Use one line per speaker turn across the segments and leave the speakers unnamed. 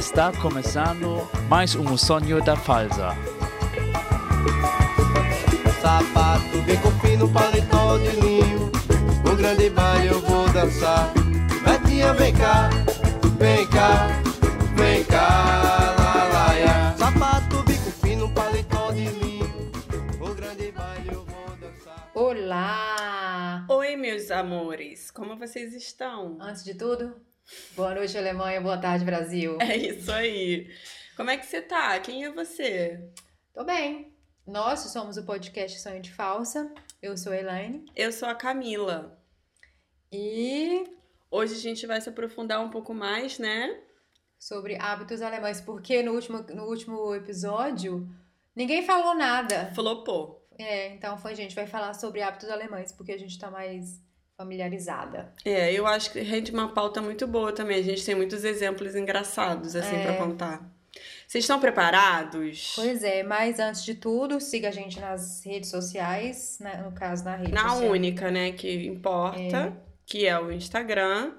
Está começando mais um sonho da Falsa.
Sapato bem com fino, paletó de linho. Um grande baile eu vou dançar. Betinha, vem cá, vem cá, vem cá, lá, lá, ia. Sapato bico fino, paletó de linho. Um grande baile eu vou dançar.
Olá!
Oi, meus amores, como vocês estão?
Antes de tudo, boa noite Alemanha, boa tarde Brasil.
É isso aí. Como é que você tá? Quem é você?
Tô bem. Nós somos o podcast Sonho de Falsa. Eu sou a Elaine.
Eu sou a Camila.
E
Hoje a gente vai se aprofundar um pouco mais, né?
sobre hábitos alemães, porque no último, no último episódio ninguém falou nada.
Flopou.
É, então foi, gente, vai falar sobre hábitos alemães, porque a gente tá mais familiarizada.
É, eu acho que rende uma pauta muito boa também. A gente tem muitos exemplos engraçados, assim,
É.
pra contar. Vocês estão preparados?
Pois é, mas antes de tudo, siga a gente nas redes sociais, né, no caso na rede
Na
social.
única, né, que importa, que é o Instagram,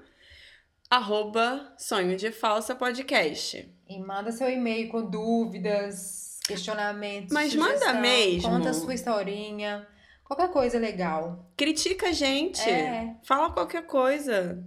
arroba Sonho de Falsa Podcast.
E manda seu e-mail com dúvidas, questionamentos.
Mas manda
sugestão,
mesmo.
Conta a sua historinha. Qualquer coisa legal.
Critica a gente.
É.
Fala qualquer coisa.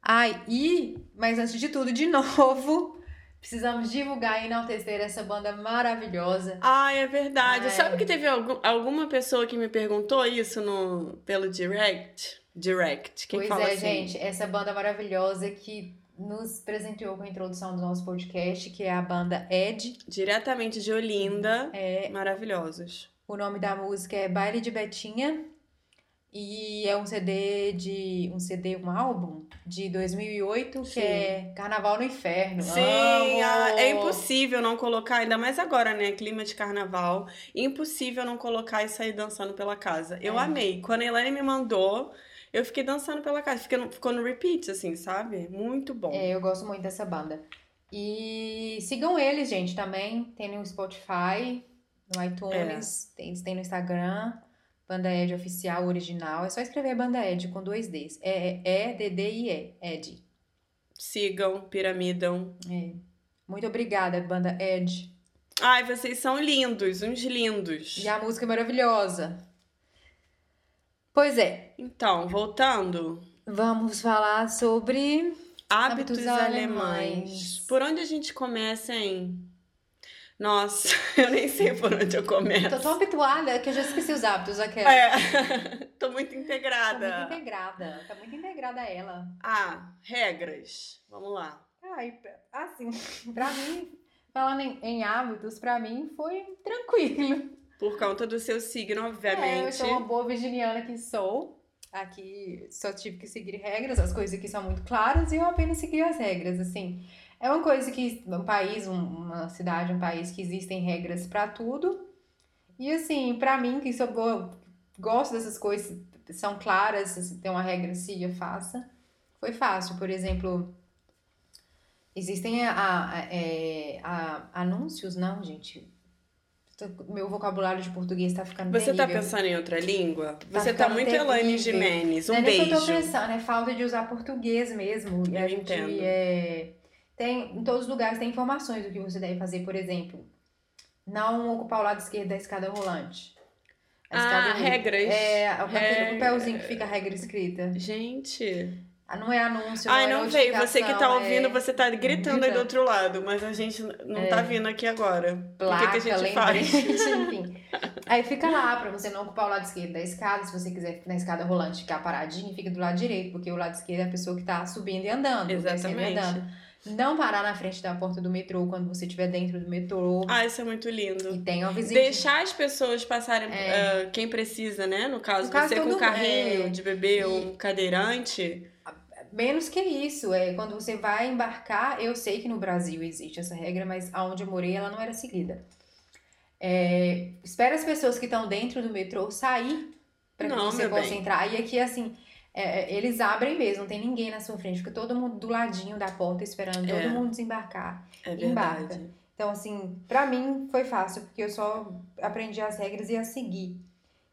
Ai, e, mas antes de tudo, de novo, precisamos divulgar e enaltecer essa banda maravilhosa.
Ah, é verdade.
É.
Sabe que teve algum- alguma pessoa que me perguntou isso no, pelo direct? Direct. Quem
pois
fala
é,
assim?
gente, essa banda maravilhosa que nos presenteou com a introdução do nosso podcast, que é a banda Ed.
Diretamente de Olinda.
É,
Maravilhosos.
O nome da música é Baile de Betinha e é um CD de um CD, um álbum de 2008 que
Sim.
é Carnaval no Inferno.
Sim,
Amo!
é impossível não colocar, ainda mais agora, né? Clima de carnaval. Impossível não colocar e sair dançando pela casa. Eu
É.
amei. Quando a Elaine me mandou, eu fiquei dançando pela casa. Fiquei no- ficou no repeat, assim, sabe? Muito bom.
É, eu gosto muito dessa banda. E sigam eles, gente, também. Tem no Spotify, no iTunes,
É.
tem, eles têm no Instagram. Banda Ed Oficial Original. É só escrever Banda Ed com dois Ds. É E-D-D-I-E. Ed.
Sigam, piramidam.
É. Muito obrigada, Banda Ed.
Ai, vocês são lindos, uns lindos.
E a música é maravilhosa. Pois é,
Então, voltando.
vamos falar sobre.
Hábitos,
Hábitos
alemães.
alemães.
Por onde a gente começa, hein? Nossa, eu nem sei por onde eu começo.
Tô tão habituada que eu já esqueci os hábitos aquela.
É, tô muito
Tá
integrada.
muito integrada. Tá muito integrada ela.
Ah, regras. Vamos lá.
Ai, assim, pra mim, falando em, em hábitos, pra mim foi tranquilo.
Por conta do seu signo,
É, eu
obviamente.
sou uma boa virginiana que sou. Aqui só tive que seguir regras, as coisas aqui são muito claras e eu apenas segui as regras, assim. É uma coisa que um país, um- uma cidade, um país que existem regras pra tudo. E assim, pra mim, que sou boa, gosto dessas coisas, são claras, se tem uma regra, siga, faça. Foi fácil, por exemplo, existem a, a- é, a- anúncios, não, gente. Meu vocabulário de português tá ficando
Você tá
terrível.
pensando em outra língua?
Tá
Você tá muito Elaine
terrível.
Jimenez. Um
não é nem que eu tô
beijo.
pensando, é falta de usar português mesmo. E a
Eu
gente
entendo.
é, tem em todos os lugares tem informações do que você deve fazer, por exemplo, não ocupar o lado esquerdo da escada rolante. A
Ah,
escada-
regras.
É, aquele
Reg-
papelzinho que fica a regra escrita.
Gente.
Ah, Não é anúncio,
Ai,
não é
não veio. Você que tá
notificação,
ouvindo,
é
você tá gritando aí do outro lado, mas a gente não tá vindo aqui agora. o que,
placa,
que a gente faz?
lembrete, enfim. Aí fica lá pra você não ocupar o lado esquerdo da escada. Se você quiser na escada rolante ficar paradinho, fica do lado direito, porque o lado esquerdo é a pessoa que tá subindo e andando, e
Exatamente.
andando. Não parar na frente da porta do metrô quando você estiver dentro do metrô.
Ah, isso é muito
E
lindo.
tem uma vizinha.
Deixar as pessoas passarem,
É.
ah, quem precisa, né? No caso,
No caso,
você com
todo-
carrinho
é.
de bebê
E-
ou um cadeirante.
Menos que isso, é quando você vai embarcar, eu sei que no Brasil existe essa regra, mas aonde eu morei ela não era seguida. É, espera as pessoas que estão dentro do metrô sair para que você possa
bem.
entrar. E aqui, assim, é, eles abrem mesmo, não tem ninguém na sua frente, fica todo mundo do ladinho da porta esperando
É.
todo mundo desembarcar.
É
Embarca. Então, assim, pra mim foi fácil, porque eu só aprendi as regras e a seguir.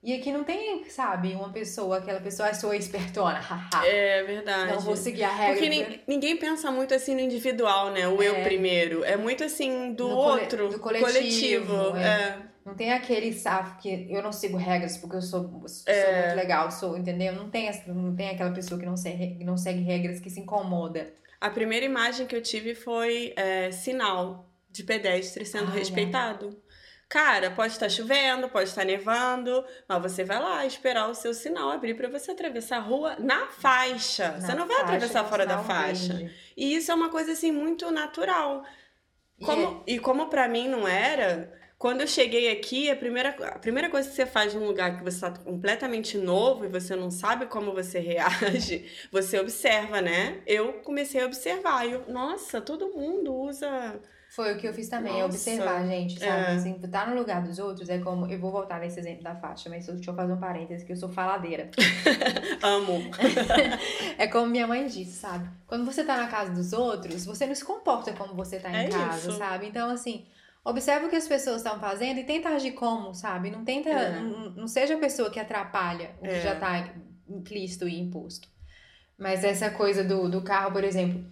E aqui não tem, sabe, uma pessoa, aquela pessoa, ah, sou espertona.
É verdade.
Não vou seguir a regra.
Porque nin- ninguém pensa muito assim no individual, né? O eu
É.
primeiro. É muito assim do
No cole-
outro.
do coletivo, é.
É.
Não tem aquele safo que eu não sigo regras porque eu sou, sou
É.
muito legal, sou, entendeu? Não tem, essa- não tem aquela pessoa que não segue, não segue regras, que se incomoda.
A primeira imagem que eu tive foi é, sinal de pedestre sendo
ai.
respeitado. Cara, pode estar chovendo, pode estar nevando, mas você vai lá esperar o seu sinal abrir pra você atravessar a rua na faixa. você
Na
não vai
faixa,
atravessar fora da faixa. E isso é uma coisa assim muito natural.
E
Como, e como pra mim não era, quando eu cheguei aqui, a primeira, a primeira coisa que você faz num lugar que você tá completamente novo e você não sabe como você reage, você observa, né? Eu comecei a observar. E eu, nossa, todo mundo usa.
Foi o que eu fiz também, é
Nossa.
observar, gente, sabe?
É.
Assim, tá no lugar dos outros é como. Eu vou voltar nesse exemplo da faixa, mas deixa eu fazer um parêntese que eu sou faladeira.
Amo.
É como minha mãe disse, sabe? Quando você tá na casa dos outros, você não se comporta como você tá em
É
casa,
isso.
sabe? Então, assim, observa o que as pessoas estão fazendo e tenta agir como, sabe? Não tenta.
É.
Não, não seja a pessoa que atrapalha o que
É.
já tá implícito e imposto. Mas essa coisa do, do carro, por exemplo.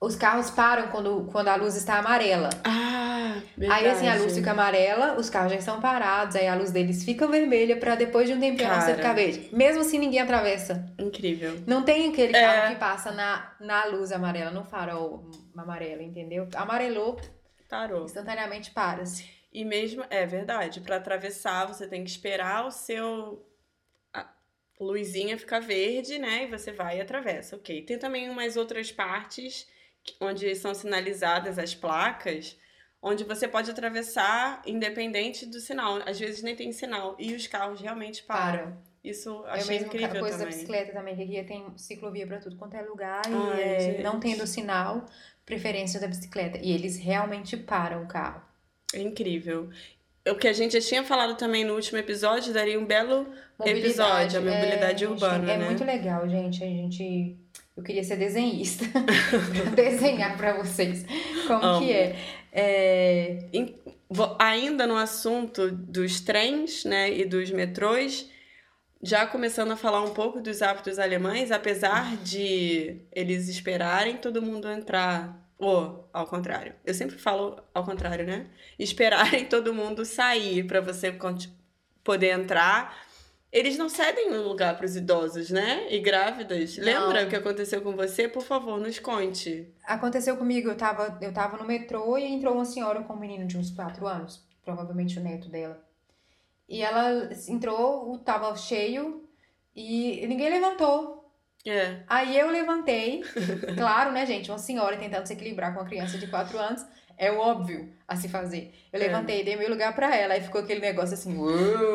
Os carros param quando, quando a luz está amarela.
Ah, verdade.
Aí, assim, a luz fica amarela, os carros já estão parados, aí a luz deles fica vermelha pra depois de um tempinho
Cara.
você ficar verde. Mesmo assim, ninguém atravessa.
Incrível.
Não tem aquele
É.
carro que passa na, na luz amarela, no farol amarelo, entendeu? Amarelou,
Parou.
instantaneamente para-se.
E mesmo, é verdade, pra atravessar você tem que esperar o seu luzinha ficar verde, né? E você vai e atravessa, ok. Tem também umas outras partes onde são sinalizadas as placas, onde você pode atravessar independente do sinal. Às vezes nem tem sinal e os carros realmente param.
Para.
Isso
É
achei
mesmo ca-
incrível
coisa da
também.
bicicleta também, que aqui tem ciclovia pra tudo quanto é lugar e
Ai,
é,
gente.
não tendo sinal, preferência da bicicleta. E eles realmente param o carro.
É incrível. O que a gente já tinha falado também no último episódio daria um belo episódio, a mobilidade
é,
urbana,
gente, é
né?
muito legal, gente. A gente. Eu queria ser desenhista. desenhar pra vocês como
Amo.
que é. é.
Vo- Ainda no assunto dos trens, né, e dos metrôs, já começando a falar um pouco dos hábitos alemães, apesar de eles esperarem todo mundo entrar, ou ao contrário. Eu sempre falo ao contrário, né? Esperarem todo mundo sair para você poder entrar. Eles não cedem o lugar para os idosos, né? E grávidas. Lembra
Não.
o que aconteceu com você? Por favor, nos conte.
Aconteceu comigo, eu tava, eu tava no metrô e entrou uma senhora com um menino de uns 4 anos, provavelmente o neto dela. E ela entrou, tava cheio e ninguém levantou.
É.
Aí eu levantei, claro, né, gente? Uma senhora tentando se equilibrar com uma criança de 4 anos, é o óbvio a se fazer. Eu
É.
levantei, dei meu lugar pra ela, aí ficou aquele negócio assim,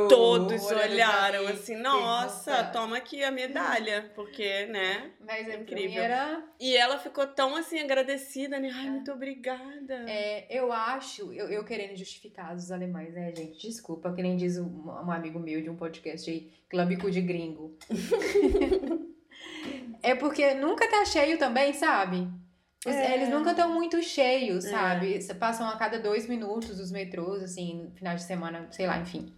Todos olharam
mim.
assim, nossa,
Nossa.
toma aqui a medalha, porque, né?
Mas é
Incrível.
Era,
E ela ficou tão assim agradecida, né? Ai, muito obrigada.
é, eu acho, eu, eu querendo justificar os alemães, né, gente? Desculpa, que nem diz um, um amigo meu de um podcast aí, clambico de gringo. é porque nunca tá cheio também, sabe?
É.
Eles nunca estão muito cheios,
É.
sabe? Você Passam a cada dois minutos os metrôs, assim, no final de semana, sei lá, enfim.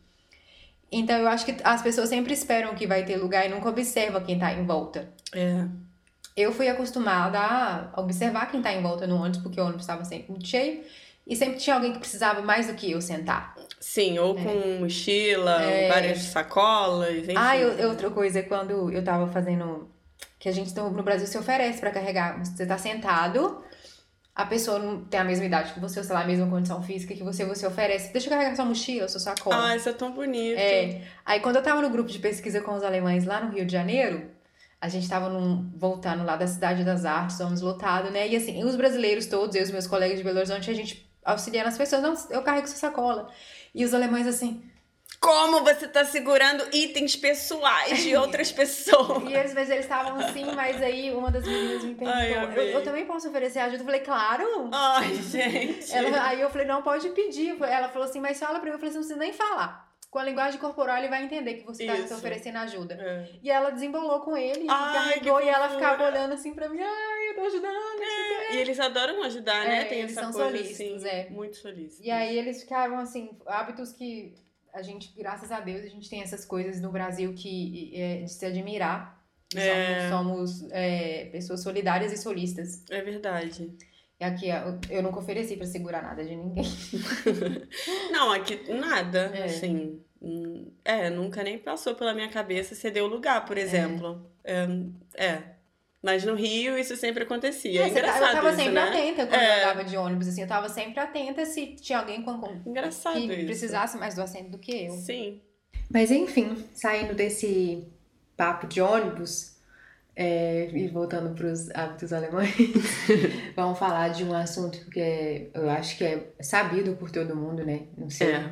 Então eu acho que as pessoas sempre esperam que vai ter lugar e nunca observam quem tá em volta.
É.
Eu fui acostumada a observar quem tá em volta no ônibus, porque o ônibus estava sempre muito cheio. E sempre tinha alguém que precisava mais do que eu sentar.
Sim, ou com mochila,
É.
várias sacolas, enfim.
Ah, e o- outra coisa é quando eu tava fazendo. Que a gente no Brasil se oferece pra carregar. Você tá sentado, a pessoa não tem a mesma idade que você, ou sei lá, a mesma condição física que você, você oferece. Deixa eu carregar sua mochila, sua sacola.
Ah, isso é tão bonito.
É. Aí quando eu tava no grupo de pesquisa com os alemães lá no Rio de Janeiro, a gente tava num- voltando lá da Cidade das Artes, ônibus lotado, né? E assim, os brasileiros todos, eu e os meus colegas de Belo Horizonte, a gente auxiliando as pessoas, não, eu carrego sua sacola. E os alemães assim,
Como você tá segurando itens pessoais de outras pessoas?
e eles, mas eles estavam assim, mas aí uma das meninas me perguntou,
Ai,
eu,
amei.
eu também posso oferecer ajuda? Eu falei, claro!
Ai, gente.
Ela- aí eu falei, não, pode pedir. Ela falou assim, mas fala pra mim. Eu falei, você não precisa nem falar. Com a linguagem corporal, ele vai entender que você tá te oferecendo ajuda.
É.
E ela desembolou com ele,
Ai,
carregou e ela ficava olhando assim pra mim, ai, eu tô ajudando. quê."
E eles adoram ajudar, né?
É,
Tem
eles
essa
são
coisa
solícitos,
assim,
é.
muito solícitos.
E aí eles ficaram assim, hábitos que a gente, graças a Deus, a gente tem essas coisas no Brasil que é de se admirar.
É.
Somos, somos, é, pessoas solidárias e solistas.
É verdade.
E aqui eu, eu nunca ofereci pra segurar nada de ninguém.
Não, aqui nada,
É.
assim. hum, É, nunca nem passou pela minha cabeça ceder o lugar, por exemplo. É. é. Mas no Rio isso sempre acontecia. É
ta-
engraçado
eu tava
isso,
sempre
né?
atenta quando
É.
eu andava de ônibus, assim. Eu tava sempre atenta se tinha alguém com, com,
Engraçado
que
isso.
precisasse mais do assento do que eu.
Sim.
Mas enfim, saindo desse papo de ônibus é, e voltando para os hábitos alemães, vamos falar de um assunto que é, eu acho que é sabido por todo mundo, né? Não sei.
É.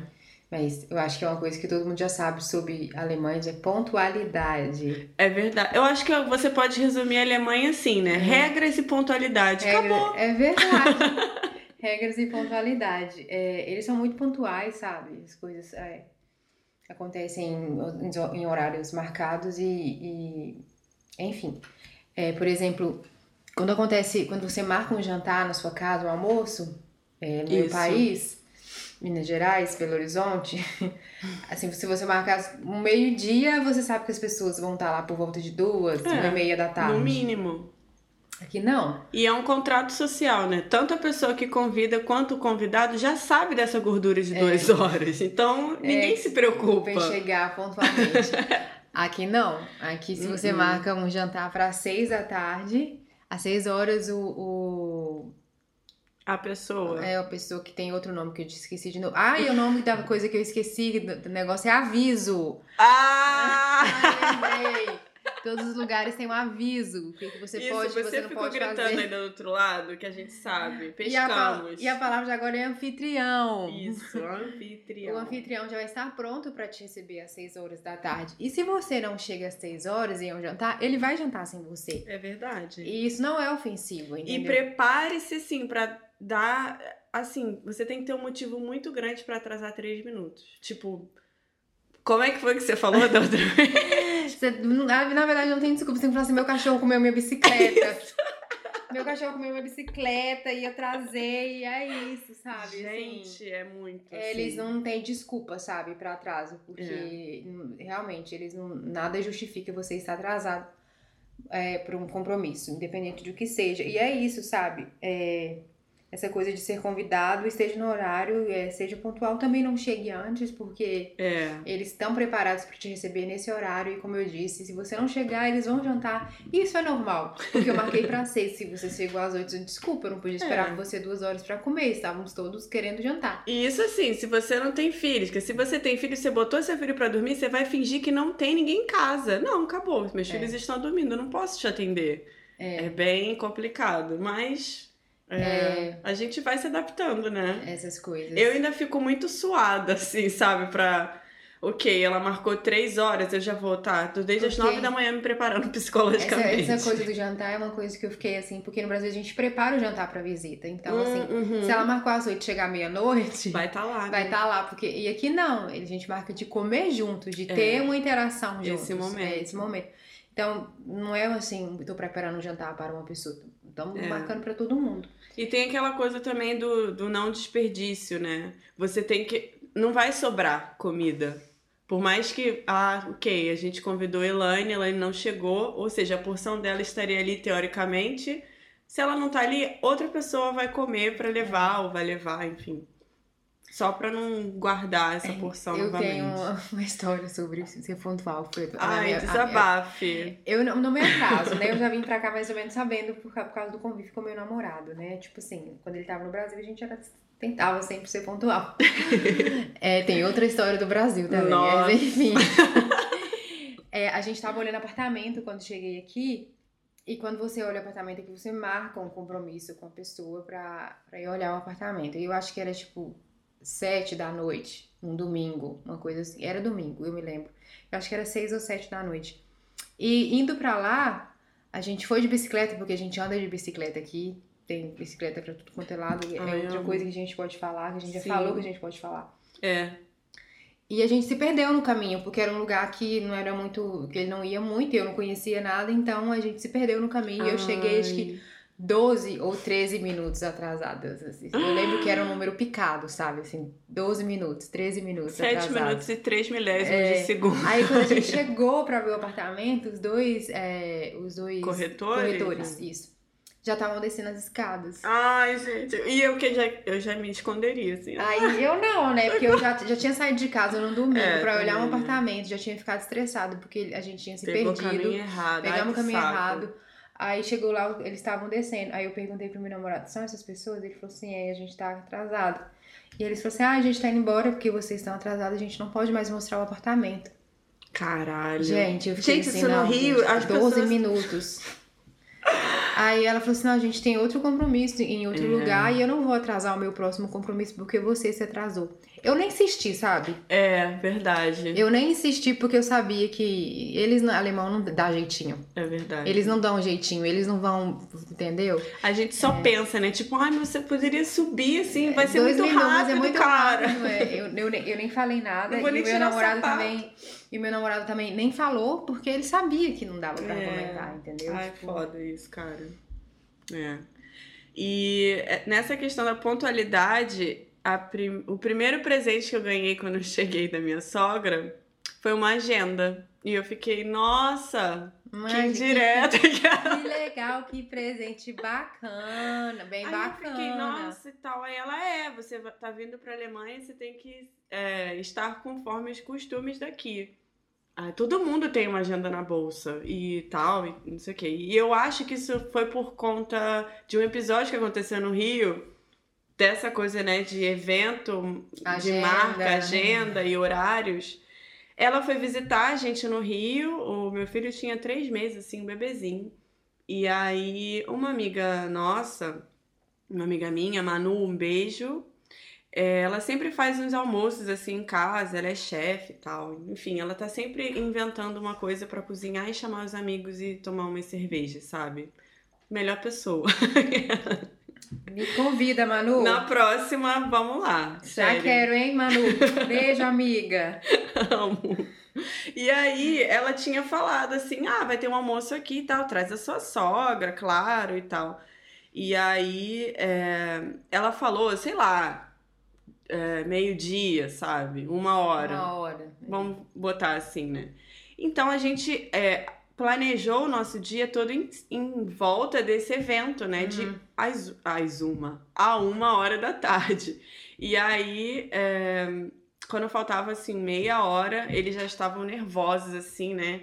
Mas eu acho que é uma coisa que todo mundo já sabe sobre alemães, é pontualidade.
É verdade. Eu acho que você pode resumir a Alemanha assim, né? Regras e pontualidade. Acabou.
É verdade. Regras e pontualidade. É, eles são muito pontuais, sabe? As coisas é, acontecem em, em horários marcados e, e- enfim. É, por exemplo, quando acontece, quando você marca um jantar na sua casa, um almoço, é, no meu país, Minas Gerais, Belo Horizonte, assim, se você marcar um meio-dia, você sabe que as pessoas vão estar lá por volta de duas,
É,
uma e meia da tarde.
No mínimo.
Aqui não.
E é um contrato social, né? Tanto a pessoa que convida quanto o convidado já sabe dessa gordura de duas horas. Então, ninguém se preocupa.
Vem chegar pontualmente. Aqui não. Aqui, se você
Uh-uh.
marca um jantar para seis da tarde, às seis horas o, o-
A pessoa.
é a pessoa que tem outro nome que eu esqueci de novo. Ah, e o nome da coisa que eu esqueci do, negócio é aviso.
Ah!
Ah, lembrei. Todos os lugares têm um aviso. O que, que você
Isso,
pode,
você
você não
ficou
pode
gritando
fazer.
aí do outro lado, que a gente sabe.
E a,
Pescamos.
e a palavra de agora é anfitrião.
Isso, anfitrião.
O anfitrião já vai estar pronto para te receber às 6 horas da tarde. E se você não chega às 6 horas e é um jantar, ele vai jantar sem você.
É verdade.
E isso não é ofensivo,
E
entendeu?
prepare-se, assim, pra dar. Assim, você tem que ter um motivo muito grande pra atrasar três minutos. Tipo, como é que foi que você falou da outra vez?
Você- na, na verdade, não tem desculpa. Você tem que falar assim: meu cachorro comeu minha bicicleta. meu cachorro comeu minha bicicleta e eu atrasei. E é isso, sabe? Assim,
Gente, é muito.
Eles
assim.
não têm desculpa, sabe, pra atraso, porque hum, realmente eles não nada justifica você estar atrasado é, por um compromisso, independente do que seja. E é isso, sabe? É, essa coisa de ser convidado, esteja no horário, é, seja pontual, também não chegue antes, porque
É.
eles estão preparados para te receber nesse horário e como eu disse, se você não chegar, eles vão jantar. E isso é normal, porque eu marquei para seis, se você chegou às oito, desculpa, eu não podia esperar
É.
você duas horas para comer, estávamos todos querendo jantar.
E isso assim, se você não tem filhos, porque se você tem filho, você botou seu filho pra dormir, você vai fingir que não tem ninguém em casa. Não, acabou. Meus
É.
filhos estão dormindo, eu não posso te atender. É, bem complicado, mas é, a gente vai se adaptando, né?
Essas coisas.
Eu ainda fico muito suada, assim, sabe? Pra. Ok, ela marcou três horas, eu já vou, tá? Tô desde as nove da manhã me preparando
Essa,
psicologicamente.
essa coisa do jantar é uma coisa que eu fiquei assim, porque no Brasil a gente prepara o jantar pra visita. Então, assim,
Hum, uhum.
se ela marcou às oito e chegar meia-noite,
Vai estar tá lá.
vai
né?
estar lá. Porque... E aqui não, a gente marca de comer junto, de ter uma interação
É. Esse momento.
É, esse momento. Então, não é assim, tô preparando um jantar para uma pessoa. Estamos
É.
marcando pra todo mundo.
E tem aquela coisa também do, do não desperdício, né? Você tem que. Não vai sobrar comida. Por mais que, ah, ok, a gente convidou a Elaine, Elaine não chegou, ou seja, a porção dela estaria ali teoricamente. Se ela não tá ali, outra pessoa vai comer pra levar, ou vai levar, enfim. Só pra não guardar essa porção
É, eu
novamente.
tenho uma, uma história sobre ser pontual. Na
Ai,
minha- a-
desabafe.
Eu não, no meu caso, né? Eu já vim pra cá mais ou menos sabendo por, por causa do convívio com o meu namorado, né? Tipo assim, quando ele tava no Brasil, a gente era, tentava sempre ser pontual. É, tem outra história do Brasil também,
Nossa.
mas enfim. É, a gente tava olhando apartamento quando cheguei aqui. E quando você olha o apartamento aqui, você marca um compromisso com a pessoa pra ir olhar o apartamento. E eu acho que era tipo sete da noite, um domingo, uma coisa assim. Era domingo, eu me lembro. Eu acho que era seis ou sete da noite. E indo pra lá, a gente foi de bicicleta, porque a gente anda de bicicleta aqui. Tem bicicleta pra tudo quanto é lado. É
Ai,
outra
amo.
coisa que a gente pode falar, que a gente
Sim.
já falou que a gente pode falar.
É.
E a gente se perdeu no caminho, porque era um lugar que não era muito. que ele não ia muito, eu não conhecia nada, então a gente se perdeu no caminho. E eu cheguei, acho que 12 ou 13 minutos atrasadas. assim. Eu lembro que era um número picado, sabe? Assim, 12 minutos, 13 minutos
7
atrasados.
minutos e 3 milésimos
É,
de segundo.
Aí quando a gente chegou pra ver o apartamento, os dois, é, os dois
Corretores?
corretores, isso, já estavam descendo as escadas.
Ai, gente. E eu que já, eu já me esconderia, assim.
Aí eu não, né? Porque eu já, já tinha saído de casa no domingo
É,
pra olhar um
também, né?
apartamento, já tinha ficado estressado porque a gente tinha se
Pegou o
perdido.
caminho errado.
Pegamos o caminho
saco.
errado. Aí chegou lá, eles estavam descendo. Aí eu perguntei pro meu namorado, são essas pessoas? Ele falou assim, é, a gente tá atrasado. E eles falaram assim, ah, a gente tá indo embora porque vocês estão atrasados, a gente não pode mais mostrar o apartamento.
Caralho.
Gente, eu fiquei
Gente,
assim,
isso no
não,
Rio,
gente,
as
12
pessoas-
minutos. Aí ela falou assim, não, a gente tem outro compromisso em outro
É.
lugar e eu não vou atrasar o meu próximo compromisso porque você se atrasou. Eu nem insisti, sabe?
É, verdade.
Eu nem insisti porque eu sabia que eles, alemão, não dá jeitinho.
É verdade.
Eles não dão jeitinho, eles não vão, entendeu?
A gente só pensa, né? Tipo, ai, mas você poderia subir assim, vai ser
Dois
muito
minutos
rápido,
é muito
cara.
rápido, é. Eu, eu, nem- eu nem falei nada.
Não vou
e
nem
meu namorado também. E meu namorado também nem falou porque ele sabia que não dava pra
É.
comentar, entendeu?
Ai,
Tipo,
foda isso, cara. É. E é, nessa questão da pontualidade, prim- o primeiro presente que eu ganhei quando eu cheguei da minha sogra foi uma agenda. E eu fiquei, nossa,
mas
que direto.
Que legal, que presente bacana, bem
Aí
bacana.
eu fiquei, nossa e tal. Aí ela é, você tá vindo pra Alemanha, você tem que é, estar conforme os costumes daqui. Ah, todo mundo tem uma agenda na bolsa e tal, e não sei o quê. E eu acho que isso foi por conta de um episódio que aconteceu no Rio, dessa coisa, né, de evento, de
Agenda,
marca,
né?
agenda e horários. Ela foi visitar a gente no Rio, o meu filho tinha três meses, assim, um bebezinho. E aí, uma amiga nossa, uma amiga minha, Manu, um beijo. É, ela sempre faz uns almoços assim em casa, ela é chefe e tal. Enfim, ela tá sempre inventando uma coisa pra cozinhar e chamar os amigos e tomar umas cervejas, sabe? Melhor pessoa.
Me convida, Manu.
Na próxima, vamos lá.
Já
sério.
quero, hein, Manu? Beijo, amiga.
Amo. E aí, ela tinha falado assim: ah, vai ter um almoço aqui e tal, traz a sua sogra, claro e tal. E aí, é, ela falou, sei lá, é, meio-dia, sabe? Uma hora.
Uma hora.
Vamos botar assim, né? Então a gente é, planejou o nosso dia todo em, em volta desse evento, né? De
Uhum.
às, às uma, a uma hora da tarde. E aí, é, quando faltava assim meia hora, eles já estavam nervosos, assim, né?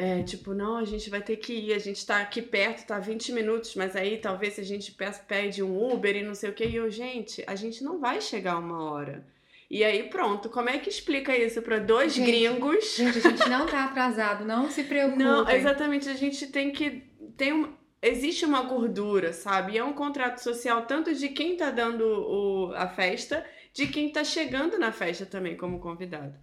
É, tipo, não, a gente vai ter que ir, a gente tá aqui perto, tá 20 minutos, mas aí talvez se a gente pe- pede um Uber e não sei o que, e eu, gente, a gente não vai chegar uma hora. E aí, pronto, como é que explica isso pra dois
Gente,
gringos?
Gente, a gente não tá atrasado, não se preocupe.
Não, exatamente, a gente tem que. Tem um, existe uma gordura, sabe? E é um contrato social tanto de quem tá dando o, a festa, de quem tá chegando na festa também como convidado.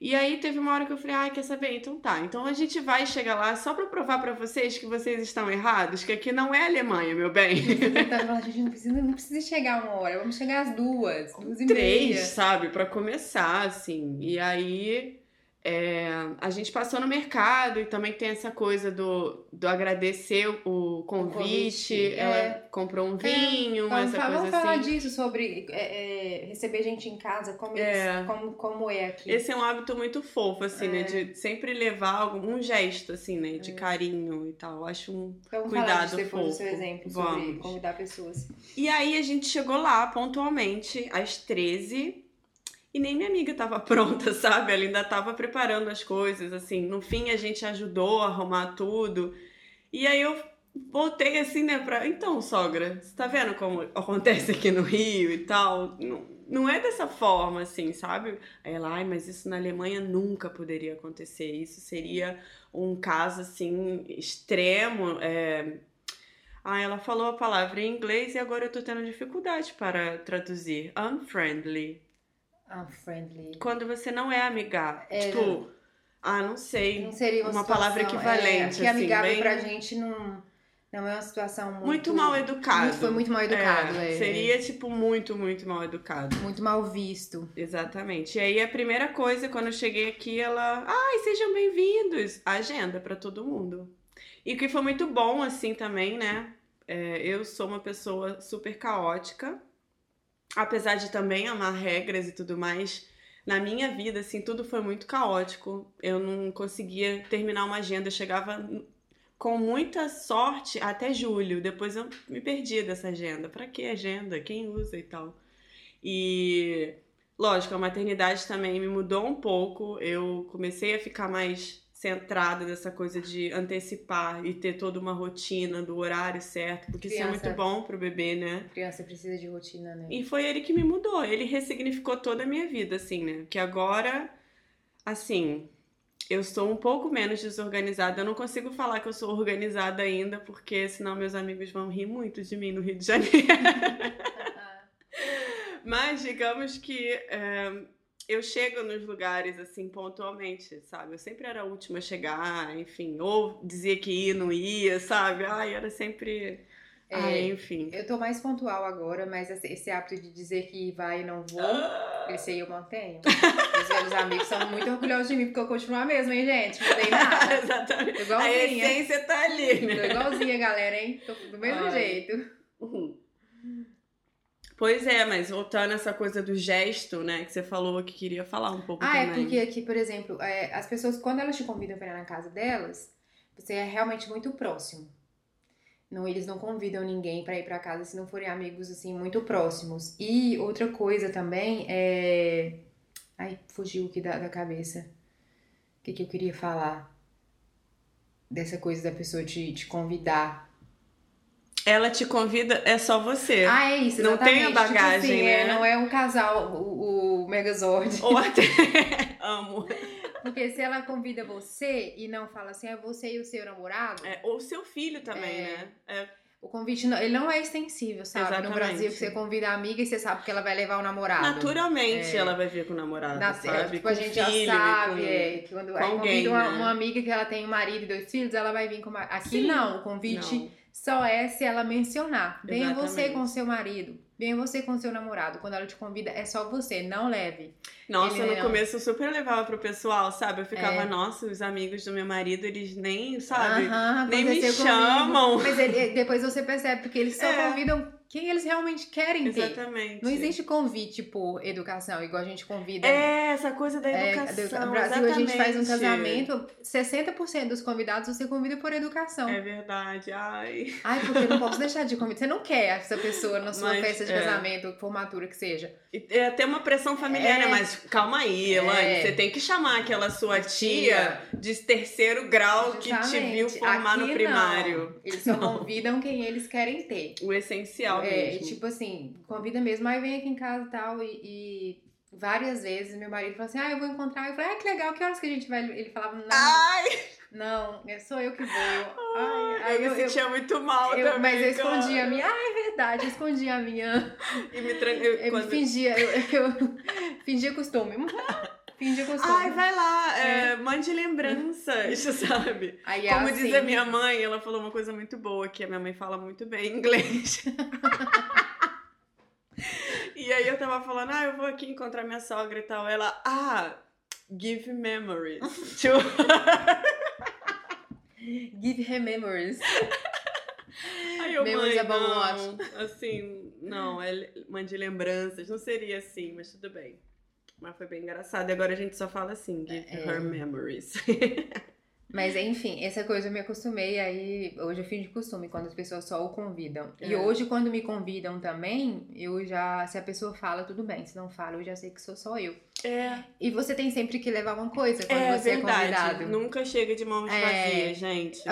E aí teve uma hora que eu falei, ai, quer saber? Então tá. Então a gente vai chegar lá só pra provar pra vocês que vocês estão errados, que aqui não é Alemanha, meu bem.
Tentando falar, gente, não precisa, não precisa chegar uma hora, vamos chegar às duas, duas e
Três,
meia.
sabe? Pra começar, assim. E aí é, a gente passou no mercado e também tem essa coisa do, do agradecer o convite.
convite,
Ela
é.
comprou um vinho,
Vamos,
essa
falar,
coisa
vamos falar
assim.
disso, sobre é, é, receber gente em casa, como,
É.
como, como é aqui.
Esse é um hábito muito fofo, assim, né?
É.
De sempre levar algum um gesto, assim, né? De carinho e tal. Acho um.
Vamos falar
cuidado
disso depois do
fofo.
seu exemplo, sobre
Vamos.
convidar pessoas.
E aí a gente chegou lá pontualmente às 13 e nem minha amiga tava pronta, sabe? Ela ainda tava preparando as coisas, assim. No fim a gente ajudou a arrumar tudo. E aí eu voltei assim, né, pra. Então, sogra, você tá vendo como acontece aqui no Rio e tal? Não, não é dessa forma, assim, sabe? Aí ela, ai, mas isso na Alemanha nunca poderia acontecer. Isso seria um caso, assim, extremo. É... Ah, ela falou a palavra em inglês e agora eu tô tendo dificuldade para traduzir. Unfriendly.
Unfriendly.
Quando você não é amigável.
É.
Tipo, ah, não sei.
Não seria uma,
Uma palavra
situação,
equivalente,
É, que
assim,
amigável
bem-
pra gente não, não é uma situação muito...
Muito mal educado.
Muito- foi muito mal educado, é.
Seria, tipo, muito, muito mal educado.
Muito mal visto.
Exatamente. E aí a primeira coisa, quando eu cheguei aqui, ela. Ai, sejam bem-vindos! Agenda pra todo mundo. E o que foi muito bom, assim, também, né? é, eu sou uma pessoa super caótica, apesar de também amar regras e tudo mais. Na minha vida, assim, tudo foi muito caótico. Eu não conseguia terminar uma agenda. Eu chegava com muita sorte até julho. Depois eu me perdi dessa agenda. Pra que agenda? Quem usa e tal? E lógico, a maternidade também me mudou um pouco. Eu comecei a ficar mais centrada nessa coisa de antecipar e ter toda uma rotina do horário certo, porque isso é
Criança.
muito bom pro bebê, né?
Criança precisa de rotina, né?
E foi ele que me mudou, ele ressignificou toda a minha vida, assim, né? Que agora, assim, eu sou um pouco menos desorganizada. Eu não consigo falar que eu sou organizada ainda, porque senão meus amigos vão rir muito de mim no Rio de Janeiro. Mas digamos que é, eu chego nos lugares assim pontualmente, sabe? Eu sempre era a última a chegar, enfim, ou dizia que ia, não ia, sabe? Ai, era sempre. Ai, enfim.
Eu tô mais pontual agora, mas esse, hábito de dizer que vai e não vou, esse aí eu mantenho. Meus velhos amigos são muito orgulhosos de mim, porque eu continuo a mesma, hein, gente? Não mudei nada.
Exatamente.
Tô
A
igualzinha.
essência tá ali,
Tô
né?
igualzinha, galera, hein? Tô do mesmo
Ai.
jeito.
Uhum. Pois é, mas voltando essa coisa do gesto, né, que você falou que queria falar um pouco
Ah, é
também.
porque aqui, por exemplo, é, as pessoas, quando elas te convidam pra ir na casa delas, você é realmente muito próximo. Não, eles não convidam ninguém pra ir pra casa se não forem amigos, assim, muito próximos. E outra coisa também é... Ai, fugiu aqui da, da cabeça. O que, que eu queria falar? Dessa coisa da pessoa te, te convidar.
Ela te convida, é só você.
Ah, é isso,
Não
exatamente.
tem a bagagem,
tipo assim, é,
né?
não é um casal, o, o Megazord.
Ou até. Amo.
Porque se ela convida você e não fala assim, é você e o seu namorado,
É, ou seu filho também,
É.
né? É,
o convite não, ele não é extensível, sabe? No
Exatamente.
Brasil, que você convida a amiga e você sabe que ela vai levar o namorado.
naturalmente
É.
ela vai vir com o namorado,
Na,
sabe?
é, tipo,
com
a gente já
filho,
sabe,
com-
é, que quando
alguém,
convida uma,
né?
uma amiga que ela tem um marido e dois filhos, ela vai vir com uma... Aqui
Sim.
não, o convite
Não.
Só é se ela mencionar. Você
Exatamente.
com seu marido, venha você com seu namorado. Quando ela te convida, é só você, não leve.
Nossa,
Ele
no
não-
começo eu super levava pro pessoal, sabe? Eu ficava,
É.
nossa, os amigos do meu marido, eles nem, sabe?
Aham,
nem me
aconteceu comigo.
chamam.
Mas ele- depois você percebe, porque eles só
É.
convidam quem eles realmente querem ter.
Exatamente.
Não existe convite por educação, igual a gente convida.
É, essa coisa da
É,
educação.
no Brasil a gente faz um
exatamente.
casamento, 60% dos convidados você convida por educação.
É verdade, ai.
Ai, porque eu não posso deixar de convidar. Você não quer essa pessoa na sua
Mas,
festa de
é.
casamento, formatura que seja.
E É até uma pressão familiar,
É.
né? Mas calma aí, Elaine.
É.
Você tem que chamar aquela sua tia de terceiro grau que te
Justamente.
viu formar
Aqui
no
não.
primário.
Eles só convidam quem eles querem ter.
O essencial
É,
mesmo.
tipo assim, convida mesmo, aí vem aqui em casa e tal, e, várias vezes meu marido falou assim, ah, eu vou encontrar, eu falei, ah, que legal, que horas que a gente vai? Ele falava, não,
Ai,
não, é só eu que vou. Ai, aí
eu me sentia muito mal
eu-
também.
mas eu escondi
cara.
a minha, é verdade, eu escondi a minha,
E me tran... eu,
eu
quando-
fingia, eu, eu fingia costume, fingia costume.
Ai, vai lá, é, mande lembranças, sabe?
Aí é
Como
assim,
diz a minha mãe, ela falou uma coisa muito boa, que a minha mãe fala muito bem inglês. e aí eu tava falando, ah, eu vou aqui encontrar minha sogra e tal. Ela, ah, give memories. tipo,
Give her memories.
Eu,
Memories
mãe,
about
não, assim, não, é, mande lembranças. Não seria assim, mas tudo bem. Mas foi bem engraçado. E agora a gente só fala assim, give
É.
her memories.
Mas enfim, essa coisa eu me acostumei, aí hoje eu fiz de costume, quando as pessoas só o convidam. E
É.
hoje, quando me convidam também, eu já, se a pessoa fala, tudo bem. Se não fala, eu já sei que sou só eu.
É,
E você tem sempre que levar uma coisa quando
é
você
verdade.
é convidado.
Nunca chega de mãos
É.
vazias, gente.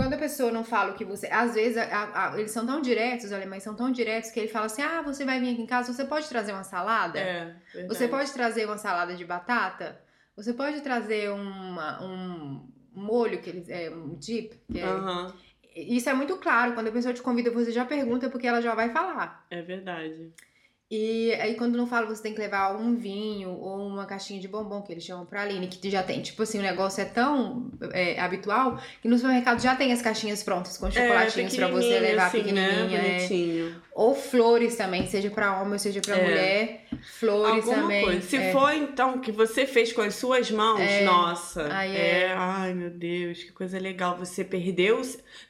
Quando a pessoa não fala o que você. Às vezes, a- a- eles são tão diretos, os alemães são tão diretos, que ele fala assim: ah, você vai vir aqui em casa, você pode trazer uma salada?
É, verdade.
Você pode trazer uma salada de batata? Você pode trazer uma- um molho, que eles, é, um dip? que é- Isso é muito claro. Quando a pessoa te convida, você já pergunta porque ela já vai falar.
é verdade.
E aí, quando não fala, você tem que levar um vinho ou uma caixinha de bombom, que eles chamam pra Aline, que já tem. Tipo assim, o negócio é tão é, habitual que no supermercado já tem as caixinhas prontas com chocolatinhos pra você levar
assim,
pequenininha.
Né?
é. Ou flores também, seja pra homem ou seja pra
É.
mulher. Flores
Alguma
também.
coisa. Se
é.
for, então, que você fez com as suas mãos,
É.
nossa.
Aí
é.
é.
Ai, meu Deus, que coisa legal. Você perdeu,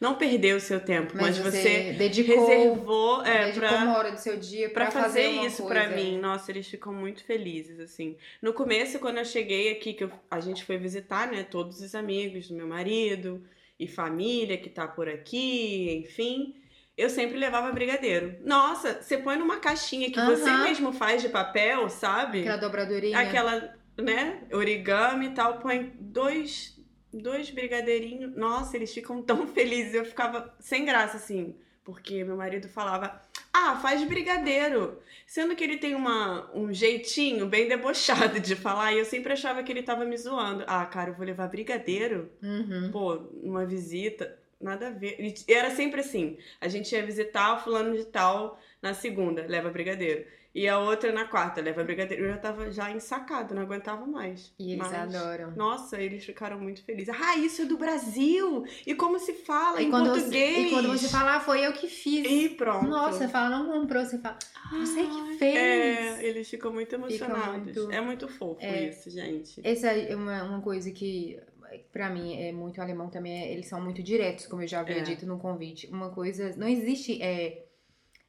não perdeu o seu tempo, mas,
Mas
você,
você dedicou,
reservou é,
dedicou
pra,
uma hora do seu dia
pra
pra,
fazer,
uma
isso pra mim. Nossa, eles ficam muito felizes, assim. No começo, quando eu cheguei aqui, que eu- a gente foi visitar, né, todos os amigos do meu marido e família que tá por aqui, enfim. Eu sempre levava brigadeiro. Nossa, você põe numa caixinha que você
Aham.
mesmo faz de papel, sabe?
Aquela dobradurinha.
Aquela, né, origami e tal, põe dois, dois brigadeirinhos. Nossa, eles ficam tão felizes. Eu ficava sem graça, assim, porque meu marido falava, ah, faz brigadeiro. Sendo que ele tem uma, um jeitinho bem debochado de falar, e eu sempre achava que ele tava me zoando. Ah, cara, eu vou levar brigadeiro?
Uhum.
Pô, numa visita, nada a ver. E era sempre assim: a gente ia visitar o fulano de tal na segunda, leva brigadeiro. E a outra na quarta, leva brigadeiro. Eu já tava já ensacado, não aguentava mais.
E eles
Mas,
adoram.
Nossa, eles ficaram muito felizes. Ah, isso é do Brasil! E como se fala
E
em
quando, você,
português?
e quando você fala, ah, foi eu que fiz.
E pronto.
Nossa, você fala, não comprou, você fala, você que fez.
É, eles ficam muito emocionados.
muito-
É muito fofo
É.
isso, gente.
Essa é uma, uma coisa que, pra mim, é muito alemão também. é- eles são muito diretos, como eu já havia
É.
dito no convite. Uma coisa. Não existe é,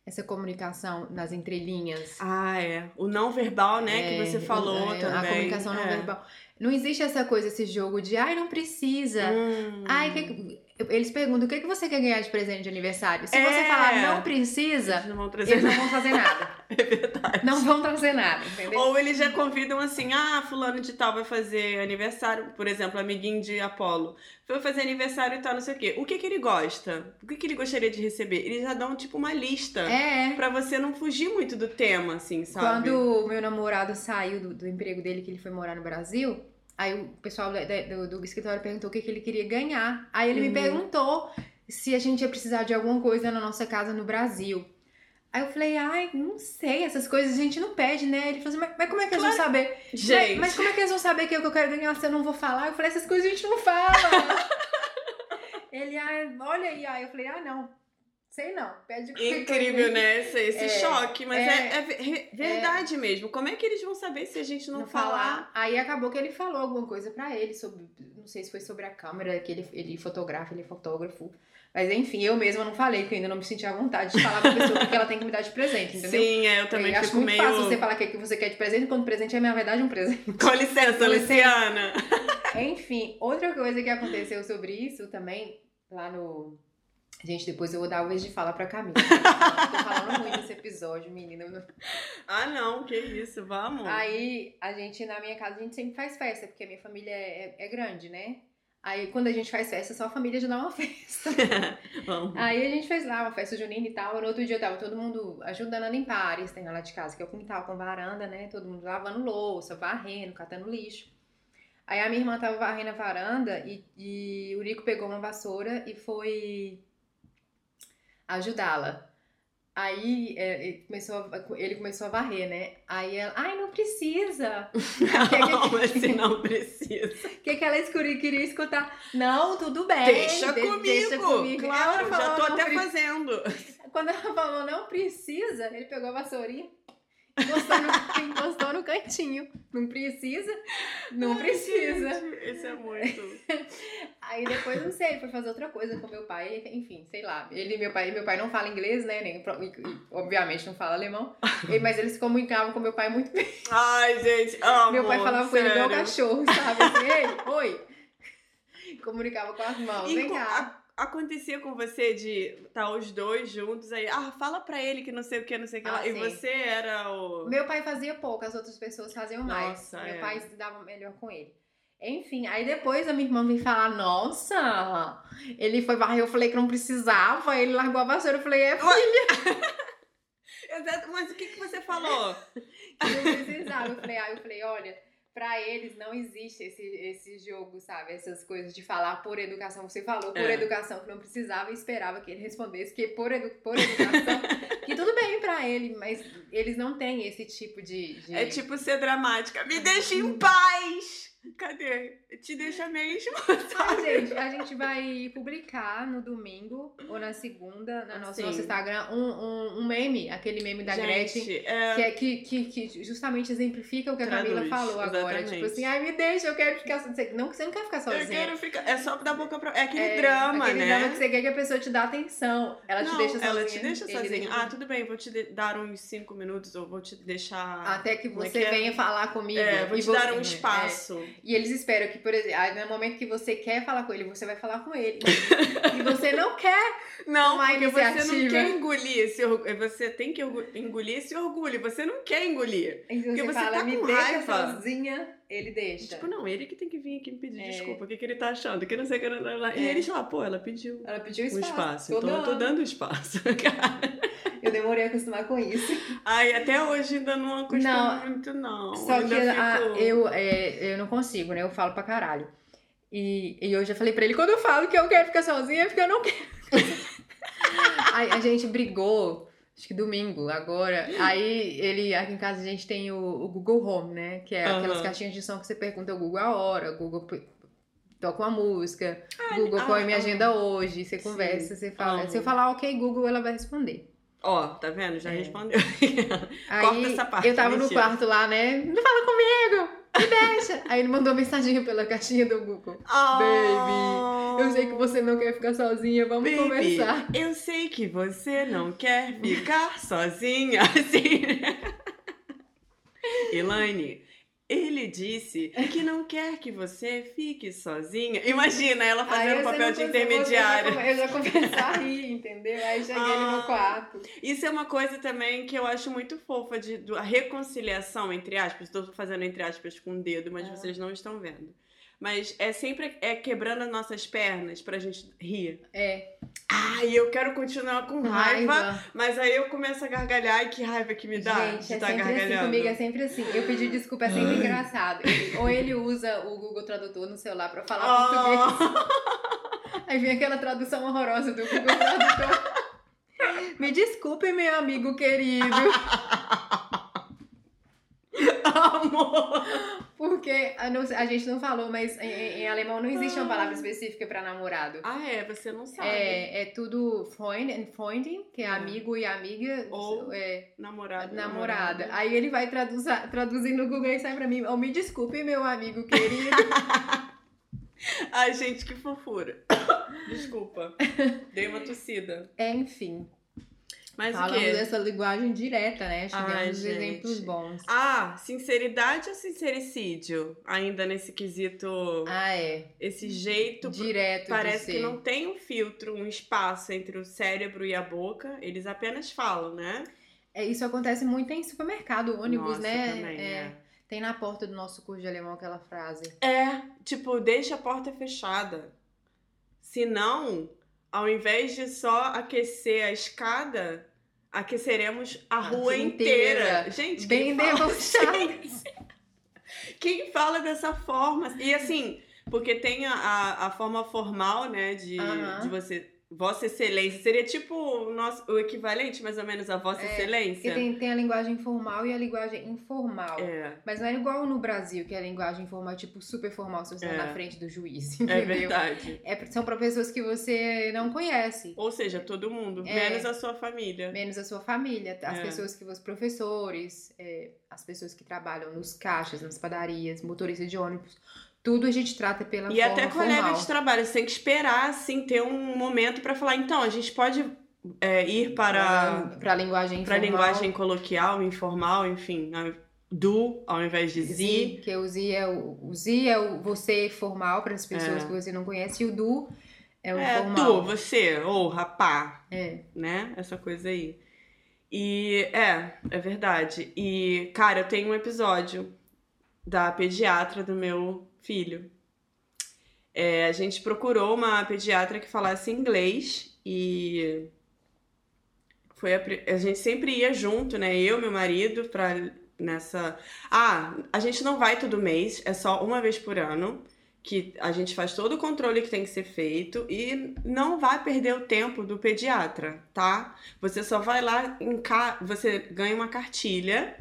essa comunicação nas entrelinhas.
Ah, é. O não verbal, né, que
É,
você falou
é,
também.
A comunicação não
É.
verbal. Não existe essa coisa, esse jogo de, ai, não precisa.
Hum.
Ai, que que- eles perguntam, o que, que você quer ganhar de presente de aniversário? Se
É.
você falar não precisa,
Eles não vão trazer
eles não vão fazer nada.
É verdade.
Não vão trazer nada, entendeu?
Ou eles já convidam assim, ah, fulano de tal vai fazer aniversário, por exemplo, amiguinho de Apolo. Vai fazer aniversário e tal, não sei o quê. O que que ele gosta? O que que ele gostaria de receber? Eles já dão, tipo, uma lista.
É.
Pra você não fugir muito do tema, assim, sabe?
Quando o meu namorado saiu do, do emprego dele, que ele foi morar no Brasil, aí o pessoal da- do, do escritório perguntou o que, que ele queria ganhar. Aí ele
Uhum.
me perguntou se a gente ia precisar de alguma coisa na nossa casa no Brasil. Aí eu falei, ai, não sei, essas coisas a gente não pede, né? Ele falou assim, mas, mas como é que eles vão saber?
Gente,
Mas, mas como é que eles vão saber que é o que eu quero ganhar se eu não vou falar? Eu falei, essas coisas a gente não fala. ele, ah, olha aí, aí eu falei, ah, não, sei não, pede
incrível,
coisa.
né? Esse, esse
É,
choque. Mas é,
é,
é ve- verdade mesmo. Como é que eles vão saber se a gente não,
não
falar?
falar. Aí acabou que ele falou alguma coisa pra ele sobre, não sei se foi sobre a câmera que ele, ele fotografa, ele é fotógrafo. Mas enfim, eu mesma não falei, porque eu ainda não me senti à vontade de falar pra pessoa o que ela tem que me dar de presente, entendeu?
Sim, é, eu também
eu acho muito
meio.
fácil você falar o que que você quer de presente, quando presente é, na verdade, um presente.
Com licença,
Com licença.
Luciana.
Enfim, outra coisa que aconteceu sobre isso também, lá no. Gente, depois eu vou dar o vez de fala pra Camila. Eu tô falando muito nesse episódio, menina. Eu
Ah, não, que isso, vamos.
Aí, a gente, na minha casa, a gente sempre faz festa, porque a minha família é, é grande, né? Aí, quando a gente faz festa, só a família já dá uma festa.
vamos.
Aí, a gente fez lá uma festa junina e tal. No outro dia, tava todo mundo ajudando a limpar a área externa lá de casa, que é o quintal com varanda, né? Todo mundo lavando louça, varrendo, catando lixo. Aí, a minha irmã tava varrendo a varanda e, e o Nico pegou uma vassoura e foi ajudá-la. Aí é, ele começou, a, ele começou a varrer, né? Aí ela, ai, não precisa.
Não, assim não precisa.
O que, que ela escuri- queria escutar? Não, tudo bem.
Deixa
de-
comigo.
Deixa comigo.
Claro,
Ela
já
falou,
tô
"Não
até
pre-"
fazendo.
Quando ela falou não precisa, ele pegou a vassourinha, encostou no, encostou no cantinho. Não precisa? Não
Ai,
precisa.
gente, Isso é muito.
Aí depois, não sei, ele foi fazer outra coisa com meu pai, enfim, sei lá. Ele meu pai, meu pai não fala inglês, né? Nem, obviamente não fala alemão. Mas eles se comunicavam com meu pai muito bem.
Ai, gente, amo.
meu pai falava com ele
sério.
cachorro, sabe? Assim, ei, oi. Comunicava com as mãos,
E
vem cá.
Acontecia com você de estar os dois juntos aí, ah, fala pra ele que não sei o que, não sei o que
Ah,
lá. E
sim.
você era o.
Meu pai fazia pouco, as outras pessoas faziam mais.
Nossa,
Meu
é.
pai se dava melhor com ele. Enfim, aí depois a minha irmã veio falar, nossa, ele foi varrer, eu falei que não precisava, ele largou a vassoura, eu falei, é, filho,
Exato, mas o que, que você falou?
que não precisava. Eu falei, ah, eu falei, olha, Pra eles não existe esse, esse jogo, sabe? Essas coisas de falar por educação. Você falou por
É.
educação que não precisava e esperava que ele respondesse que por, edu por educação. que tudo bem pra ele, mas eles não têm esse tipo de. de-
É tipo ser dramática. Me deixa em paz! Cadê? Te deixa mesmo, sabe?
gente, a gente vai publicar no domingo ou na segunda, no nosso, nosso Instagram, um, um, um meme, aquele meme da Gretchen.
Gente, é...
Que, é, que, que, que justamente exemplifica o que a Camila
Traduz,
falou agora. Tipo assim, ai, me deixa, eu quero ficar. Você não, você não quer ficar
Eu
sozinha.
quero ficar. É só dar boca pra. É aquele
É,
drama,
aquele
né?
drama que você quer que a pessoa te dá atenção. Ela
não,
te deixa sozinha.
ela te deixa sozinha.
deixa-
Ah, tudo bem, vou te dar uns cinco minutos, ou vou te deixar.
Até que
é
você
é?
venha falar comigo.
é, vou te dar um
é,
espaço.
É. E eles esperam que, por exemplo, no momento que você quer falar com ele, você vai falar com ele. e você não quer.
Não, porque você não
iniciativa.
quer engolir esse orgulho. Você tem que engolir esse orgulho. Você não quer engolir.
E
Porque
você,
você
fala,
tá
me
raiva."
sozinha, ele deixa.
Tipo, não, ele que tem que vir aqui me pedir
É.
desculpa. O que, que ele tá achando? Que não sei o que. lá, lá, lá. E
É.
eles lá, pô, ela pediu
Ela pediu
um
espaço.
espaço.
Tô
então eu tô
dando.
dando espaço.
Eu demorei a acostumar com isso.
Ai, até hoje ainda não acostumo
Não.
muito, não.
Só
Ainda
que a-
fico-
eu, é, eu não consigo, né? Eu falo pra caralho. E, e eu já falei pra ele, quando eu falo que eu quero ficar sozinha, é porque eu não quero. Aí a gente brigou, acho que domingo, agora. Aí ele, aqui em casa a gente tem o, o Google Home, né? Que é aquelas caixinhas de som que você pergunta ao Google a hora, o Google toca uma música,
Ah,
Google
ah,
põe minha
ah.
agenda hoje, você
Sim.
conversa, você fala. Se eu falar ok, Google, ela vai responder.
Ó, tá vendo? Já
É.
respondeu.
Aí
Corta essa parte,
eu tava no
mentira.
quarto lá, né? Não fala comigo! Me deixa! Aí ele mandou mensagem pela caixinha do Google.
Baby,
Eu sei que você não quer ficar sozinha, vamos
Baby,
conversar.
eu sei que você não quer ficar sozinha assim. Elaine, ele disse que não quer que você fique sozinha. Imagina ela fazendo
você
papel
não
de intermediária.
Eu já comecei a rir, entendeu? Aí cheguei
Ah.
no quarto.
Isso é uma coisa também que eu acho muito fofa, de, do- a reconciliação, entre aspas. Estou fazendo entre aspas com o dedo, mas
Ah.
vocês não estão vendo. Mas é sempre é quebrando as nossas pernas pra gente rir.
É,
Ai, eu quero continuar com raiva,
raiva.
mas aí eu começo a gargalhar. Ai, que raiva que me dá
Gente,
de
é
estar
sempre assim,
gargalhando.
comigo é sempre assim. Eu pedi desculpa, é sempre engraçado. Ele- ou ele usa o Google Tradutor no celular pra falar português.
Oh,
Aí vem aquela tradução horrorosa do Google Tradutor. Me desculpe, meu amigo querido.
amor!
Porque a, não- a gente não falou, mas em, em- em alemão não existe uma palavra específica pra namorado.
Ah, é, você não sabe.
É, é tudo Freund and Freundin, que é
É.
amigo e amiga,
Ou
é,
Namorado.
namorada. Aí ele vai traduzar, traduzir no Google e sai pra mim, oh, me desculpe, meu amigo querido.
Ai, gente, que fofura. Desculpa. Dei uma tossida.
É, Enfim,
Mas o
falamos
quê?
dessa linguagem direta, né? Tivemos exemplos bons.
Ah, sinceridade ou sincericídio? Ainda nesse quesito,
Ah, é.
esse jeito.
Direto
Parece que
ser.
não tem um filtro, um espaço entre o cérebro e a boca. Eles apenas falam, né?
É, isso acontece muito em supermercado, ônibus,
Nossa,
né?
também,
É,
é.
Tem na porta do nosso curso de alemão aquela frase.
É, tipo, deixa a porta fechada. Senão, ao invés de só aquecer a escada, aqueceremos a, rua
rua
inteira.
inteira.
Gente,
Bem
quem fala
debochado.
Quem fala dessa forma? E assim, porque tem a, a, a forma formal, né, de,
Aham.
de você. Vossa Excelência. Seria tipo o, nosso, o equivalente, mais ou menos, a Vossa
É,
Excelência.
tem, tem a linguagem formal e a linguagem informal.
É,
Mas não é igual no Brasil, que a linguagem informal é tipo super formal, se você tá
É.
na frente do juiz,
é
entendeu?
verdade.
É, são pra pessoas que você não conhece.
Ou seja, todo mundo,
É.
menos a sua família.
Menos a sua família, as
É.
pessoas que você, professores, é, as pessoas que trabalham nos caixas, nas padarias, motorista de ônibus, tudo a gente trata pela
E
forma
até colega
formal.
de trabalho, você tem que esperar, assim, ter um momento pra falar, então, a gente pode é, ir para
para linguagem
para linguagem coloquial, informal, enfim, a- do ao invés de zi.
Zi, que o Zi é o, o Zi é o você formal para as pessoas
É.
que você não conhece e o Du é o
É, tu,
informal.
você, ou rapá,
É.
né? Essa coisa aí. E é, é verdade. E, cara, eu tenho um episódio da pediatra do meu filho. É, a gente procurou uma pediatra que falasse inglês e foi a, a gente sempre ia junto, né? Eu, meu marido, pra nessa. Ah, a gente não vai todo mês, é só uma vez por ano. Que a gente faz todo o controle que tem que ser feito e não vai perder o tempo do pediatra, tá? Você só vai lá, você ganha uma cartilha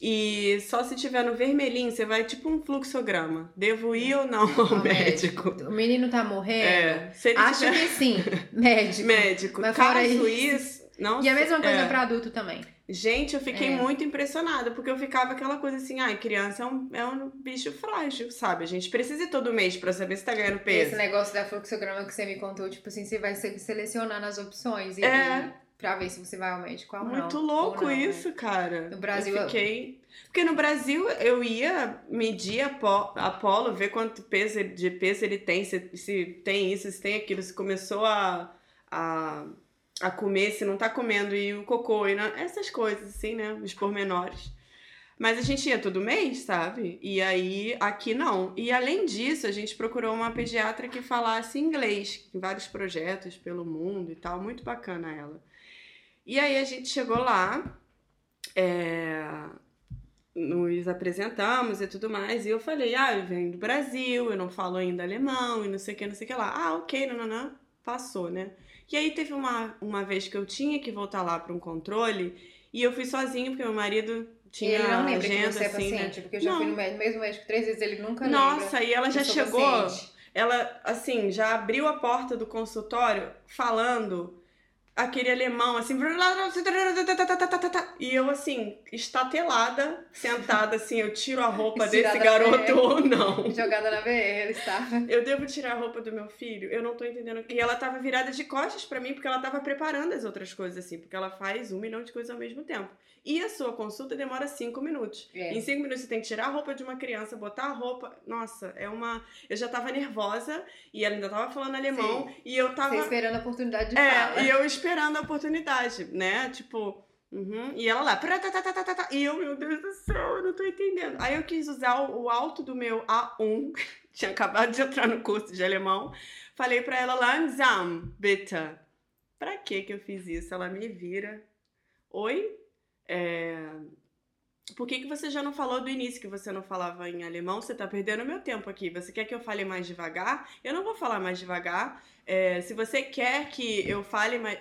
e só se tiver no vermelhinho, você vai tipo um fluxograma. Devo ir ou não ao
Ao
médico?
O menino tá morrendo?
É,
Acho
tiver-
que sim. Médico.
Médico.
Mas
Caso
isso-
isso. não
E a mesma coisa
é.
pra adulto também.
Gente, eu fiquei
É.
muito impressionada, porque eu ficava aquela coisa assim, ai, criança é um, é um bicho frágil, sabe? A gente precisa ir todo mês pra saber se tá ganhando peso.
Esse negócio da fluxograma que você me contou, tipo assim, você vai se- selecionando as opções e,
É.
pra ver se você vai ao médico ou não.
Muito
ou
louco
não, né?
isso, cara.
No Brasil,
Eu fiquei. Porque no Brasil eu ia medir a po- Apolo, ver quanto peso de peso ele tem, se, se tem isso, se tem aquilo, se começou a, a, a comer, se não tá comendo, e o cocô, e não- essas coisas, assim, né? Os pormenores. Mas a gente ia todo mês, sabe? E aí aqui não. E além disso, a gente procurou uma pediatra que falasse inglês, em vários projetos pelo mundo e tal, muito bacana ela. E aí a gente chegou lá, é, nos apresentamos e tudo mais, e eu falei, ah, eu venho do Brasil, eu não falo ainda alemão, e não sei o que, não sei o que lá. Ah, ok, não, não, não, passou, né? E aí teve uma, uma vez que eu tinha que voltar lá para um controle, e eu fui sozinha, porque meu marido tinha
ele não lembra
agenda,
que você é
assim, né?
paciente, porque eu já
Não.
fui no mesmo médico três vezes, ele nunca.
Nossa, e ela já chegou,
paciente.
ela, assim, já abriu a porta do consultório falando aquele alemão, assim. E eu, assim, estatelada, sentada, assim, eu tiro a roupa desse garoto ou não.
Jogada na VR, ele estava.
Eu devo tirar a roupa do meu filho? Eu não tô entendendo. E ela tava virada de costas pra mim, porque ela tava preparando as outras coisas, assim, porque ela faz um milhão de coisas ao mesmo tempo. E a sua consulta demora cinco minutos.
É.
Em cinco minutos você tem que tirar a roupa de uma criança, botar a roupa. Nossa, é uma. Eu já tava nervosa e ela ainda tava falando alemão e eu tava.
Você esperando a oportunidade de
É,
fala.
e eu esperando a oportunidade, né? Tipo. uhum, E ela lá, "Pratatatata", e eu, meu Deus do céu, eu não tô entendendo. Aí eu quis usar o, alto do meu A1, tinha acabado de entrar no curso de alemão. Falei pra ela, langsam, bitte. Pra que que eu fiz isso? Ela me vira. Oi? É... Por que, que você já não falou do início que você não falava em alemão? Você tá perdendo meu tempo aqui. Você quer que eu fale mais devagar? Eu não vou falar mais devagar. É, se você quer que eu fale mais.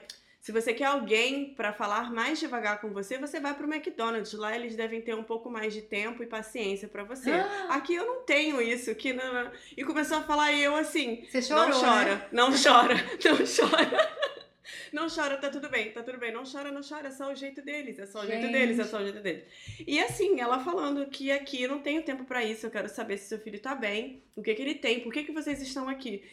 Se você quer alguém para falar mais devagar com você, você vai pro McDonald's. Lá eles devem ter um pouco mais de tempo e paciência para você.
Ah.
Aqui eu não tenho isso. Aqui não, não. E começou a falar e eu assim.
Você chorou,
não chora,
né?
não chora, não chora. Não chora, tá tudo bem, tá tudo bem. Não chora, não chora, é só o jeito deles, é só o jeito
Gente.
deles, é só o jeito deles. E assim, ela falando que aqui eu não tenho tempo pra isso, eu quero saber se seu filho tá bem, o que que ele tem, por que que vocês estão aqui.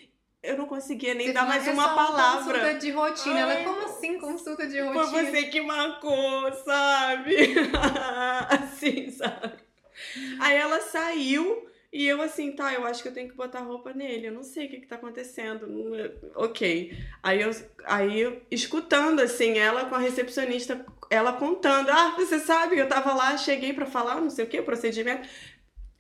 Eu não conseguia nem
Você
dar mais
"É
uma palavra.
Consulta de rotina. Ela,
Ai,
como assim consulta de
Foi
rotina?
você que marcou, sabe? assim, sabe? Aí ela saiu e eu assim, tá, eu acho que eu tenho que botar roupa nele. Eu não sei o que que tá acontecendo. É- Ok. Aí eu, aí eu escutando assim, ela com a recepcionista, ela contando, ah, você sabe, eu tava lá, cheguei pra falar, não sei o que, procedimento.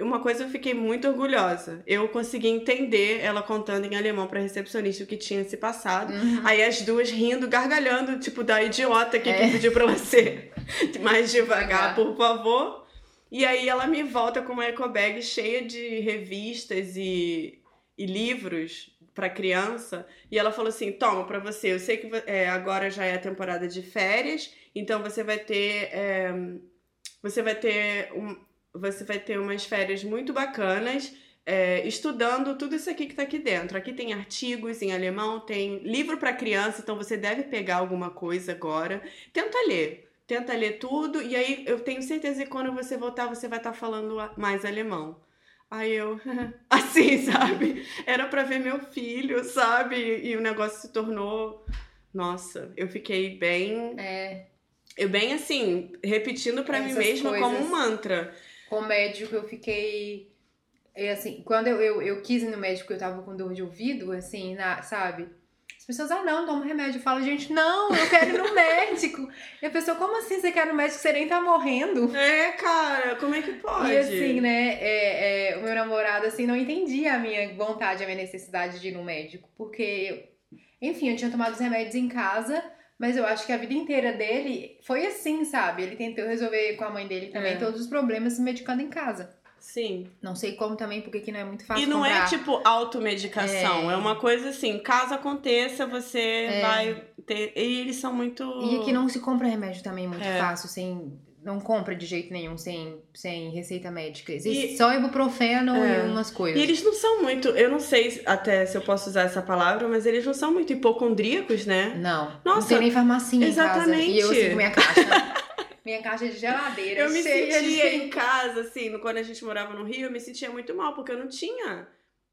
Uma coisa eu fiquei muito orgulhosa. Eu consegui entender ela contando em alemão pra recepcionista o que tinha se passado.
Uhum.
Aí as duas rindo, gargalhando, tipo, da idiota que
É.
pediu pra você mais devagar,
Devagar.
por favor. E aí ela me volta com uma eco bag cheia de revistas e, e livros pra criança. E ela falou assim: toma pra você. Eu sei que é, agora já é a temporada de férias, então você vai ter. é, você vai ter. Um, você vai ter umas férias muito bacanas é, estudando tudo isso aqui que tá aqui dentro. Aqui tem artigos em alemão, tem livro para criança, então você deve pegar alguma coisa agora. Tenta ler. Tenta ler tudo, e aí eu tenho certeza que quando você voltar, você vai estar falando a- mais alemão. Aí eu, assim, sabe? Era pra ver meu filho, sabe? E o negócio se tornou. Nossa, eu fiquei bem.
É,
Eu bem assim, repetindo pra mim mesma como um
coisas.
mantra.
Com o médico eu fiquei. é, assim, quando eu, eu, eu quis ir no médico, eu tava com dor de ouvido, assim, na, sabe? As pessoas, ah, não, toma remédio. Eu falo, gente, não, eu quero ir no médico. E a pessoa, como assim você quer ir no médico? Você nem tá morrendo.
É, cara, como é que pode?
E assim, né, é, é, o meu namorado, assim, não entendia a minha vontade, a minha necessidade de ir no médico. Porque, enfim, eu tinha tomado os remédios em casa, Mas eu acho que a vida inteira dele foi assim, sabe? Ele tentou resolver com a mãe dele também
É.
todos os problemas se medicando em casa.
Sim.
Não sei como também, porque aqui não é muito fácil
E não
comprar.
é tipo automedicação, é.
É.
uma coisa assim, caso aconteça, você
É.
vai ter. E eles são muito.
E aqui não se compra remédio também muito
É.
fácil, sem. Não compra de jeito nenhum sem, sem receita médica. Existe
E-
só ibuprofeno
É.
e umas coisas.
E eles não são muito, eu não sei até se eu posso usar essa palavra, mas eles não são muito hipocondríacos, né?
Não. não
Nossa,
tem nem farmacinha em casa.
exatamente.
E eu assim com minha caixa. minha caixa de geladeira.
Eu me sentia
de...
em casa, assim, quando a gente morava no Rio, eu me sentia muito mal, porque eu não tinha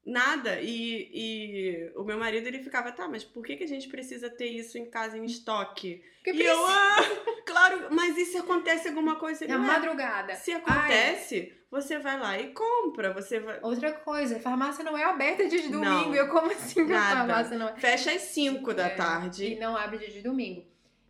nada. E, e o meu marido, ele ficava, tá, mas por que, que a gente precisa ter isso em casa em estoque?
Porque
E eu, ah, claro, mas e se acontece alguma coisa?
Na
"Ué,
madrugada.
Se acontece, você vai lá e compra, você vai...
Outra coisa, farmácia não é aberta dia de domingo.
Não.
Eu como assim que a farmácia não é?
Fecha às 5 da
É,
tarde.
E não abre dia de domingo.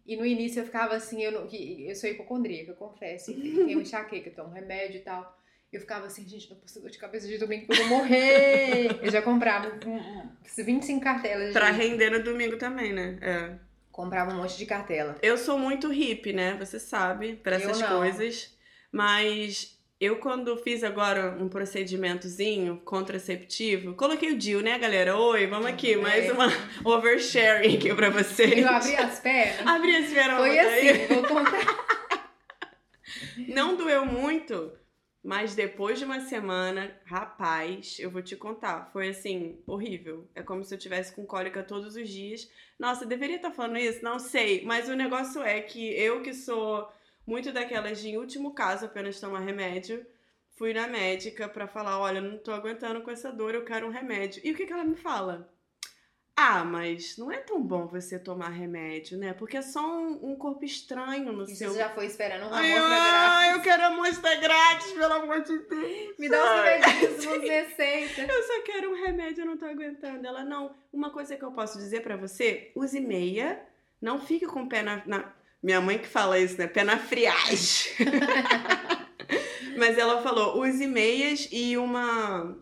E no início eu ficava assim, eu, não, eu sou hipocondríaca, eu confesso. Tenho enxaqueca, eu tomo remédio e tal. Eu ficava assim, gente, não posso dor de cabeça de domingo porque eu vou morrer. eu já comprava um, um, 25 cartelas de...
Pra render no domingo também, né? É.
Comprava um monte de cartela.
Eu sou muito hippie, né? Você sabe, pra
Eu
essas
não.
coisas. Mas eu, quando fiz agora um procedimentozinho contraceptivo, coloquei o DIU, né, galera? Oi, vamos aqui,
É.
mais uma oversharing aqui pra vocês.
Eu abri as pernas.
Abri as pernas
Foi
botar aí.
assim, vou contar.
Não doeu muito, mas depois de uma semana, rapaz, eu vou te contar, foi assim, horrível. É como se eu tivesse com cólica todos os dias. Nossa, deveria estar falando isso? Não sei, mas o negócio é que eu que sou muito daquelas de em último caso apenas tomar remédio, fui na médica pra falar, olha, não tô aguentando com essa dor, eu quero um remédio. E o que que ela me fala? Ah, mas não é tão bom você tomar remédio, né? Porque é só um, um corpo estranho no
Isso
seu
você já foi esperando
eu,
amostra grátis.
ai, eu quero amostra grátis, pelo amor de Deus.
Me dá
Ai.
remedinhos, umas receitas.
Eu só quero um remédio, eu não tô aguentando. Ela, não. Uma coisa que eu posso dizer pra você, use meia, não fique com o pé na, na- Minha mãe que fala isso, né? Pé na friagem. Mas ela falou, use meias e uma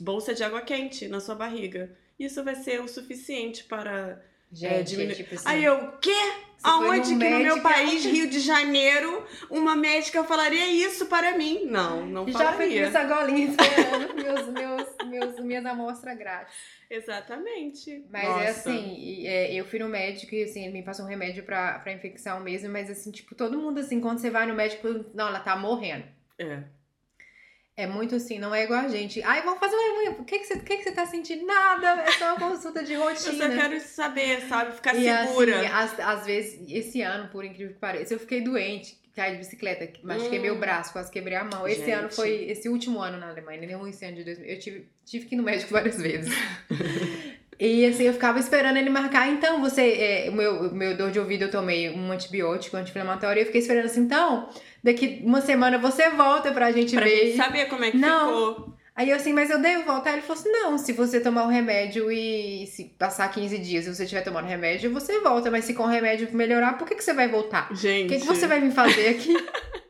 bolsa de água quente na sua barriga. Isso vai ser o suficiente para...
Gente,
diminu-
é tipo assim.
Aí eu, quê?
você
Aonde que no meu
médico,
país, Rio de Janeiro, uma médica falaria isso para mim? Não, não
Já fiquei
falaria.
essa golinha esperando meus, meus, meus, minhas amostras grátis.
Exatamente.
Mas
Nossa.
é assim, e, é, eu fui no médico e assim, ele me passou um remédio pra, pra infecção mesmo, mas assim, tipo, todo mundo assim, quando você vai no médico, não, ela tá morrendo.
É.
É muito assim, não é igual a gente. Ai, vamos fazer uma. O que, que, você, o que, que você tá sentindo? Nada, é só uma consulta de
Eu
rotina.
só quero saber, sabe? Ficar
E
segura.
assim, às, às vezes, esse ano, por incrível que pareça, eu fiquei doente, caí de bicicleta, machuquei
Hum.
meu braço, quase quebrei a mão. Esse ano
Gente.
foi, esse último ano na Alemanha, nem esse ano de 2000, eu tive, tive que ir no médico várias vezes. E assim, eu ficava esperando ele marcar. Então, você. é, o meu, o meu dor de ouvido, eu tomei um antibiótico anti-inflamatório. E eu fiquei esperando assim, então, daqui uma semana você volta pra gente
Pra
ver.
gente saber como é que
Não.
ficou.
Aí eu assim, mas eu devo voltar? Ele falou assim: não, se você tomar o remédio e se passar 15 dias e você estiver tomando remédio, você volta. Mas se com o remédio melhorar, por que, que você vai voltar? O
Gente.
que, que você vai me fazer aqui?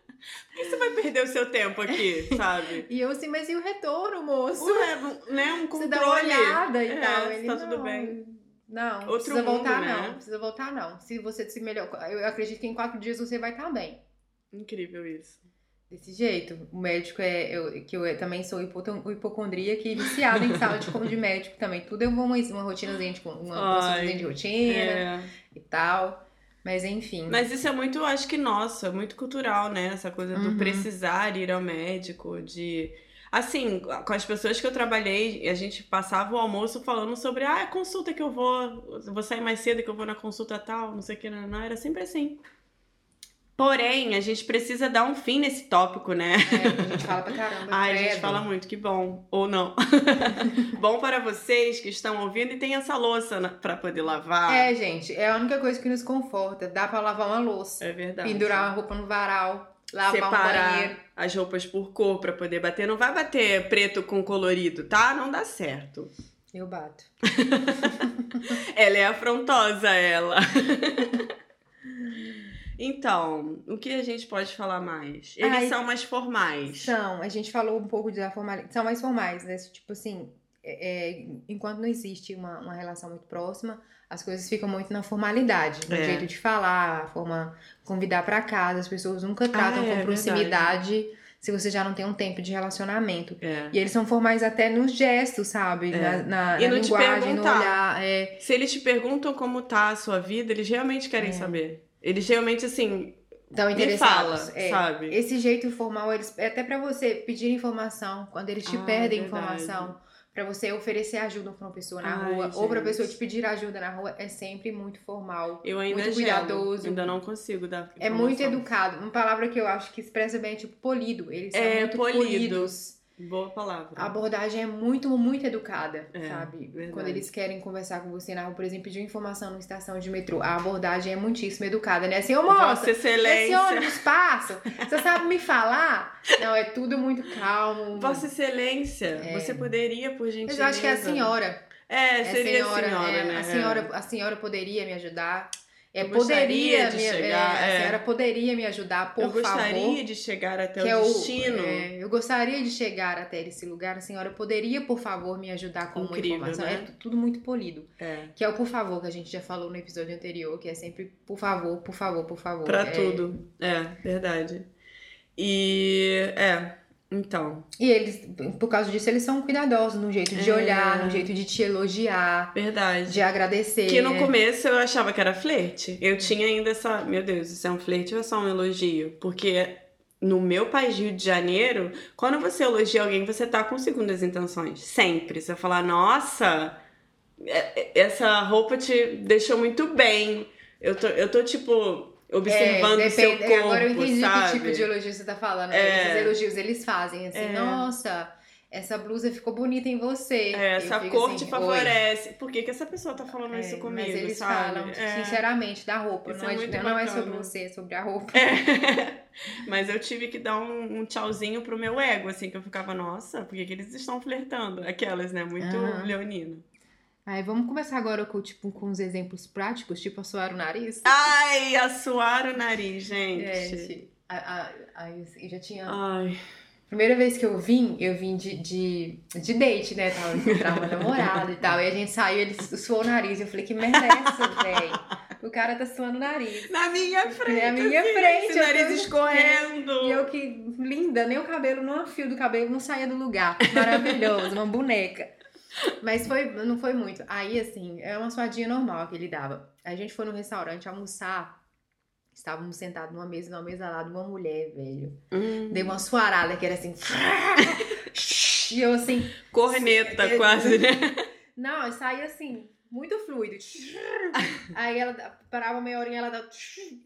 Por que você vai perder o seu tempo aqui, sabe?
e eu assim, mas e o retorno, moço?
Ué, né? Um
Você
controle.
dá uma olhada e
É,
tal.
se
Ele,
tá tudo
não,
bem.
Não,
Outro
precisa
mundo,
voltar,
né?
não. Precisa voltar, não. Se você se melhor. Eu acredito que em quatro dias você vai estar bem.
Incrível isso.
Desse jeito. O médico é. Eu, que eu também sou hipoton- hipocondríaca e viciada em saúde como de médico também. Tudo vou uma, uma rotinazinha de, uma
Ai,
consultazinha de rotina
É.
e tal. Mas enfim.
Mas isso é muito, acho que nossa, muito cultural, né? Essa coisa do
Uhum.
precisar ir ao médico, de. Assim, com as pessoas que eu trabalhei, a gente passava o almoço falando sobre, ah, a consulta que eu vou, vou sair mais cedo que eu vou na consulta tal, não sei o que, não, não, era sempre assim. Porém, a gente precisa dar um fim nesse tópico, né?
É, a gente fala pra caramba.
Ai, a gente fala muito, que bom. Ou não. bom para vocês que estão ouvindo e tem essa louça na- pra poder lavar.
É, gente, é a única coisa que nos conforta. Dá pra lavar uma louça,
É verdade.
pendurar uma roupa no varal, lavar um
Separar
banheiro.
as roupas por cor pra poder bater. Não vai bater preto com colorido, tá? Não dá certo.
Eu bato.
Ela é afrontosa, ela. Então, o que a gente pode falar mais? Eles
Ai,
são mais formais.
São, a gente falou um pouco da formalidade. São mais formais, né? Tipo assim, é, é, enquanto não existe uma, uma relação muito próxima, as coisas ficam muito na formalidade, no
É.
jeito de falar, a forma convidar pra casa. As pessoas nunca tratam
Ah, é
com proximidade se você já não tem um tempo de relacionamento.
É.
E eles são formais até nos gestos, sabe?
É.
Na, na,
E
na linguagem, no olhar. É,
Se eles te perguntam como tá a sua vida, eles realmente querem
É.
saber. Eles realmente, assim,
Estão
me
interessados.
fala,
é.
sabe?
Esse jeito formal, eles, é até pra você pedir informação, quando eles te
Ah,
pedem
verdade.
informação, pra você oferecer ajuda pra uma pessoa na
Ai,
rua, ou pra
gente.
pessoa te pedir ajuda na rua, é sempre muito formal.
Eu ainda
Muito
gelo,
cuidadoso.
Ainda não consigo dar
É muito
informação.
educado. Uma palavra que eu acho que expressa bem é tipo polido. Eles são
É,
muito
polido.
polidos.
Boa palavra.
A abordagem é muito, muito educada,
É,
sabe?
verdade.
Quando eles querem conversar com você na rua, por exemplo, pedir informação numa estação de metrô, a abordagem é muitíssimo educada, né? Assim, ô moça,
Vossa
esse
Excelência.
ônibus passa? Você sabe me falar? Não, é tudo muito calmo.
Vossa Excelência,
É.
você poderia, por gentileza...
Mas eu acho que é a senhora.
É,
É
seria a senhora,
é,
né?
A senhora, a senhora poderia me ajudar. É, poderia
de
me,
chegar,
é,
é.
A senhora poderia me ajudar, por
Eu gostaria
favor.
de chegar até
é
o destino.
é, eu gostaria de chegar até esse lugar. A senhora poderia, por favor, me ajudar com
Incrível,
uma informação?
né?
É tudo muito polido.
É.
Que é o por favor, que a gente já falou no episódio anterior, que é sempre por favor, por favor, por favor.
Pra
É,
tudo. É, verdade. E. É. Então.
E eles, por causa disso, eles são cuidadosos no jeito de
É.
olhar, no jeito de te elogiar,
Verdade.
de agradecer.
Que no começo eu achava que era flerte. Eu tinha ainda essa. Meu Deus, isso é um flerte ou é só um elogio? Porque no meu país, Rio de Janeiro, quando você elogia alguém, você tá com segundas intenções. Sempre. Você vai falar, nossa, é- é- essa roupa te deixou muito bem. Eu tô, eu tô tipo, observando o seu
depende-
corpo,
É, Agora eu entendi
sabe?
que tipo de elogio você tá falando. né?
É.
Esses elogios eles fazem assim,
É.
nossa, essa blusa ficou bonita em você.
É, essa cor
assim,
te
"Oi".
favorece. Por que, que essa pessoa tá falando
É,
isso comigo,
mas eles
sabe?
falam
É.
sinceramente da roupa,
Isso
não
é
é,
muito
não é sobre você, é sobre a roupa.
É. Mas eu tive que dar um, um tchauzinho pro meu ego, assim, que eu ficava, nossa, por que, que eles estão flertando? Aquelas, né? Muito
Aham.
leonino.
Aí vamos começar agora com, tipo, com uns exemplos práticos, tipo assoar o nariz.
Ai, assoar o nariz, gente.
Gente, a, a, a, eu já tinha.
Ai,
Primeira vez que eu vim, eu vim de, de, de date, né? Tava encontrar uma namorada e tal. E a gente saiu, ele suou o nariz. Eu falei, que merda é essa, véi? O cara tá suando o nariz.
na minha frente.
Na minha
assim,
frente,
Esse
eu
nariz escorrendo.
E eu que, linda, nem o cabelo, nem o fio do cabelo não saía do lugar. Maravilhoso, uma boneca. Mas foi, não foi muito. Aí, assim, é uma suadinha normal que ele dava. A gente foi no restaurante almoçar. Estávamos sentados numa mesa, numa mesa lá de uma mulher, velho.
Hum,
Deu uma suarada que era assim. e eu assim.
corneta,
É,
quase, né?
Não, saía assim, muito fluido. Aí ela parava meia horinha, ela dava.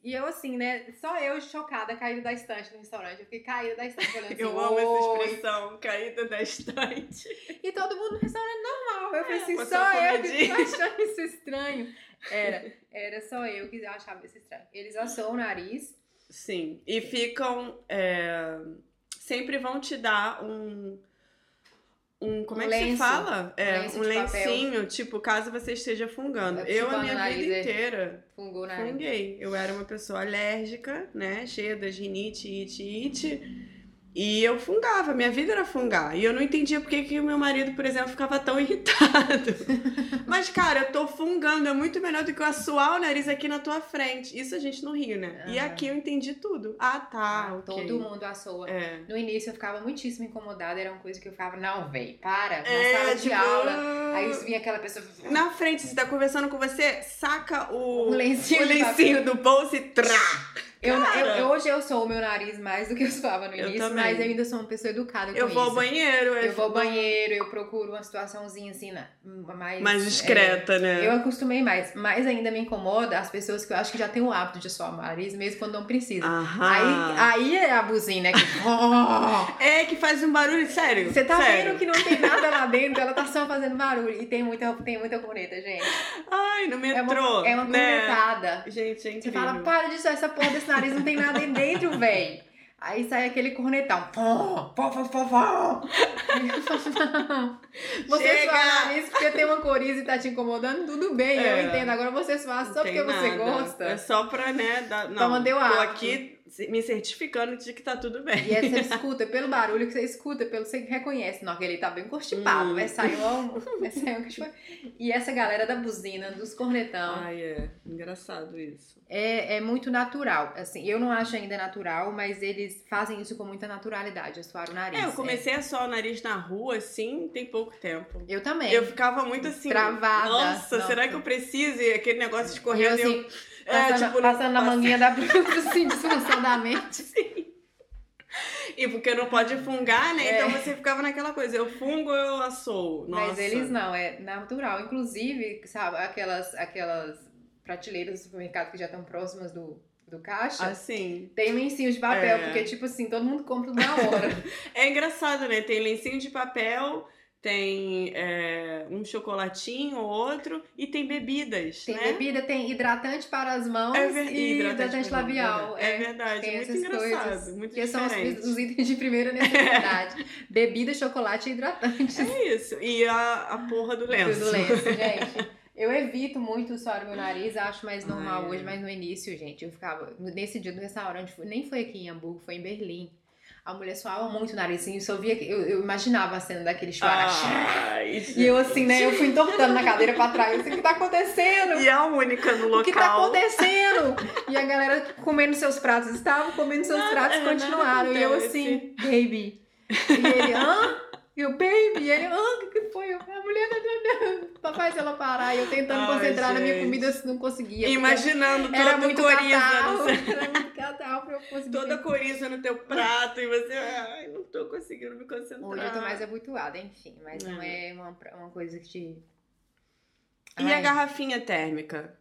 E eu assim, né? Só eu chocada, caída da estante no restaurante. Eu fiquei caída da estante, olhando assim.
Eu amo essa expressão, caída da estante.
E todo mundo no restaurante normal. Eu falei
É,
assim, só eu que achando isso estranho. Era, era só eu que achava isso estranho. Eles assoam o nariz.
Sim, e ficam. é, sempre vão te dar um. Um, como
Um
é que se
lenço.
fala? É,
lenço
um
de
lencinho, tipo, caso você esteja fungando.
É,
Eu, a minha
nariz,
vida inteira,
Fungou o nariz.
funguei. Eu era uma pessoa alérgica, né? Cheia das rinite, ite, ite. E eu fungava, minha vida era fungar. E eu não entendia por que o meu marido, por exemplo, ficava tão irritado. Mas, cara, eu tô fungando, é muito melhor do que eu assoar o nariz aqui na tua frente. Isso a gente no Rio, né? E aqui eu entendi tudo. Ah, tá,
Ah,
ok.
Todo mundo assoa.
É.
No início eu ficava muitíssimo incomodada, era uma coisa que eu ficava, não, véi, para, na
É,
sala de
tipo,
aula. Aí vinha aquela pessoa.
Na frente, você tá conversando com você, saca o,
O lencinho
o lencinho do bolso e trá!
Eu,
Cara.
eu- hoje eu sou o meu nariz mais do que eu suava no
Eu
início,
também.
mas eu ainda sou uma pessoa educada
Eu
com
vou ao
isso.
banheiro.
Eu vou ao banheiro, eu procuro uma situaçãozinha assim, mais...
Mais discreta,
é,
né?
eu acostumei mais, mas ainda me incomoda as pessoas que eu acho que já têm o hábito de suar o nariz, mesmo quando não precisa.
Aham.
Aí, aí é a buzina que...
É que faz um barulho, sério.
Você tá
sério.
vendo que não tem nada lá dentro, ela tá só fazendo barulho. E tem muita, tem muita corneta, gente.
Ai, no
É
metrô.
uma, é uma
né?
cornetada.
Gente, é
Você
incrível.
fala, para de suar essa porra desse nariz, não tem nada aí dentro, véi. Aí sai aquele cornetão. Pó. Aí eu falo, não. Você
Chega!
suar o nariz porque tem uma coriza e tá te incomodando, tudo bem,
É.
eu entendo. Agora você suar só porque
tem
você
nada.
gosta.
É só pra, né, dar... Não,
Toma, deu
tô aqui me certificando de que tá tudo bem.
E aí você escuta, pelo barulho que você escuta, pelo você reconhece, não, que ele tá bem constipado,
Hum.
vai sair um, vai sair um. E essa galera da buzina, dos cornetão,
Ai, é. Engraçado isso.
é, é muito natural. Assim, eu não acho ainda natural, mas eles fazem isso com muita naturalidade, assoar o nariz.
É, eu comecei a suar o nariz na rua, assim, tem pouco tempo.
Eu também.
Eu ficava muito assim.
Travada.
Nossa,
Nossa.
será que eu preciso? E aquele negócio
E eu,
escorrendo. eu,
assim,
é,
passando,
tipo,
passando na manguinha da blusa, assim, desgraçadamente.
E porque não pode fungar, né?
É.
Então você ficava naquela coisa, eu fungo ou eu assoo. Nossa.
Mas eles não, é natural. Inclusive, sabe, aquelas, aquelas prateleiras do supermercado que já estão próximas do, do caixa,
Assim.
tem lencinhos de papel,
É.
porque, tipo assim, todo mundo compra na hora.
É engraçado, né? Tem lencinho de papel, tem é, um chocolatinho ou outro, e tem bebidas,
Tem
né?
bebida, tem hidratante para as mãos
É ver-
e
hidratante
hidratante, labial.
mão, É verdade,
tem
muito
essas
engraçado,
coisas,
muito
que são os,
diferente.
itens de primeira necessidade. Bebida, chocolate e hidratante.
É isso. E a, a porra do lenço.
Tudo lenço, gente. Eu evito muito suar o meu nariz, acho mais normal
Ai,
hoje,
é.
mas no início, gente, eu ficava. Nesse dia do restaurante, nem foi aqui em Hamburgo, foi em Berlim. A mulher suava muito o nariz, eu só via que. Eu, eu imaginava a cena daquele chuara. E eu assim, né? Eu fui entortando na cadeira pra trás. Assim, o que tá acontecendo?
E a única no local.
O que tá acontecendo? E a galera comendo seus pratos. Estavam comendo seus
Nada-
pratos e
é,
continuaram. E eu assim, baby. E ele, hã? E eu, baby. E ele, hã? O que, foi? A mulher tá faz ela parar. E eu tentando
Ai,
concentrar na minha
gente.
comida, eu não conseguia.
Imaginando
Era
toda
muito
coriza,
catarro. Era muito catarro pra eu conseguir.
toda coriza no teu prato e você, ai, não tô conseguindo me concentrar.
Hoje eu tô mais habituada, enfim. Mas não
É.
é uma, uma coisa que te...
E a
Ai.
garrafinha térmica?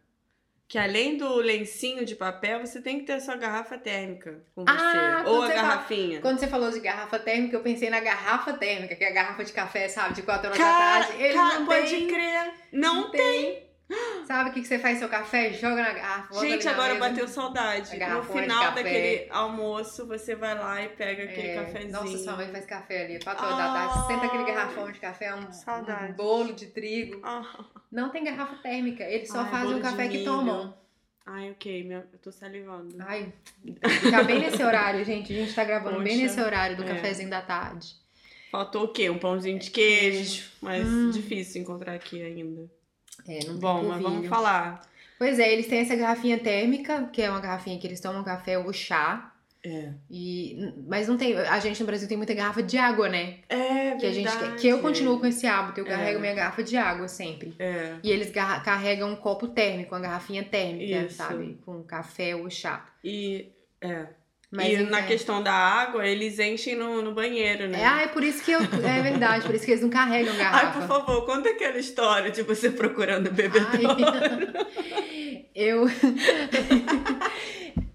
Que além do lencinho de papel, você tem que ter a sua garrafa térmica com você.
Ah,
Ou
quando
a
você fala-
garrafinha.
Quando você falou de garrafa térmica, eu pensei na garrafa térmica, que é a garrafa de café, sabe? De 4 horas
Cara,
da tarde. Eles
cara,
não
pode
têm.
crer. Não
tem. Sabe o que, que você faz seu café? Joga na garrafa.
Gente, agora
mesa.
bateu saudade. No final daquele almoço, você vai lá e pega aquele
É,
cafezinho.
Nossa, sua mãe faz café ali, 4 horas da tarde. Senta aquele garrafão de café, um,
Saudade.
um bolo de trigo.
Ah.
Não tem garrafa térmica, eles só
Ai,
fazem o café que tomam.
Ai, ok, minha- eu tô salivando.
Ai, fica bem nesse horário, gente. A gente tá gravando bem
Poxa,
nesse horário do
é.
cafezinho da tarde.
Faltou o quê? Um pãozinho de queijo, mas
Hum.
difícil encontrar aqui ainda.
É, não tem
Bom, mas vamos falar.
Pois é, eles têm essa garrafinha térmica, que é uma garrafinha que eles tomam café ou chá.
É.
E, mas não tem. A gente no Brasil tem muita garrafa de água, né?
É,
Que a gente que eu continuo com esse hábito, eu
É.
carrego minha garrafa de água sempre.
É.
E eles garra- carregam um copo térmico, uma garrafinha térmica,
Isso.
sabe? Com café ou chá.
E, é.
Mas
e
enfim.
na questão da água, eles enchem no, no banheiro, né?
É, ah, é por isso que eu. É verdade, por isso que eles não carregam
Ai,
garrafa.
por favor, conta aquela história de você procurando bebedouro.
Ai, eu.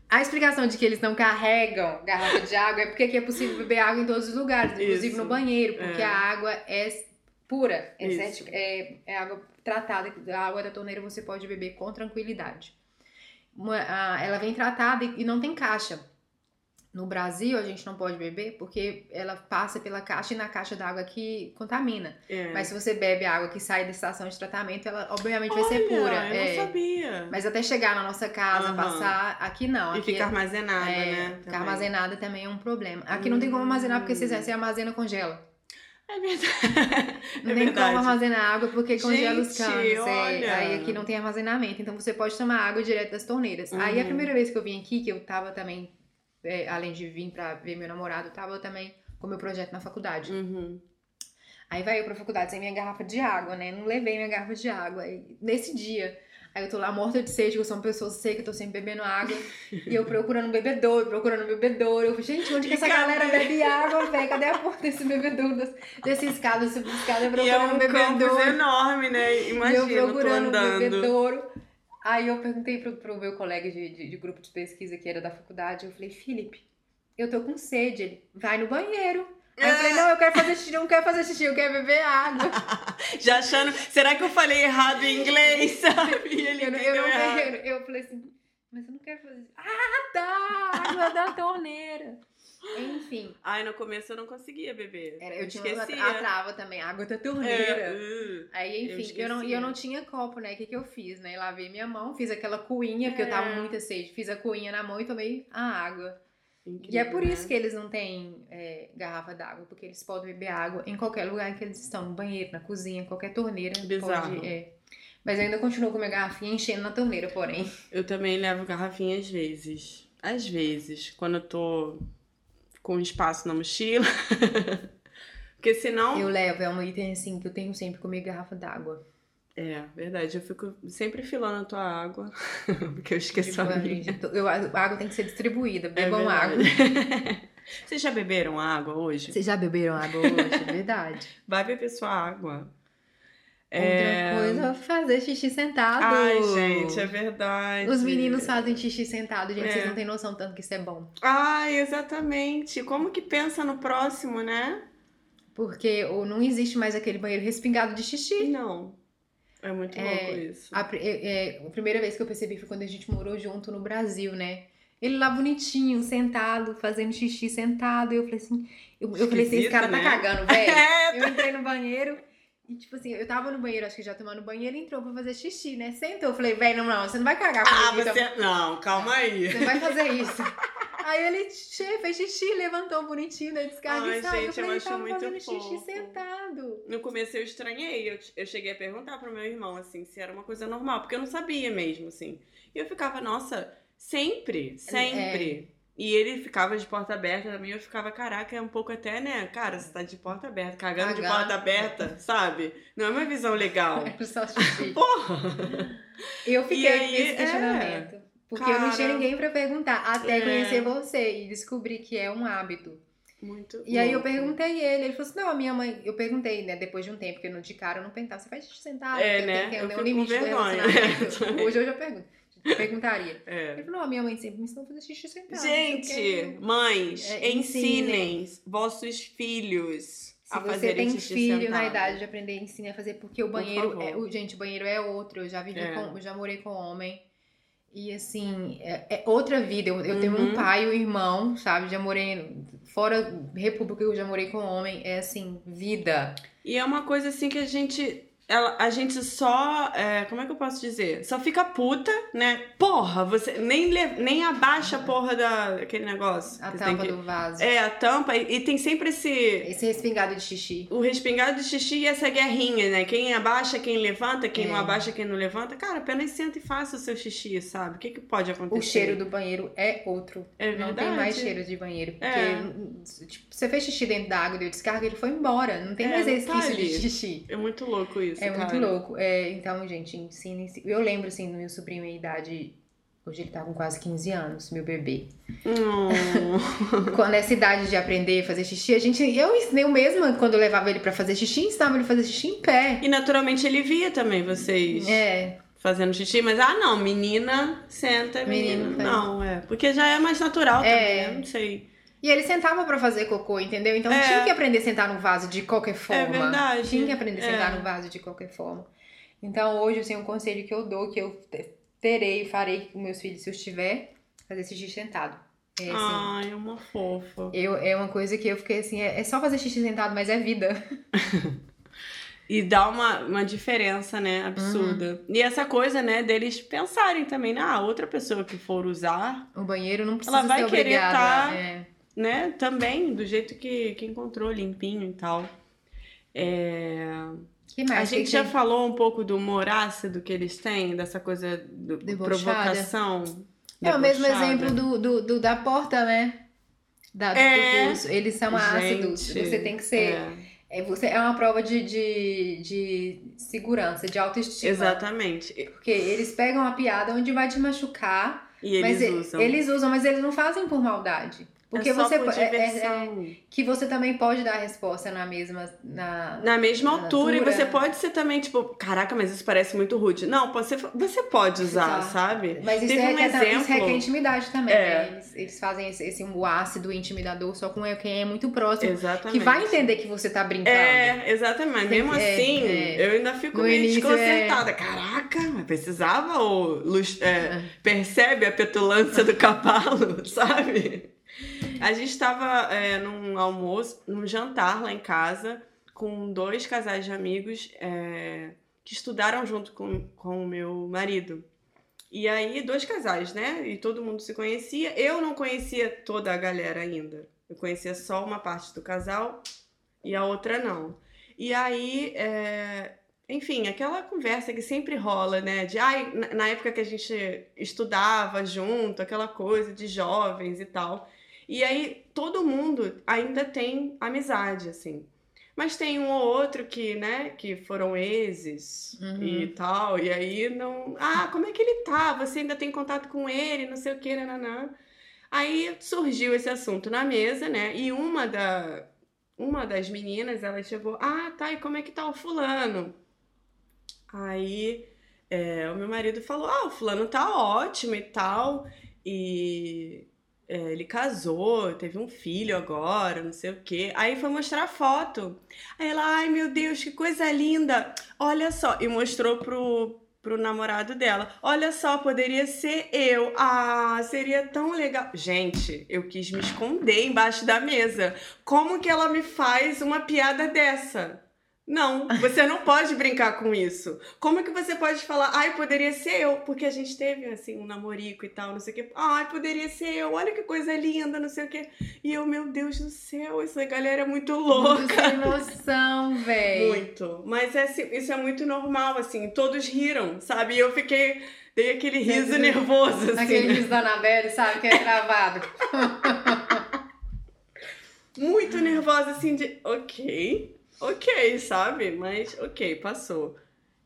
A explicação de que eles não carregam garrafa de água é porque aqui é possível beber água em todos os lugares, inclusive
Isso.
no banheiro, porque
É.
a água é pura, é, cética, é, é água tratada, a água da torneira você pode beber com tranquilidade. Uma- a- ela vem tratada e, e não tem caixa. No Brasil, a gente não pode beber porque ela passa pela caixa e na caixa d'água que contamina.
É.
Mas se você bebe a água que sai da estação de tratamento, ela obviamente vai ser
Olha,
pura.
Eu
É.
não sabia.
Mas até chegar na nossa casa,
Aham.
passar, aqui não.
E
Aqui
fica
é-
armazenada,
é,
né?
Ficar
também.
armazenada também é um problema. Aqui não tem como armazenar porque você,
Hum.
você armazena congela.
É verdade.
Não
é
tem
verdade.
como armazenar água porque congela os
Gente,
canos. é.
olha.
Aí aqui não tem armazenamento. Então você pode tomar água direto das torneiras. Aí a
Uhum.
primeira vez que eu vim aqui, que eu tava também, é, além de vir pra ver meu namorado, eu tava também com meu projeto na faculdade.
Uhum.
Aí vai eu pra faculdade sem minha garrafa de água, né? Não levei minha garrafa de água. Aí, nesse dia, aí eu tô lá morta de sede, eu sou uma pessoa seca, eu tô sempre bebendo água. e eu procurando um bebedouro, procurando um bebedouro. Eu falei, gente, onde que
E
essa galera bebe água, velho? Cadê a porra desse bebedouro? Des- Desse escada, subir escada,
E é
procurando
um
um
campus
bebedouro.
enorme, né?
E eu
Imagina, tu
procurando um bebedouro. Aí eu perguntei pro, pro meu colega de, de, de grupo de pesquisa que era da faculdade, eu falei, Felipe, eu tô com sede. Ele, vai no banheiro. Aí eu falei, não, eu quero fazer xixi, não quero fazer xixi, eu quero beber água.
Já achando, será que eu falei errado em inglês, sabe? Ele
Eu, não- eu, não, eu, eu falei assim, Mas eu não quero fazer. Ah, tá! Água da torneira. Enfim.
Ai, no começo eu não conseguia beber.
Era, eu tinha
Esquecia.
a, a trava também, água da
É,
torneira.
uh,
Aí,
Eu
enfim, eu, não, e
esquecia.
eu não tinha copo, né? O que, que eu fiz, né? Lavei minha mão, fiz aquela coinha, porque eu tava
É.
muita sede. Fiz a coinha na mão e tomei a água. e é
incrível,
por
né?
isso que eles não têm é, garrafa d'água, porque eles podem beber água em qualquer lugar que eles estão, no banheiro, na cozinha, qualquer torneira.
Bizarro.
Pode, é. Mas eu ainda continuo com minha garrafinha enchendo na torneira, porém.
Eu também levo garrafinha às vezes. Às vezes, quando eu tô com espaço na mochila. Porque senão.
Eu levo, é um item assim que eu tenho sempre comigo garrafa d'água.
É, verdade. Eu fico sempre filando a tua água. Porque eu esqueço
Tipo, a
minha.
gente- eu- a água tem que ser distribuída,
É
bebam
verdade.
água.
Vocês já beberam água hoje?
Vocês já beberam água hoje? É verdade.
Vai beber sua água. É...
Outra coisa, fazer xixi sentado.
Ai, gente, é verdade.
Os meninos fazem xixi sentado, gente.
É.
Vocês não têm noção tanto que isso é bom.
Ai, exatamente. Como que pensa no próximo, né?
Porque ou não existe mais aquele banheiro respingado de xixi.
Não. É muito
É,
louco isso.
A, é, é, a primeira vez que eu percebi foi quando a gente morou junto no Brasil, né? Ele lá bonitinho, sentado, fazendo xixi sentado. E eu falei assim, eu, eu falei assim, esse cara tá
né?
cagando, velho.
É,
Eu entrei no banheiro e, tipo assim, eu tava no banheiro, acho que já tomando banho, ele entrou pra fazer xixi, né? Sentou, eu falei, velho, não, não, você não vai cagar
Ah,
comigo, então
você. Não, calma aí.
você não vai fazer isso. Aí ele che- fez xixi, levantou bonitinho da descarga
Ai,
e saiu.
gente,
eu falei,
eu acho
tava
muito
fazendo xixi
fofo.
sentado.
No começo eu estranhei, eu, eu cheguei a perguntar pro meu irmão, assim, se era uma coisa normal, porque eu não sabia mesmo, assim. E eu ficava, nossa, sempre, sempre. E ele ficava de porta aberta também, eu ficava, caraca, é um pouco até, né? Cara, você tá de porta aberta, cagando de
Cagar.
porta aberta, sabe? Não é uma visão legal.
Era só xixi.
Porra!
Eu fiquei
aí,
com esse
é.
questionamento. Porque eu não tinha
Cara.
ninguém pra perguntar, até
É.
conhecer você e descobrir que é um hábito.
Muito
E aí eu perguntei ele, ele falou assim: não, a minha mãe. Eu perguntei, né, depois de um tempo, porque eu não de cara eu não perguntava, você faz xixi sentado?
É,
Porque
né?
Tem, tem
Eu
um
fico com
limite do
vergonha.
relacionamento. Hoje eu já pergunto. Perguntaria.
É.
Ele falou: minha mãe sempre me ensinou a fazer xixi sentado.
Gente, mães,
É,
ensinem vossos filhos
Se
a
você tem filho
sentado.
na idade de aprender, ensine a fazer, porque o banheiro é, o, gente, o banheiro é outro. Eu já vivi
É.
com, eu já morei com homem. E assim, é, é outra vida. Eu, eu tenho um
Uhum.
pai e um irmão, sabe? Já morei fora república, eu já morei com homem. É assim, vida.
E é uma coisa assim que a gente. Ela, a gente só. é, como é que eu posso dizer? Só fica puta, né? Porra, você nem, le- nem abaixa a porra da, daquele negócio.
A tampa
que-
do vaso.
É, a tampa. E, e tem sempre esse.
Esse respingado de xixi.
O respingado de xixi e essa guerrinha, né? Quem abaixa, quem levanta, quem
É.
não abaixa, quem não levanta. Cara, apenas senta e faça o seu xixi, sabe? O que, que pode acontecer?
O cheiro do banheiro é outro.
É
Não
verdade.
tem mais cheiro de banheiro. Porque
É.
tipo, você fez xixi dentro da água, deu descarga, ele foi embora. Não tem
É,
mais
não
esse
tá
resquício de xixi.
É muito louco isso,
É
cara.
muito louco. É, então, gente, ensinem. Eu lembro, assim, do meu sobrinho, minha idade. Hoje ele tá com quase 15 anos, meu bebê.
Hum.
Quando nessa idade de aprender a fazer xixi, a gente. Eu ensinei o mesmo quando eu levava ele pra fazer xixi, ensinava ele a fazer xixi em pé.
e naturalmente ele via também vocês
É,
fazendo xixi, mas ah não, menina senta, menino,
Menino faz.
não, é. Porque já é mais natural
É.
também, eu não sei.
E ele sentava pra fazer cocô, entendeu? Então
É.
tinha que aprender a sentar no vaso de qualquer forma.
verdade.
Tinha que aprender a sentar
É.
no vaso de qualquer forma. Então hoje, assim, um conselho que eu dou, que eu te- terei e farei com meus filhos se eu estiver, fazer xixi sentado. É assim.
Ai, é uma fofa.
Eu, é uma coisa que eu fiquei assim, é, é só fazer xixi sentado, mas é vida.
E dá uma, uma diferença, né, absurda.
Uhum.
E essa coisa, né, deles pensarem também, né, ah, outra pessoa que for usar,
O banheiro não precisa
Ela vai
ser
querer
obrigada.
tá-
é.
Né, também, do jeito que, que encontrou, limpinho e tal. É...
que mais?
A
Que
gente
que
já
tem?
falou um pouco do humor ácido que eles têm, dessa coisa do
Debochada.
provocação.
É o mesmo
debochada.
exemplo do, do, do- da porta, né? Da,
É.
do curso. Eles são ácidos. Você tem que ser.
é,
É, você, é uma prova de, de, de segurança, de autoestima.
exatamente.
Porque eles pegam a piada onde vai te machucar,
E
mas
eles usam.
eles usam, mas eles não fazem por maldade. Porque
é
você
por
é- é-
diversão.
Que você também pode dar a resposta na mesma. Na...
Na mesma
Na
altura, e
altura.
você pode ser também, tipo, caraca, mas isso parece muito rude. Não, você, você pode usar,
Exato.
sabe?
Mas isso,
Teve
é,
um
é- isso
exemplo-
requer intimidade também,
É.
né? Eles, eles fazem esse, esse o ácido intimidador só com quem é muito próximo.
Exatamente.
Que vai entender que você tá brincando.
É, exatamente.
Tem-
Mesmo
é,
assim,
é.
eu ainda fico
No
meio
início,
desconcertada. Caraca, mas precisava ou é, percebe a petulância do cavalo, sabe? A gente tava é, num almoço, num jantar lá em casa, com dois casais de amigos é, que estudaram junto com, com o meu marido. E aí, dois casais, né? E todo mundo se conhecia. Eu não conhecia toda a galera ainda. Eu conhecia só uma parte do casal e a outra não. E aí, é, enfim, aquela conversa que sempre rola, né? De ai, na- na época que a gente estudava junto, aquela coisa de jovens e tal. E aí todo mundo ainda tem amizade, assim. Mas tem um ou outro que, né, que foram exes
Uhum.
e tal, e aí não. Ah, como é que ele tá? Você ainda tem contato com ele, não sei o que, nananã. Aí surgiu esse assunto na mesa, né? E uma da uma das meninas, ela chegou, ah, tá, e como é que tá o fulano? Aí é, o meu marido falou, ah, o fulano tá ótimo e tal, e é, ele casou, teve um filho agora, não sei o quê. Aí foi mostrar a foto. Aí ela, ai meu Deus, que coisa linda! Olha só, e mostrou pro, pro namorado dela. Olha só, poderia ser eu. Ah, seria tão legal. Gente, eu quis me esconder embaixo da mesa. Como que ela me faz uma piada dessa? Não, você não pode brincar com isso. Como que você pode falar, ai, poderia ser eu? Porque a gente teve, assim, um namorico e tal, não sei o quê. Ai, poderia ser eu, olha que coisa linda, não sei o quê. E eu, meu Deus do céu, essa galera é muito
Muito
louca.
sem noção, véi.
Muito. Mas é, assim, isso é muito normal, assim. Todos riram, sabe? E eu fiquei. Dei aquele riso nervoso, assim.
Aquele
né?
riso da Anabelle, sabe? Que é gravado.
Muito nervosa, assim, de. Ok. Ok, sabe? Mas ok, passou.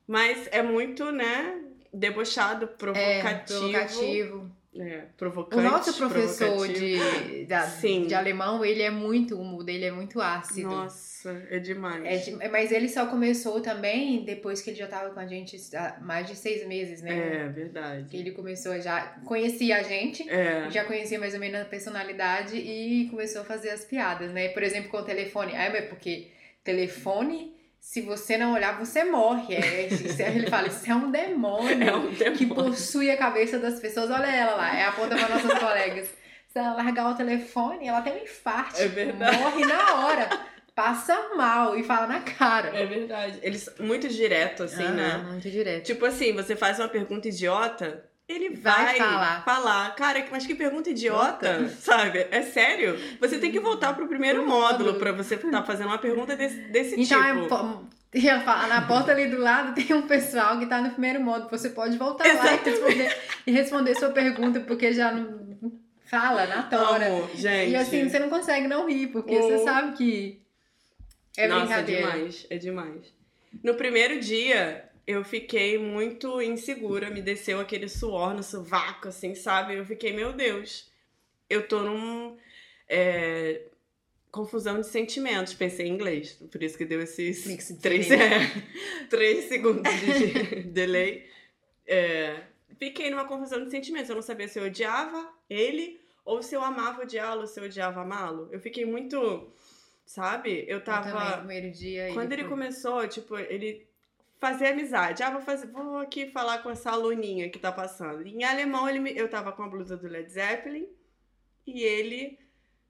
Mas é muito, né? Debochado,
É,
provocativo.
provocativo.
É,
O
provocante.
nosso professor de, da- de alemão, ele é muito, o humor dele é muito ácido.
Nossa, é demais.
É de- mas ele só começou também depois que ele já tava com a gente há mais de seis meses, né?
É,
Que
verdade.
ele começou a já conhecia a gente,
É.
já conhecia mais ou menos a personalidade e começou a fazer as piadas, né? Por exemplo, com o telefone. Ah, mas porque telefone, se você não olhar, você morre. É, é- ele fala, isso é um demônio
É um
que
demônio.
possui a cabeça das pessoas. Olha ela lá, é a ponta para nossas colegas. Se ela largar o telefone, ela tem um infarto.
É verdade.
Morre na hora. Passa mal e fala na cara.
É verdade. Eles muito direto, assim,
Aham,
né?
Muito direto.
Tipo assim, você faz uma pergunta idiota, ele
Vai
vai,
falar.
Cara, mas que pergunta idiota, sabe? É sério? Você tem que voltar pro primeiro módulo
módulo.
pra você estar fazendo uma pergunta desse, desse
Então, é,
tipo.
po- ia falar, na porta ali do lado tem um pessoal que tá no primeiro modo. Você pode voltar lá e
Exatamente.
responder, e responder sua pergunta, porque já não fala na tora.
Amo, gente.
E assim, você não consegue não rir, porque
Oh.
você sabe que é
Nossa, é
brincadeira.
demais, é demais. No primeiro dia, eu fiquei muito insegura, me desceu aquele suor no sovaco, assim, sabe? Eu fiquei, meu Deus, eu tô num. é, confusão de sentimentos, pensei em inglês, por isso que deu esses três, é, três segundos de delay. É, fiquei numa confusão de sentimentos, eu não sabia se eu odiava ele ou se eu amava odiá-lo, se eu odiava amá-lo. Eu fiquei muito, sabe? Eu
Eu também,
tava.
dia.
Quando ele
foi-
começou, tipo, ele fazer amizade. Ah, vou fazer, vou aqui falar com essa aluninha que tá passando. Em alemão, ele me, eu tava com a blusa do Led Zeppelin e ele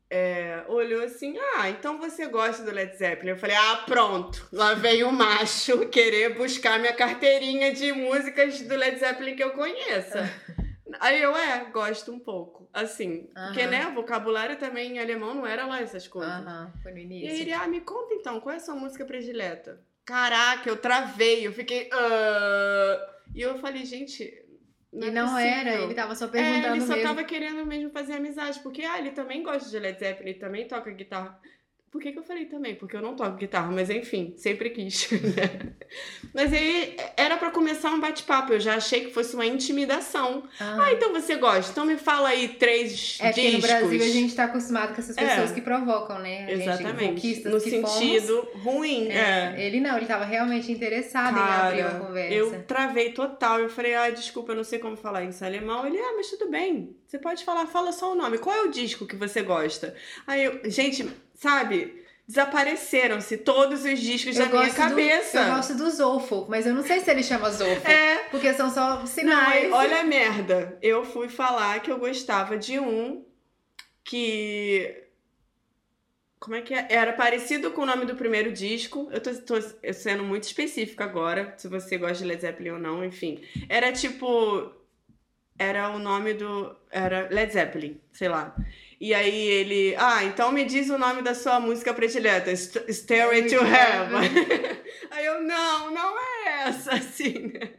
é, olhou assim: Ah, então você gosta do Led Zeppelin? Eu falei: Ah, pronto, lá vem o macho querer buscar minha carteirinha de músicas do Led Zeppelin que eu conheça. Aí eu, é, gosto um pouco. Assim, porque,
Aham.
né, o vocabulário também em alemão não era lá essas coisas.
Aham, foi no
E
início.
aí ele, ah, me conta então, qual é a sua música predileta? Caraca, eu travei, eu fiquei. "Ah". E eu falei, gente.
E
é
não
possível.
era, ele tava só
É,
perguntando
ele só
mesmo.
tava querendo mesmo fazer amizade, porque ah, ele também gosta de Led Zeppelin, ele também toca guitarra. Por que, que eu falei também? Porque eu não toco guitarra, mas enfim, sempre quis. Né? mas aí era pra começar um bate-papo. Eu já achei que fosse uma intimidação.
Ah,
Ah, então você gosta. Então me fala aí três
é porque no
discos.
Brasil a gente tá acostumado com essas
É.
pessoas que provocam, né? A
Exatamente. No
que
sentido ruim.
fomos.
é.
É, Ele não, ele tava realmente interessado em abrir
Cara,
uma conversa.
eu travei total. Eu falei, ah, desculpa, eu não sei como falar isso em alemão. Ele, ah, mas tudo bem. Você pode falar, fala só o nome. Qual é o disco que você gosta? Aí eu, gente, sabe, desapareceram-se todos os discos da minha cabeça.
Do, eu gosto do Zolfo, mas eu não sei se ele chama Zolfo.
É.
Porque são só sinais.
olha a merda. Eu fui falar que eu gostava de um que. Como é que é? Era parecido com o nome do primeiro disco. Eu tô, tô sendo muito específica agora, se você gosta de Led Zeppelin ou não, enfim. Era tipo. Era o nome do. Era Led Zeppelin, sei lá. E aí ele. Ah, então me diz o nome da sua música predileta: St- Stairway to Heaven. aí eu, não, não é essa, assim, né?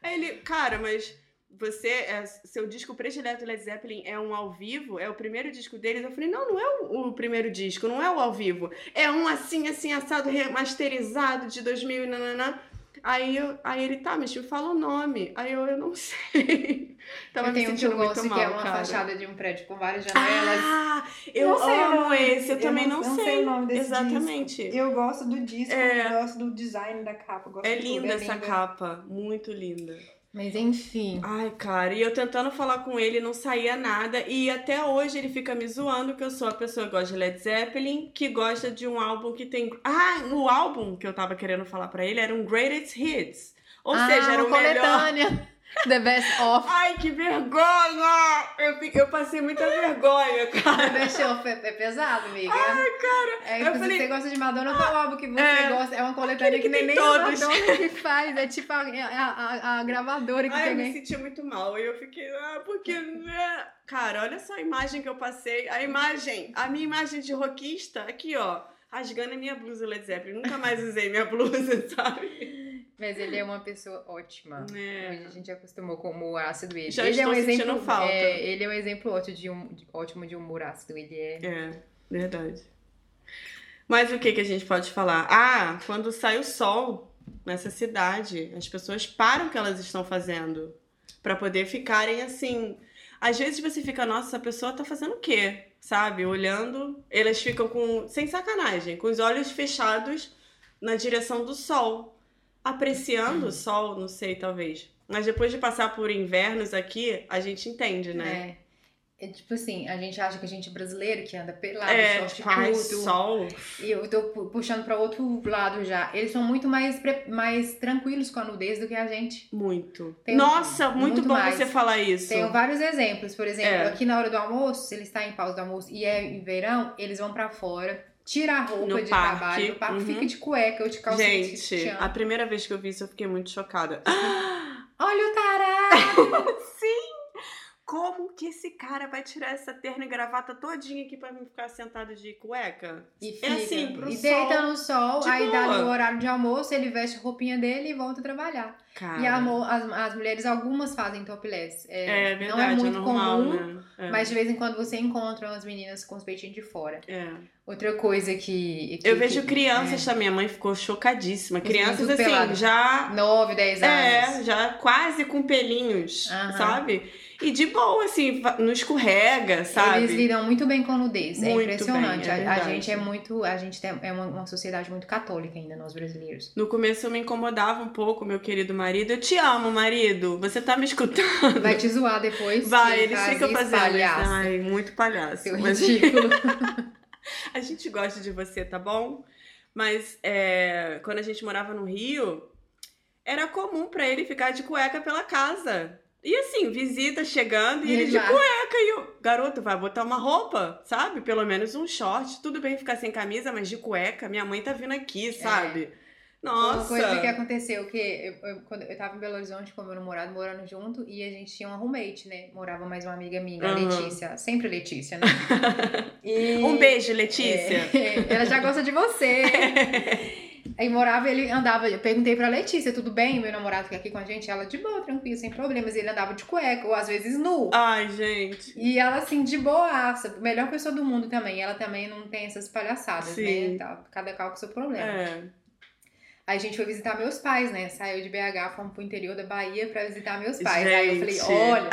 Aí ele, cara, mas você, é, seu disco predileto Led Zeppelin é um ao vivo? É o primeiro disco deles? Eu falei, não, não é o, o primeiro disco, não é o ao vivo. É um assim, assim, assado, remasterizado de 2000 e nananã. Aí, eu, aí ele, tá, mas me fala o nome. Aí eu, eu não sei. Tava
eu
me
tenho um que eu gosto
mal,
que é uma
cara.
fachada de um prédio com várias janelas.
Ah, eu
Não sei
amo esse, eu,
Eu
também
não-
não, sei.
sei o nome desse
Exatamente.
Eu gosto do disco,
É.
eu gosto do design da capa.
É
tudo.
linda
é
essa
linda.
capa, muito linda.
Mas enfim.
Ai, cara, e eu tentando falar com ele, não saía nada. E até hoje ele fica me zoando que eu sou a pessoa que gosta de Led Zeppelin, que gosta de um álbum que tem. Ah, o álbum que eu tava querendo falar pra ele era um Greatest Hits. Ou
ah,
seja, era o
uma
melhor.
The Best Of.
Ai, que vergonha! Eu, eu passei muita vergonha,
The
cara.
Best Of é, é pesado, amiga.
Ai, cara.
É,
eu
inclusive,
falei-
você gosta de Madonna, qual álbum que você
É.
gosta? É uma coletânea que,
que
nem,
tem
nem a
todos.
Madonna que faz. É tipo a, a, a- a gravadora que
Ai, eu me
tem.
senti muito mal. E eu fiquei, ah, porque. né? Cara, olha só a imagem que eu passei. A imagem, a minha imagem de rockista, aqui, ó. Rasgando a minha blusa Led Zeppelin. Nunca mais usei minha blusa, sabe?
Mas ele é uma pessoa ótima.
É.
Hoje a gente acostumou com o humor ácido dele.
Já
ele é um
sentindo
exemplo,
falta.
é, ele é um exemplo ótimo de, um, de- ótimo de humor ácido. Ele é.
É, verdade. Mas o que, que a gente pode falar? Ah, quando sai o sol nessa cidade, as pessoas param o que elas estão fazendo pra poder ficarem assim. Às vezes você fica, nossa, essa pessoa tá fazendo o quê? Sabe? Olhando, elas ficam com, sem sacanagem, com os olhos fechados na direção do sol, apreciando o sol, não sei, talvez. Mas depois de passar por invernos aqui, a gente entende, né?
É. É tipo assim, a gente acha que a gente é brasileiro, que anda pelado,
É,
short curto.
sol.
E eu tô pu- puxando pra outro lado já. Eles são muito mais, mais tranquilos com a nudez do que a gente.
Muito.
Tem
Nossa, muito,
muito
bom
mais.
você falar isso.
Tenho vários exemplos. Por exemplo,
É.
aqui na hora do almoço, se eles estão em pausa do almoço e é em verão, eles vão pra fora, tira a roupa
No
de
parque,
trabalho, no parque
uhum.
fica de cueca ou de calça de
Gente,
sutiã.
a primeira vez que eu vi isso, eu fiquei muito chocada.
Olha o tará!
Sim! Como que esse cara vai tirar essa terno e gravata todinha aqui pra mim ficar sentado de cueca?
E
É
fica.
assim, pro
e
sol,
deita no sol,
de
aí dá
boa.
no horário de almoço, ele veste a roupinha dele e volta a trabalhar.
Cara,
E a as, as mulheres, algumas fazem topless.
é verdade,
não é muito
normal,
comum,
né? É.
mas de vez em quando você encontra umas meninas com os peitinhos de fora.
É.
Outra coisa que. que
Eu vejo
que-
crianças também, a mãe ficou chocadíssima.
Os
Crianças assim,
pelados.
já
é, 9, 10 anos.
É, já quase com pelinhos, sabe? E de boa, assim, não escorrega, sabe?
Eles lidam muito bem com nudez. é
Muito
impressionante.
bem, é
a, gente é muito. A gente tem, é uma, uma sociedade muito católica ainda, nós brasileiros.
No começo eu me incomodava um pouco, meu querido marido. Eu te amo, marido. Você tá me escutando?
Vai te zoar depois.
Vai, ele
faz
fica
isso,
fazendo
palhaço.
Ai, muito palhaço.
Seu
Mas
ridículo.
a gente gosta de você, tá bom? Mas é, quando a gente morava no Rio, era comum pra ele ficar de cueca pela casa. E assim, visita chegando e
E
ele
ele
de cueca. E eu, garoto, vai botar uma roupa, sabe? Pelo menos um short. Tudo bem ficar sem camisa, mas de cueca. Minha mãe tá vindo aqui, sabe? Nossa.
Uma coisa que aconteceu, que eu, eu, quando eu tava em Belo Horizonte com meu namorado, morando junto, e a gente tinha uma roommate, né? Morava mais uma amiga minha, a
Aham.
Letícia. Sempre Letícia, né? E-
Um beijo, Letícia.
É, ela já gosta de você. Aí morava, ele andava, eu perguntei pra Letícia, tudo bem? Meu namorado que aqui com a gente, ela de boa, tranquilo, sem problemas. Ele andava de cueca, ou às vezes nu.
Ai, gente.
E ela, assim, de boaça, melhor pessoa do mundo também. Ela também não tem essas palhaçadas,
Sim.
né? Tá, cada qual com seu problema.
É.
Aí a gente foi visitar meus pais, né? Saiu de BH, fomos pro interior da Bahia pra visitar meus pais. Aí eu falei,
Gente.
olha,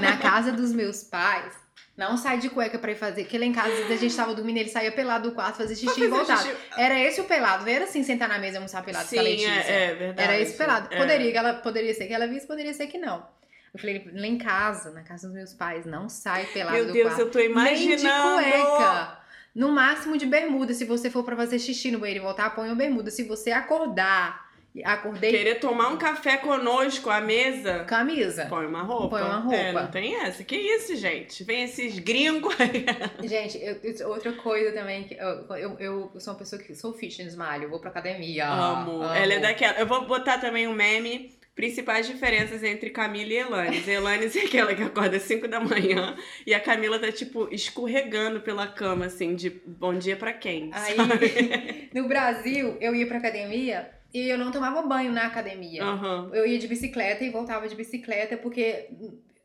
na casa dos meus pais, não sai de cueca pra ir fazer. Porque lá em casa, às vezes a gente tava dormindo, ele saía pelado do quarto, fazia xixi e voltava.
xixi.
Era esse o pelado, não era assim sentar na mesa e almoçar pelado com a
Sim,
Letícia.
é, é verdade.
Era esse pelado.
É.
Poderia, que ela, poderia ser que ela visse, poderia ser que não. Eu falei, lá em casa, na casa dos meus pais, não sai pelado
Meu
do
Deus,
quarto.
eu tô
Nem de
imaginando.
cueca. No máximo de bermuda. Se você for pra fazer xixi no banheiro e voltar, põe uma bermuda. Se você acordar, acordei,
Querer tomar um café conosco à mesa,
camisa.
põe uma roupa.
Põe uma roupa.
É, não tem essa. Que isso, gente? Vem esses gringos aí.
Gente, eu- eu- outra coisa também, que eu, eu, eu sou uma pessoa que sou fitness, malho, eu vou pra academia.
Amo. Ela é daquela. Eu vou botar também um meme. Principais diferenças entre Camila e Elanis. Elanis é aquela que acorda às 5 da manhã e a Camila tá, tipo, escorregando pela cama, assim, de bom dia pra quem?
Aí, no Brasil, eu ia pra academia e eu não tomava banho na academia.
Aham.
Eu ia de bicicleta e voltava de bicicleta porque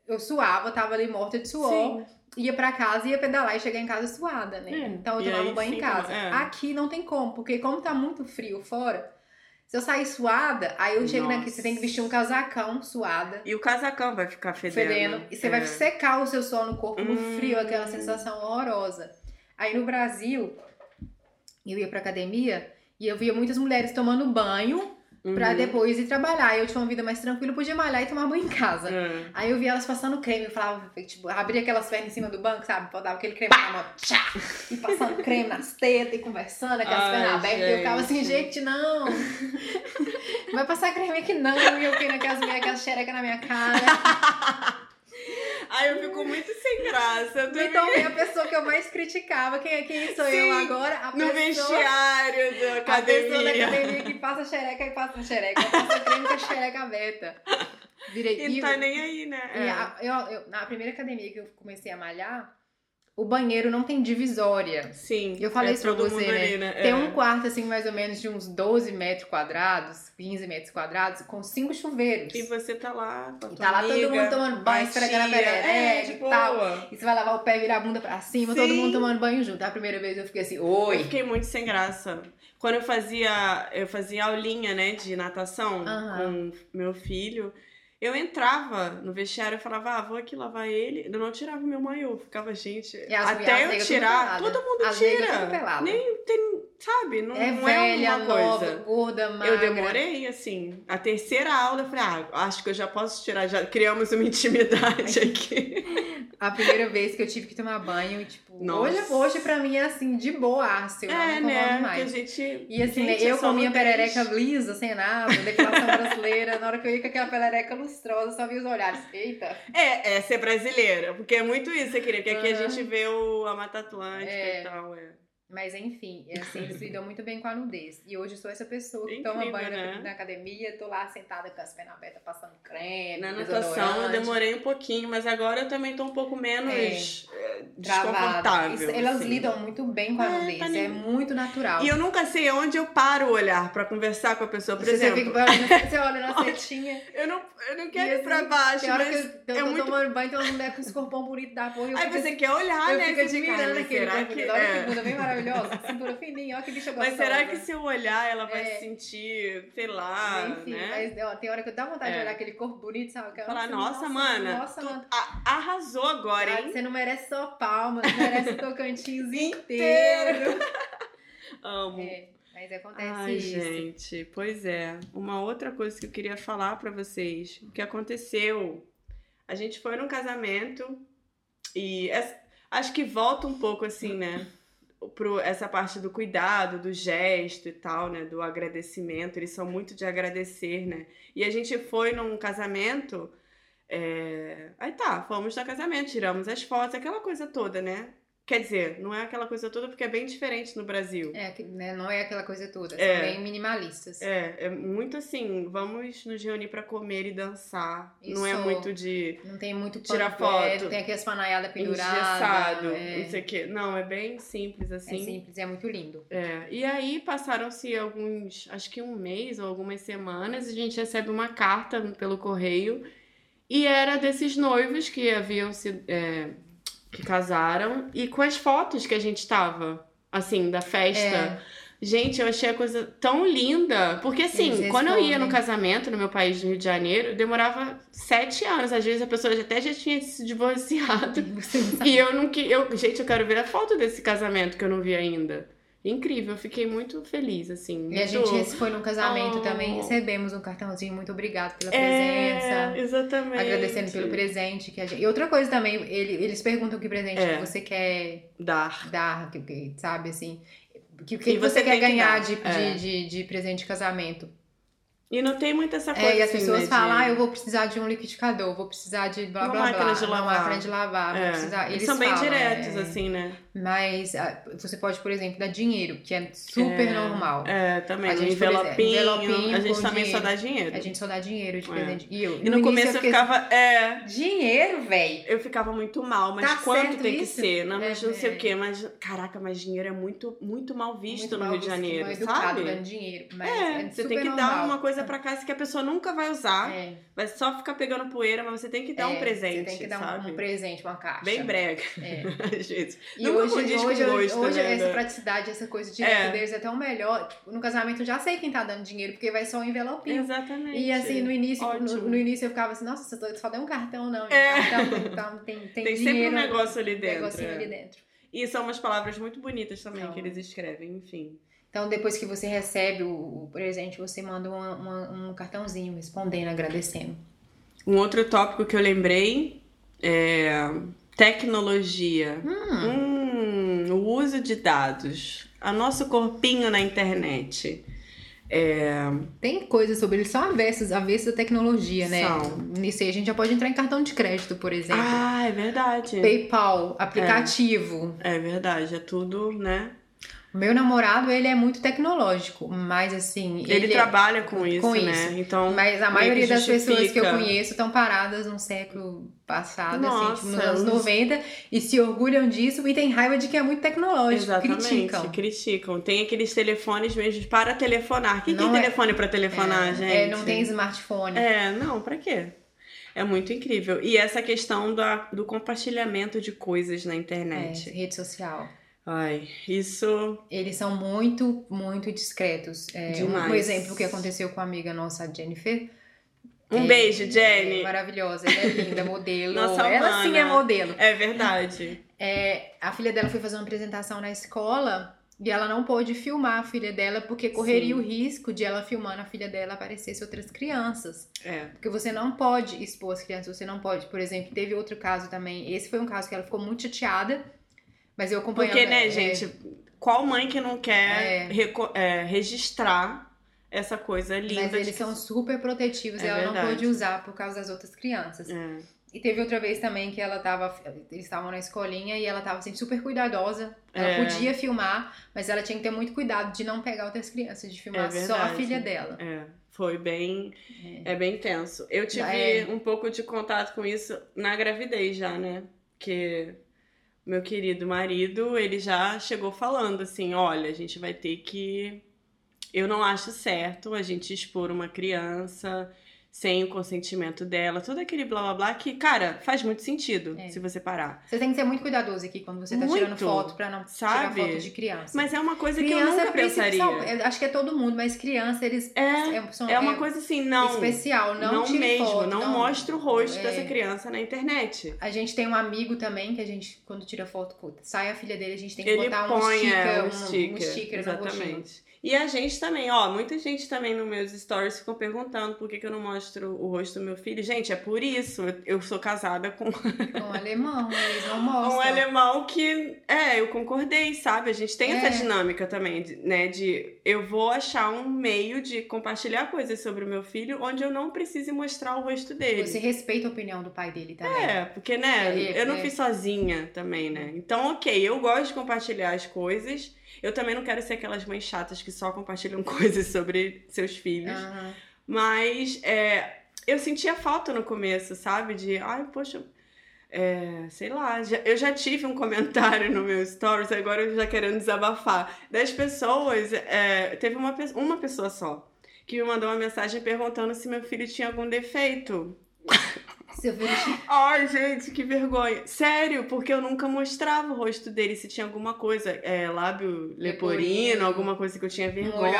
eu suava, tava ali morta de suor.
Sim.
Ia pra casa, ia pedalar e chegar em casa suada, né?
É,
Então eu
e
tomava
aí
banho em
sim,
casa.
é.
Aqui não tem como, porque como tá muito frio fora, se eu sair suada, aí eu chego aqui, você tem que vestir um casacão suada,
E o casacão vai ficar fedendo.
fedendo, e você
É.
vai secar o seu suor no corpo no
Hum.
frio, aquela sensação horrorosa. Aí no Brasil, eu ia pra academia e eu via muitas mulheres tomando banho pra
Uhum.
depois ir trabalhar. Eu tinha uma vida mais tranquila, podia malhar e tomar banho em casa.
É.
Aí eu via elas passando creme, eu falava, tipo, abria aquelas pernas em cima do banco, sabe? Botava aquele creme na mão, tchá, e passando creme nas tetas e conversando, aquelas
Ai,
pernas abertas. E eu ficava assim,
gente.
não! Vai passar creme aqui não! E eu naquelas mulheres, aquelas xerecas na minha cara.
Ai, eu fico muito sem graça. Eu
Me tornei a pessoa que eu mais criticava. Quem, quem sou eu
Sim,
agora? A
no
pessoa,
vestiário da
a pessoa da
academia.
academia que passa xereca e passa xereca. Passa creme com a xereca aberta. Virei
E
e-
tá nem aí, né? É.
a- eu, eu- na primeira academia que eu comecei a malhar, o banheiro não tem divisória.
Sim.
Eu falei
é
isso pra
todo
você, né?
ali, né?
Tem
É.
um quarto, assim, mais ou menos de uns 12 metros quadrados, 15 metros quadrados, com cinco chuveiros.
E você tá lá com a
E tá lá todo
amiga,
mundo tomando banho, esfregando a perereca
é,
e tal.
boa.
E você vai lavar o pé, virar a bunda pra cima, todo
Sim.
mundo tomando banho junto. A primeira vez eu fiquei assim,
Eu
oi.
fiquei muito sem graça. Quando eu fazia, eu fazia aulinha, né, de natação com meu filho, eu entrava no vestiário e falava, ah, vou aqui lavar ele. Eu não tirava meu maiô, ficava, gente, até eu tirar, todo mundo
As
tira. Nem tem, sabe, não
É
não
velha,
é alguma
nova,
coisa.
gorda, magra.
Eu demorei, assim, a terceira aula, eu falei, ah, acho que eu já posso tirar, já criamos uma intimidade aqui.
A primeira vez que eu tive que tomar banho, tipo,
Nossa.
hoje, hoje pra mim é assim, de boa, eu não
é,
incomodo
né,
mais.
a gente...
E assim,
Gente,
eu com minha
nudez.
perereca lisa, sem nada, depilação brasileira, na hora que eu ia com aquela perereca lustrosa, só via os olhares. Eita!
É, é ser brasileira, porque é muito isso, você queria, porque aqui a gente vê o, a Mata Atlântica
É.
e tal, é.
Mas enfim, é assim, eles lidam muito bem com a nudez. E hoje eu sou essa pessoa que
Incrível,
toma banho na-
né?
na, academia, tô lá sentada com as pernas abertas, passando creme,
Na natação eu demorei um pouquinho, mas agora eu também tô um pouco menos é,
Travada.
desconfortável.
Isso- Elas
assim.
lidam muito bem com a
É,
nudez,
tá
é muito natural.
E eu nunca sei onde eu paro o olhar pra conversar com a pessoa. Por
você,
exemplo,
fica olhando, você olha na setinha.
eu, não, eu não quero
E
ir pra
assim,
baixo,
hora que
mas
eu, eu
é
tô
muito...
tomando banho, tem uma mulher com esse corpão bonito da porra.
Aí você quer olhar,
Eu
né? fica, "Ai,
aquele
será que...
Olha
é.
que bunda bem maravilhosa, cintura fininha, olha que bicha gostosa.
Mas será que se eu olhar, ela vai
É.
se sentir, sei lá,
Enfim,
né?
mas ó, tem hora que eu dá vontade de
É.
olhar aquele corpo bonito, sabe? Que
Falar,
assim,
nossa, mana,
Nossa,
tu
mano.
a- arrasou agora,
ah,
hein?
Você não merece só palmas, merece tocantinhos inteiro.
Amo.
É, mas acontece
Ai,
isso.
gente, pois é. Uma outra coisa que eu queria falar pra vocês, o que aconteceu. A gente foi num casamento e acho que volta um pouco assim, né? Pro essa parte do cuidado, do gesto e tal, né? Do agradecimento. Eles são muito de agradecer, né? E a gente foi num casamento. é, Aí tá, fomos no casamento, tiramos as fotos, aquela coisa toda, né? Quer dizer, não é aquela coisa toda porque é bem diferente no Brasil.
É, né, não é aquela coisa toda, são
É.
bem minimalistas.
É, é muito assim, vamos nos reunir pra comer e dançar. Não é
Isso.
muito de
Não tem muito
Tirar
é,
foto.
não tem aquelas panaiadas penduradas.
engessado,
É,
não sei o quê. Não, é bem simples
é
assim.
simples, é muito lindo.
É, e aí passaram-se alguns, acho que um mês ou algumas semanas, a gente recebe uma carta pelo correio e era desses noivos que haviam se, é, que casaram e com as fotos que a gente tava, assim, da festa.
É.
Gente, eu achei a coisa tão linda. Porque, assim, quando eu ia no casamento no meu país, no Rio de Janeiro, demorava sete anos. Às vezes a pessoa até já tinha se divorciado. E eu não que eu, gente, eu quero ver a foto desse casamento que eu não vi ainda. Incrível, eu fiquei muito feliz assim.
E a
muito-
gente foi num casamento
Oh.
também, recebemos um cartãozinho, muito obrigado pela
é,
presença.
exatamente.
Agradecendo pelo presente que a gente. E outra coisa também, ele- eles perguntam que presente
É.
que você quer
dar.
dar, que, que- sabe assim. O que, que você,
você
quer
que
ganhar
dar,
de,
é.
de, de, de presente de casamento?
E não tem muito essa coisa
É, e as
assim,
pessoas
né,
falam,
de-
ah, eu vou precisar de um liquidificador, vou precisar de blá
Uma
blá
máquina
blá,
de
uma
lavar.
máquina de lavar, vou
É,
precisar.
eles
Eles
são bem
falam,
diretos
é,
assim, né?
Mas ah, você pode, por exemplo, dar dinheiro, que é super
É,
normal.
É, também.
A gente,
envelopinho,
envelopinho
a gente também só
dinheiro.
dá dinheiro.
A gente só dá dinheiro de
É.
presente. E, eu,
E no, começo eu,
fiquei
ficava. É.
assim, Dinheiro, velho!
Eu ficava muito mal, mas
Tá
quanto tem que
isso?
ser? Não, mas
É,
não sei
é.
o quê. Mas, caraca, mas dinheiro é muito, muito mal visto
Muito
no
mal
Rio de Janeiro,
mal educado
sabe?
dando dinheiro. Mas
É,
é,
você tem que dar
normal.
uma coisa pra casa que a pessoa nunca vai usar.
É,
Vai só ficar pegando poeira, mas você tem que dar um
é,
presente,
Você tem que dar um-
sabe?
um presente, uma caixa.
Bem brega,
É.
às vezes.
E hoje,
com
hoje,
gosto,
hoje
né,
essa
da-
praticidade, essa coisa de
É.
deles é tão melhor. Tipo, no casamento eu já sei quem tá dando dinheiro, porque vai só um envelopinho.
Exatamente.
E assim, no início, no, no início eu ficava assim, nossa, você só deu um cartão, não.
É.
Cartão, cartão, tem, tem,
Tem sempre
dinheiro,
um negócio ali
um
dentro.
negocinho
é.
ali dentro.
E são umas palavras muito bonitas também
São.
que eles escrevem, enfim.
Então, depois que você recebe o, presente, você manda uma- uma- um cartãozinho respondendo, agradecendo.
Um outro tópico que eu lembrei é tecnologia. Hum, o uso de dados. A nosso corpinho na internet. É,
Tem coisas sobre eles, são avessos, avessos da tecnologia, né?
São.
Nisso aí a gente já pode entrar em cartão de crédito, por exemplo.
Ah, é verdade.
PayPal, aplicativo.
É verdade, é tudo, né?
Meu namorado, ele é muito tecnológico, mas assim...
Ele,
é-
trabalha com isso,
com
né?
isso.
Então,
Mas a maioria das pessoas que eu conheço estão paradas no século passado, assim,
Nossa,
tipo, nos anos
os-
90, e se orgulham disso e tem raiva de que é muito tecnológico,
Exatamente,
criticam.
criticam. Tem aqueles telefones mesmo para telefonar. Quem
Não
tem
é-
telefone para telefonar, gente?
É, não tem smartphone.
É, não, pra quê? É muito incrível. E essa questão da, do compartilhamento de coisas na
É,
internet.
rede social.
Ai, isso.
Eles são muito, muito discretos. É, um-
Demais.
Um exemplo que aconteceu com a amiga nossa, a Jennifer.
Um
É,
beijo,
É
Jenny.
maravilhosa, ela é linda, modelo.
Nossa
ela sim
mana.
é modelo.
É verdade.
É, a filha dela foi fazer uma apresentação na escola e ela não pôde filmar a filha dela porque correria
Sim.
o risco de ela filmando a filha dela aparecesse outras crianças.
É.
Porque você não pode expor as crianças, você não pode. Por exemplo, teve outro caso também. Esse foi um caso que ela ficou muito chateada, mas eu acompanhei.
Porque, né, gente, qual mãe que não quer
É.
é, registrar essa coisa linda?
Mas eles
que-
são super protetivos
É
e ela não
verdade.
pôde usar por causa das outras crianças.
É.
E teve outra vez também que ela tava. Eles estavam na escolinha e ela tava assim, super cuidadosa. Ela
É.
podia filmar, mas ela tinha que ter muito cuidado de não pegar outras crianças, de filmar
É
só a filha dela.
É, foi bem. É bem tenso. Eu tive
É.
um pouco de contato com isso na gravidez já, né? Que meu querido marido, ele já chegou falando assim: olha, a gente vai ter que. Eu não acho certo a gente expor uma criança sem o consentimento dela, todo aquele blá blá blá que, cara, faz muito sentido
É.
se você parar.
Você tem que ser muito cuidadoso aqui quando você tá
Muito.
tirando foto pra não
Sabe?
tirar foto de criança.
Mas é uma coisa que eu
criança
nunca pensaria.
principal- eu acho que é todo mundo, mas criança, eles
É,
são,
é uma coisa assim, não.
especial. Não,
Não, mesmo,
foto,
não, mostra o rosto
É.
dessa criança na internet.
A gente tem um amigo também que a gente, quando tira foto, sai a filha dele, a gente tem que
Ele
botar um
põe
sticker,
é,
um,
um sticker,
um sticker rostinho.
exatamente. E a gente também, ó, muita gente também nos meus stories ficam perguntando por que, que eu não mostro o rosto do meu filho. Gente, é por isso. Eu sou casada com
Com um alemão, eles não mostram.
um alemão que. É, eu concordei, sabe? A gente tem
É.
essa dinâmica também, né? De eu vou achar um meio de compartilhar coisas sobre o meu filho onde eu não precise mostrar o rosto dele.
Você respeita a opinião do pai dele também.
É, porque, né,
É,
eu não
é.
fiz sozinha também, né? Então, ok, eu gosto de compartilhar as coisas. Eu também não quero ser aquelas mães chatas que só compartilham coisas sobre seus filhos.
Aham.
Mas é, eu sentia falta no começo, sabe? De, ai, poxa, é, sei lá, já- eu já tive um comentário no meu stories, agora eu já querendo desabafar. Das pessoas, é, teve uma, uma pessoa só que me mandou uma mensagem perguntando se meu filho tinha algum defeito.
Seu filho
Ai, gente, que vergonha. Sério, porque eu nunca mostrava o rosto dele se tinha alguma coisa, é, lábio leporino,
Leporino.
alguma coisa que eu tinha vergonha.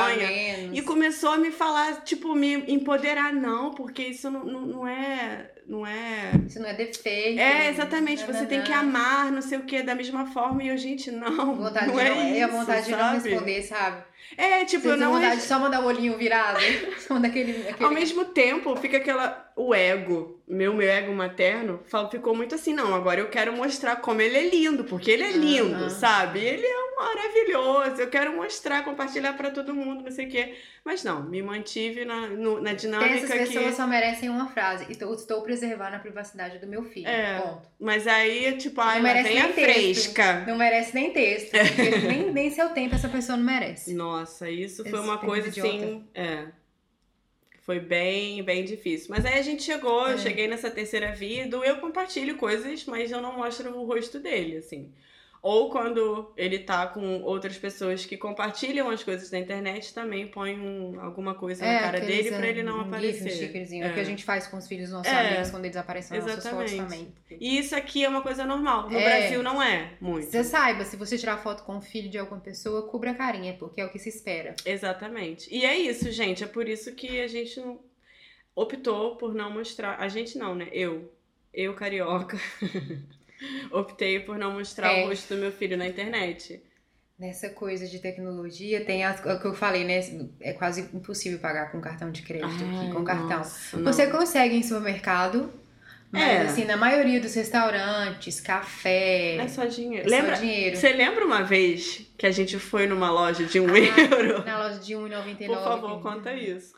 E começou a me falar, tipo, me empoderar, não, porque isso não, não, não é. Não é.
Isso não é defeito.
É, exatamente,
Nananã.
você tem que amar, não sei o que, da mesma forma. E eu, gente, não.
Vontade
não
de
é
não,
isso,
é a vontade de não
sabe?
responder, sabe?
É, tipo,
Você
eu não.
vontade de só mandar o olhinho virado. Só daquele. aquele...
Ao mesmo tempo, fica aquela. O ego, meu, meu ego materno, ficou muito assim, não, agora eu quero mostrar como ele é lindo, porque ele é lindo, sabe? Ele é um maravilhoso, eu quero mostrar, compartilhar pra todo mundo, não sei o quê. Mas não, me mantive na, no- na dinâmica
Essas pessoas
que.
só merecem uma frase. Estou, estou preservando a privacidade do meu filho.
É.
Ponto.
Mas aí, tipo, ai,
Não merece nem texto.
fresca.
Não merece nem texto. porque nem, nem seu tempo essa pessoa não merece.
Nossa, isso foi
Esse
uma
tempo
coisa
idiota.
assim. É. Foi bem, bem difícil. Mas aí a gente chegou, eu
É.
cheguei nessa terceira vida, eu compartilho coisas, mas eu não mostro o rosto dele, assim. Ou quando ele tá com outras pessoas que compartilham as coisas da internet, também põe um- alguma coisa na cara
É,
dele pra
é,
ele não
um
aparecer.
GIF, um. É.
É.
o que a gente faz com os filhos dos nossos
É,
amigos quando eles aparecem nas nossas fotos também.
E isso aqui é uma coisa normal. No
É.
Brasil não é muito.
Você saiba, se você tirar foto com o filho de alguma pessoa, cubra a carinha, porque é o que se espera.
Exatamente. E é isso, gente. É por isso que a gente não- optou por não mostrar. A gente não, né? Eu. Eu, carioca. Optei por não mostrar
É.
o rosto do meu filho na internet.
Nessa coisa de tecnologia, tem as, o que eu falei, né? É quase impossível pagar com cartão de crédito aqui,
Ai,
com cartão.
nossa, não.
Você consegue em supermercado, mas
É.
assim, na maioria dos restaurantes, café,
É só dinheiro.
é só
Lembra?
dinheiro.
Você lembra uma vez que a gente foi numa loja de um
Ah,
euro?
Na loja de R$1,99.
Por favor, conta isso.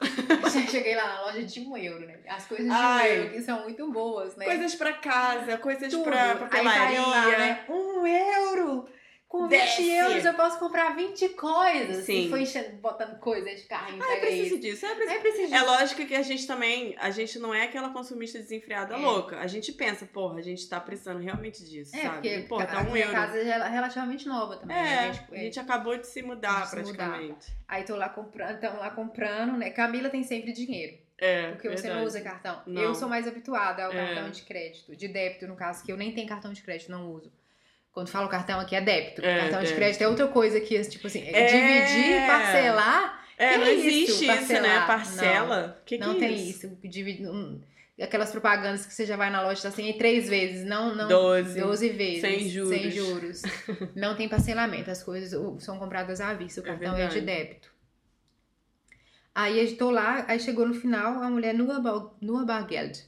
Já cheguei lá na loja de um euro, né? As coisas de
Ai.
um euro que são muito boas, né?
Coisas pra casa, coisas
Tudo.
pra
Aí
papelaria.
eu lá, né? Um euro! Com 20
Desce.
euros eu posso comprar 20 coisas.
Sim.
E foi enchendo, botando coisa de carrinho.
Ai,
pega
preciso
isso.
disso. É, preciso
É preciso
É lógico que a gente também, a gente não é aquela consumista desenfreada
É.
louca. A gente pensa, porra, a gente tá precisando realmente disso,
É,
sabe?
porque
porra, tá
a
um
minha
euro.
casa é relativamente nova também.
É,
né? Tipo,
a
é.
gente acabou de se mudar
De se mudar.
praticamente.
Aí tô lá comprando, tamo lá comprando, né? Camila tem sempre dinheiro.
É,
Porque você não
verdade.
usa cartão.
Não.
Eu sou mais habituada ao
É.
cartão de crédito, de débito, no caso, que eu nem tenho cartão de crédito, não uso. Quando falo cartão aqui é débito.
É,
cartão de crédito é outra coisa que, tipo assim,
É.
dividir, parcelar,
É,
Que
não
isso,
existe isso, né?
parcelar?
Parcela. Que que
não
é
tem
isso?
isso. Dividir, um, aquelas propagandas que você já vai na loja, tá assim, em três vezes, não, não.
Doze.
12 vezes.
Sem juros.
Sem juros. não tem parcelamento, as coisas são compradas à vista, o
É
cartão é, de
verdade.
débito. Aí tô lá, aí chegou no final a mulher nua, nua Bargeld.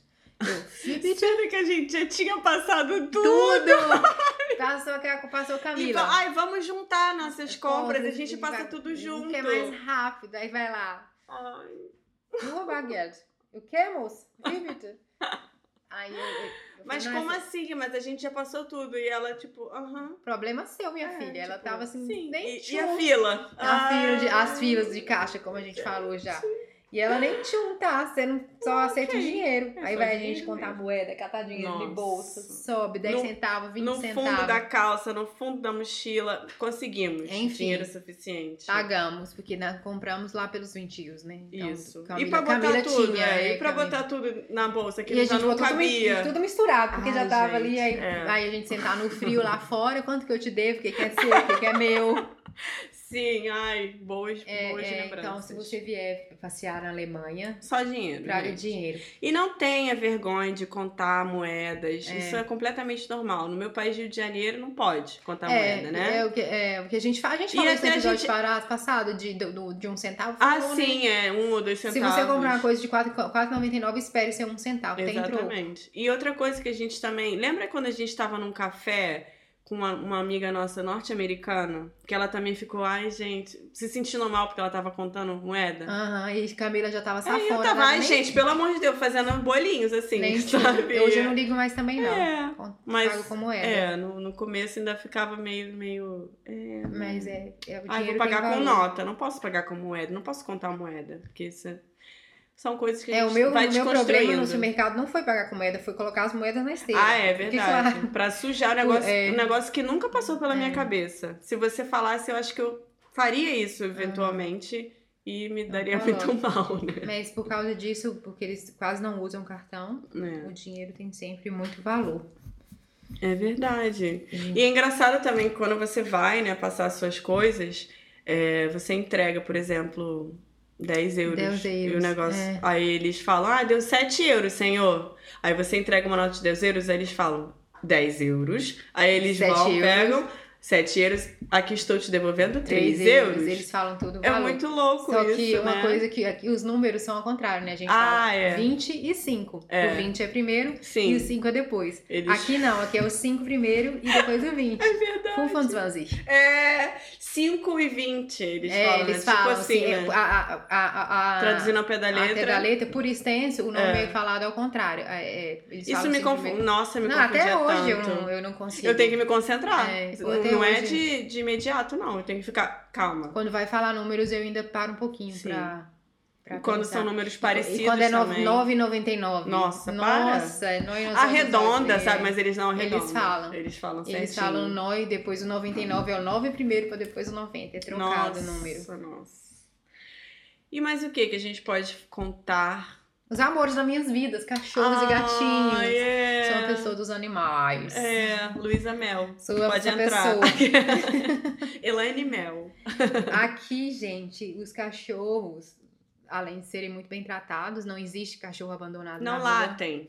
Eu, "Fibi,
Sendo que a gente já tinha passado tudo.
tudo! Passou, que- passou
E
Camila.
fa- ai, vamos juntar nossas compras, a gente passa
vai-
tudo junto.
Que é mais rápido, aí vai lá.
Ai.
Nua Bargeld. O que, moça? Fibi, Aí eu, eu- eu
Mas
"Não,
como assim? Mas a gente já passou tudo. E ela, tipo, aham.
Problema seu, minha
É,
filha. Ela
tipo,
tava assim,
sim.
nem
E, e a fila?
A fila de- as filas de caixa, como a gente falou já. E ela nem tchum, tá? Você não só aceita o dinheiro.
É
Aí vai a gente contar
mesmo.
moeda, catar dinheiro de
Nossa.
bolsa, sobe 10
No-
centavos, 20
No
centavos.
fundo da calça, no fundo da mochila, conseguimos.
Enfim.
Dinheiro suficiente.
Pagamos, porque nós compramos lá pelos 20 né? Então,
Isso.
Camila,
e pra botar
Camila
tudo,
tinha,
é,
é,
E pra
Camila.
botar tudo na bolsa, que
E a
já
gente
não
botou tudo,
cabia.
tudo misturado, porque já
Ai,
tava
gente,
ali, aí,
é.
aí a gente sentar no frio lá fora, quanto que eu te devo, o que, que é seu, o que, que é meu.
Sim, ai, boas,
É,
boas
é,
lembranças.
então, se você vier passear na Alemanha,
Só dinheiro.
traga
gente.
dinheiro.
E não tenha vergonha de contar moedas.
É.
Isso é completamente normal. No meu país, Rio de Janeiro, não pode contar
é,
moeda, né?
é o que, é o que a gente faz. A gente falou isso no episódio
gente-
para- passado de, do- de um centavo.
Ah,
falou, né?
sim, é. Um ou dois
Se
centavos.
você comprar uma coisa de 4 4,99, espere ser um centavo. Tem troco.
Exatamente. E outra coisa que a gente também. Lembra quando a gente estava num café com uma, uma amiga nossa norte-americana? Que ela também ficou, ai, gente, se sentindo mal porque ela tava contando moeda?
Aham, e Camila já tava
Aí
safona.
eu tava, ai, gente, pelo amor de Deus, fazendo bolinhos assim,
nem
sabe?
Hoje eu não ligo mais também, não.
É, mas-
Pago como é.
É, no, no começo ainda ficava meio. meio é,
Mas é, é o
Ai, vou pagar com
valor.
nota, não posso pagar com moeda, não posso contar moeda, porque isso é- são coisas que a
É,
gente
o meu,
vai
o meu problema no supermercado não foi pagar com moeda, foi colocar as moedas na esteira.
Ah, é
Porque,
verdade.
claro,
Pra sujar o negócio,
É.
um negócio que nunca passou pela minha
É.
cabeça. Se você falasse, eu acho que eu faria isso eventualmente e me daria
Não
muito mal, né?
Mas por causa disso, porque eles quase não usam cartão,
É.
o dinheiro tem sempre muito valor.
É verdade. E é engraçado também que quando você vai, né, passar as suas coisas, é, você entrega, por exemplo, 10 euros.
10
E o
euros,
negócio.
é.
Aí eles falam, ah, deu 7 euros, senhor. Aí você entrega uma nota de 10 euros, aí eles falam 10 euros. Aí eles
7
vão,
euros.
pegam 7 euros. Aqui estou te devolvendo 3
Três
euros.
Eles falam tudo
É
valor.
muito louco
Só
isso,
que uma
né?
coisa que aqui os números são ao contrário, né? A gente
Ah,
fala
é.
20 e 5.
É.
O 20 é primeiro
Sim.
e o 5 é depois.
Eles-
Aqui não, aqui é o 5 primeiro e depois o 20.
É verdade.
25.
É 5 e 20, eles
É,
falam.
eles
né?
falam
tipo assim,
assim,
né?
a, a, a,
Traduzindo ao pé da
a
letra.
da letra, por extenso, o nome
É.
é, falado ao contrário. É, é,
Isso me confunde. Nossa, me
Não,
confundia
até hoje eu
tanto.
não, eu não consigo.
Eu tenho que me concentrar.
É,
não é de, de imediato, não. Eu tenho que ficar calma.
Quando vai falar números, eu ainda paro um pouquinho
Sim.
pra, pra
Quando
pensar.
são números parecidos
E quando é no-
também.
9,99.
Nossa, para.
Nossa, é nó e
Arredonda,
é,
sabe? Mas eles não
Eles
arredondam.
falam.
Eles falam
Eles
certinho.
falam nó e depois o 99 é o 9 primeiro pra depois o 90. É trocado
nossa,
o número.
Nossa. E mais o que que a gente pode contar?
Os amores das minhas vidas, cachorros e gatinhos.
é.
Sou uma pessoa dos animais.
É, Luísa Mel.
Sou
Pode
essa
entrar.
pessoa.
Elaine Mel.
Aqui, gente, os cachorros, além de serem muito bem tratados, não existe cachorro abandonado
Não
na rua.
latem.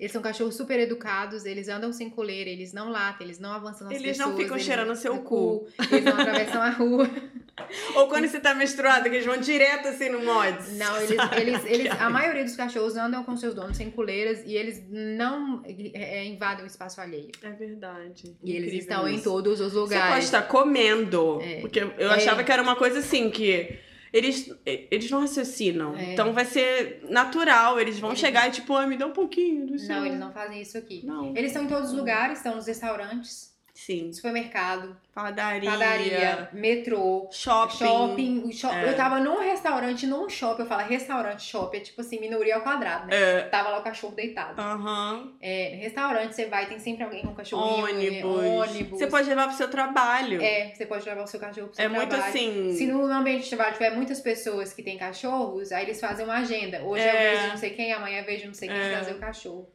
Eles são cachorros super educados, eles andam sem coleira, eles não latem, eles não avançam nas
Eles
pessoas.
não ficam
eles
cheirando seu
no
cu.
Eles não atravessam a rua.
Ou quando você tá menstruada, que eles vão direto assim no mods.
Não, eles, eles, eles, a maioria dos cachorros andam com seus donos sem coleiras e eles não é, invadem o espaço alheio.
É verdade.
E eles estão em
isso.
todos os
Você pode
lugares.
estar comendo.
É.
Porque eu
É.
achava que era uma coisa assim, que eles, eles não raciocinam.
É.
Então vai ser natural. Eles vão
Eles-
chegar e tipo, ah, me dá um pouquinho do seu.
Não, eles não fazem isso aqui.
Não.
Eles estão em todos os lugares, estão nos restaurantes,
Sim.
supermercado,
Padaria.
padaria, metrô,
Shopping.
shopping. shop-
É.
Eu tava num restaurante, num shopping, eu falo restaurante, shopping, é tipo assim, minoria ao quadrado, né?
É.
Tava lá o cachorro deitado.
Aham.
É, restaurante, você vai, tem sempre alguém com cachorrinho. é,
Ônibus.
ônibus.
Você pode levar pro seu trabalho.
É, você pode levar o seu cachorro pro seu
É muito
trabalho.
assim.
Se no ambiente de trabalho tiver muitas pessoas que têm cachorros, aí eles fazem uma agenda. Hoje
É.
eu vejo não sei quem, amanhã eu vejo não sei quem
É.
trazer o cachorro.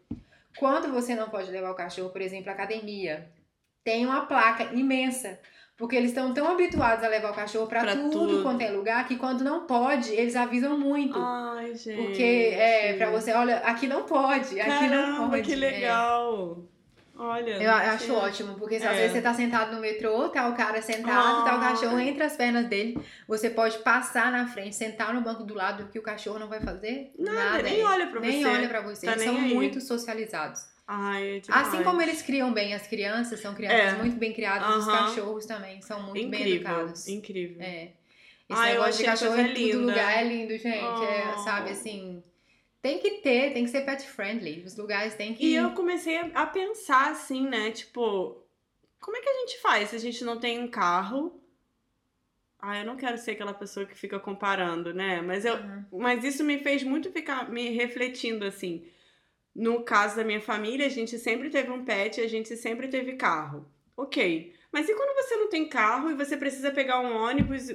Quando você não pode levar o cachorro, por exemplo, à academia, tem uma placa imensa. Porque eles estão tão habituados a levar o cachorro pra,
Pra
tudo,
tudo.
quanto é lugar, que quando não pode, eles avisam muito.
Ai, gente.
porque é pra você, olha, aqui não pode, aqui não
Caramba,
pode.
que
É.
legal. Olha.
Eu acho ótimo, porque se às
É.
vezes você tá sentado no metrô, tá o cara sentado, tá o cachorro entre as pernas dele, você pode passar na frente, sentar no banco do lado, que o cachorro não vai fazer?
Nada, nem olha pra
nem
você.
olha pra você.
Tá
Eles
nem
são
aí.
muito socializados.
Ai, é demais.
Assim como eles criam bem as crianças, são crianças
É.
muito bem criadas, os
Aham.
cachorros também são muito bem
Incrível,
educados.
incrível.
É. Esse
eu
negócio de cachorro em todo lugar é lindo, gente. É,
Oh.
sabe, assim. Tem que ter, tem que ser pet friendly. Os lugares têm que.
E eu comecei a- a pensar assim, né? Tipo, como é que a gente faz se a gente não tem um carro? Ah, eu não quero ser aquela pessoa que fica comparando, né? Mas, eu,
Uhum.
mas isso me fez muito ficar me refletindo assim. No caso da minha família, a gente sempre teve um pet, a gente sempre teve carro. Ok. Mas e quando você não tem carro e você precisa pegar um ônibus?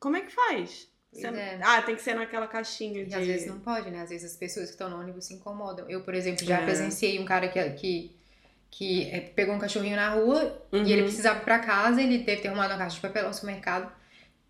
Como é que faz? Você-
é.
Ah, tem que ser naquela caixinha
E
de.
às vezes não pode, né? Às vezes as pessoas que estão no ônibus se incomodam. Eu, por exemplo, já
É.
presenciei um cara que, que, que é, pegou um cachorrinho na rua
Uhum.
e ele precisava ir pra casa, ele deve ter arrumado uma caixa de papelão no supermercado.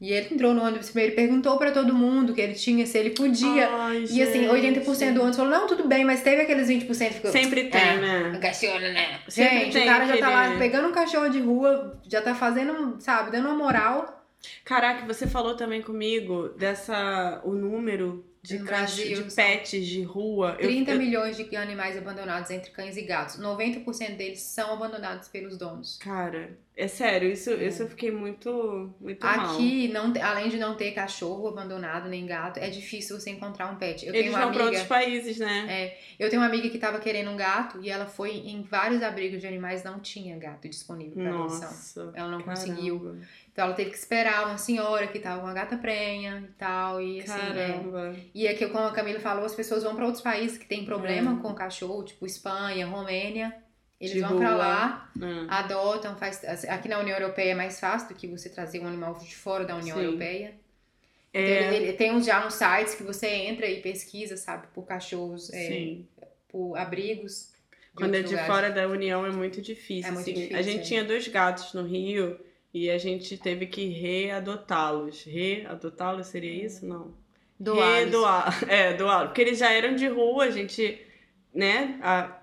E ele entrou no ônibus primeiro e perguntou pra todo mundo que ele tinha, se ele podia.
Ai,
e assim,
gente.
80% do ônibus falou, não, tudo bem, mas teve aqueles 20% que ficou.
Sempre tem,
É,
né?
Cachorro, né?
Sempre
Gente,
tem
o cara já tá lá pegando um cachorro de rua, já tá fazendo, sabe, dando uma moral.
Caraca, você falou também comigo dessa. o número de,
Brasil,
de pets de rua. Eu-
30
eu-
milhões de animais abandonados entre cães e gatos. 90% deles são abandonados pelos donos.
Cara, é sério, isso, isso eu fiquei muito, muito mal.
Aqui, não, te- além de não ter cachorro abandonado nem gato, é difícil você encontrar um pet. Eu
Eles vão pra outros
amiga,
países, né?
É, eu tenho uma amiga que tava querendo um gato e ela foi em vários abrigos de animais, não tinha gato disponível para adoção.
Nossa.
Ela não
caramba.
conseguiu. Então ela teve que esperar uma senhora que tava com uma gata prenha e tal. E assim, é.
Caramba.
E é que, como a Camila falou, as pessoas vão para outros países que tem problema
É.
com cachorro, tipo Espanha, Romênia. Eles vão pra
rua.
lá,
Ah,
adotam, faz. Aqui na União Europeia é mais fácil do que você trazer um animal de fora da União
Sim.
Europeia. Então,
É,
ele, ele- tem já uns sites que você entra e pesquisa, sabe, por cachorros, é, por abrigos.
Quando é de
lugares.
fora da União é muito difícil.
É muito
assim.
difícil,
a gente
é.
tinha dois gatos no Rio e a gente teve que readotá-los. Readotá-los seria isso? Não.
Doados.
Redoar. É, doar. Porque eles já eram de rua, a gente, né, a-